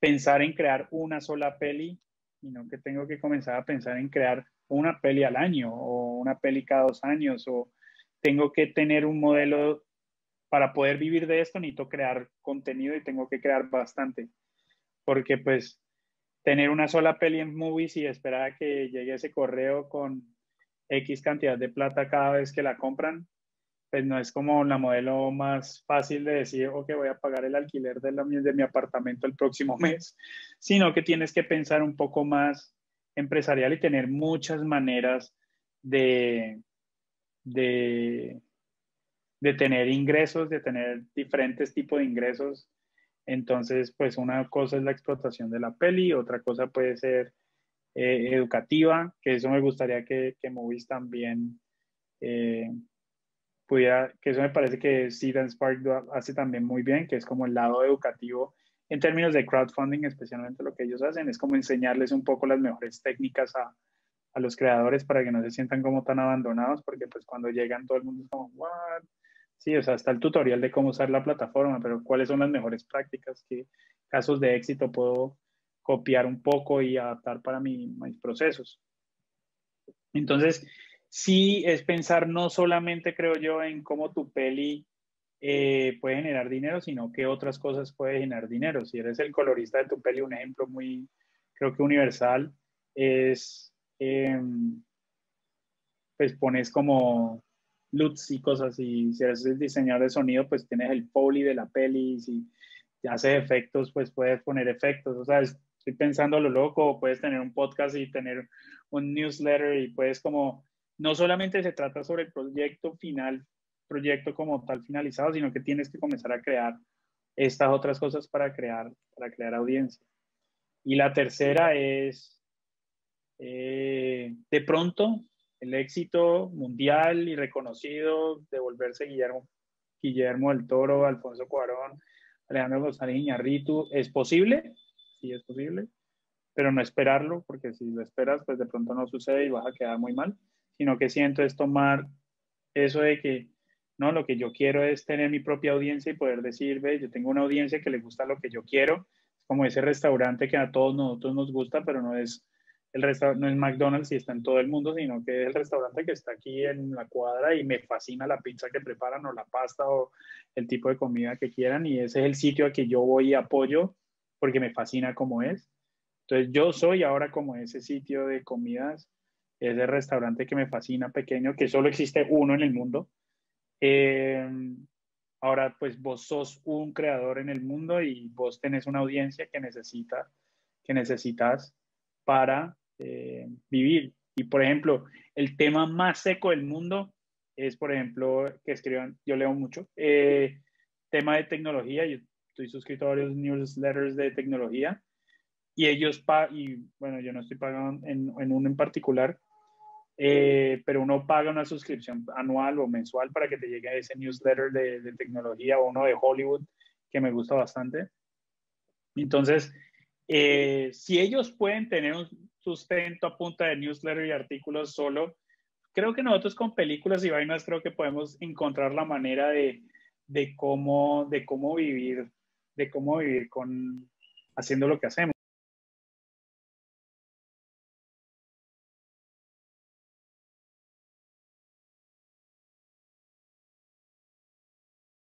pensar en crear una sola peli, sino que tengo que comenzar a pensar en crear una peli al año o una peli cada dos años o tengo que tener un modelo para poder vivir de esto, necesito crear contenido y tengo que crear bastante. Porque pues tener una sola peli en movies y esperar a que llegue ese correo con X cantidad de plata cada vez que la compran, pues no es como la modelo más fácil de decir, ok, voy a pagar el alquiler de, de mi apartamento el próximo mes, sino que tienes que pensar un poco más empresarial y tener muchas maneras de, de, tener ingresos, de tener diferentes tipos de ingresos. Entonces, pues una cosa es la explotación de la peli, otra cosa puede ser eh, educativa, que eso me gustaría que, que Movies también eh, pudiera, que eso me parece que Steven Spark hace también muy bien, que es como el lado educativo en términos de crowdfunding, especialmente lo que ellos hacen, es como enseñarles un poco las mejores técnicas a, a los creadores para que no se sientan como tan abandonados, porque pues cuando llegan todo el mundo es como, ¿what? Sí, o sea, está el tutorial de cómo usar la plataforma, pero cuáles son las mejores prácticas, qué casos de éxito puedo copiar un poco y adaptar para mi, mis procesos. Entonces, sí es pensar no solamente, creo yo, en cómo tu peli eh, puede generar dinero, sino que otras cosas puede generar dinero. Si eres el colorista de tu peli, un ejemplo muy, creo que universal, es, em, pues pones como LUTs y cosas, y si eres el diseñador de sonido, pues tienes el foley de la peli, si haces efectos, pues puedes poner efectos, o sea, estoy pensando lo loco, puedes tener un podcast y tener un newsletter y puedes como, no solamente se trata sobre el proyecto final proyecto como tal finalizado, sino que tienes que comenzar a crear estas otras cosas para crear, para crear audiencia. Y la tercera es, eh, de pronto, el éxito mundial y reconocido de volverse Guillermo, Guillermo del Toro, Alfonso Cuarón, Alejandro González Iñarritu, ¿es posible? Sí, es posible, pero no esperarlo, porque si lo esperas, pues de pronto no sucede y vas a quedar muy mal, sino que siento es tomar eso de que, no, lo que yo quiero es tener mi propia audiencia y poder decir, ve, yo tengo una audiencia que le gusta lo que yo quiero, como ese restaurante que a todos nosotros nos gusta, pero no es el no es McDonald's y está en todo el mundo, sino que es el restaurante que está aquí en la cuadra y me fascina la pizza que preparan o la pasta o el tipo de comida que quieran y ese es el sitio a que yo voy y apoyo porque me fascina como es. Entonces yo soy ahora como ese sitio de comidas, ese restaurante que me fascina pequeño, que solo existe uno en el mundo. Eh, ahora pues vos sos un creador en el mundo y vos tenés una audiencia que necesita, que necesitas para eh, vivir. Y por ejemplo, el tema más seco del mundo es, por ejemplo, que escriban, yo leo mucho, eh, tema de tecnología, yo estoy suscrito a varios newsletters de tecnología y ellos, pa y bueno, yo no estoy pagando en, en uno en particular, eh, pero uno paga una suscripción anual o mensual para que te llegue ese newsletter de, de tecnología o uno de Hollywood que me gusta bastante. Entonces, eh, si ellos pueden tener un sustento a punta de newsletter y artículos solo, creo que nosotros con películas y vainas creo que podemos encontrar la manera de, de cómo, de cómo vivir, de cómo vivir con haciendo lo que hacemos.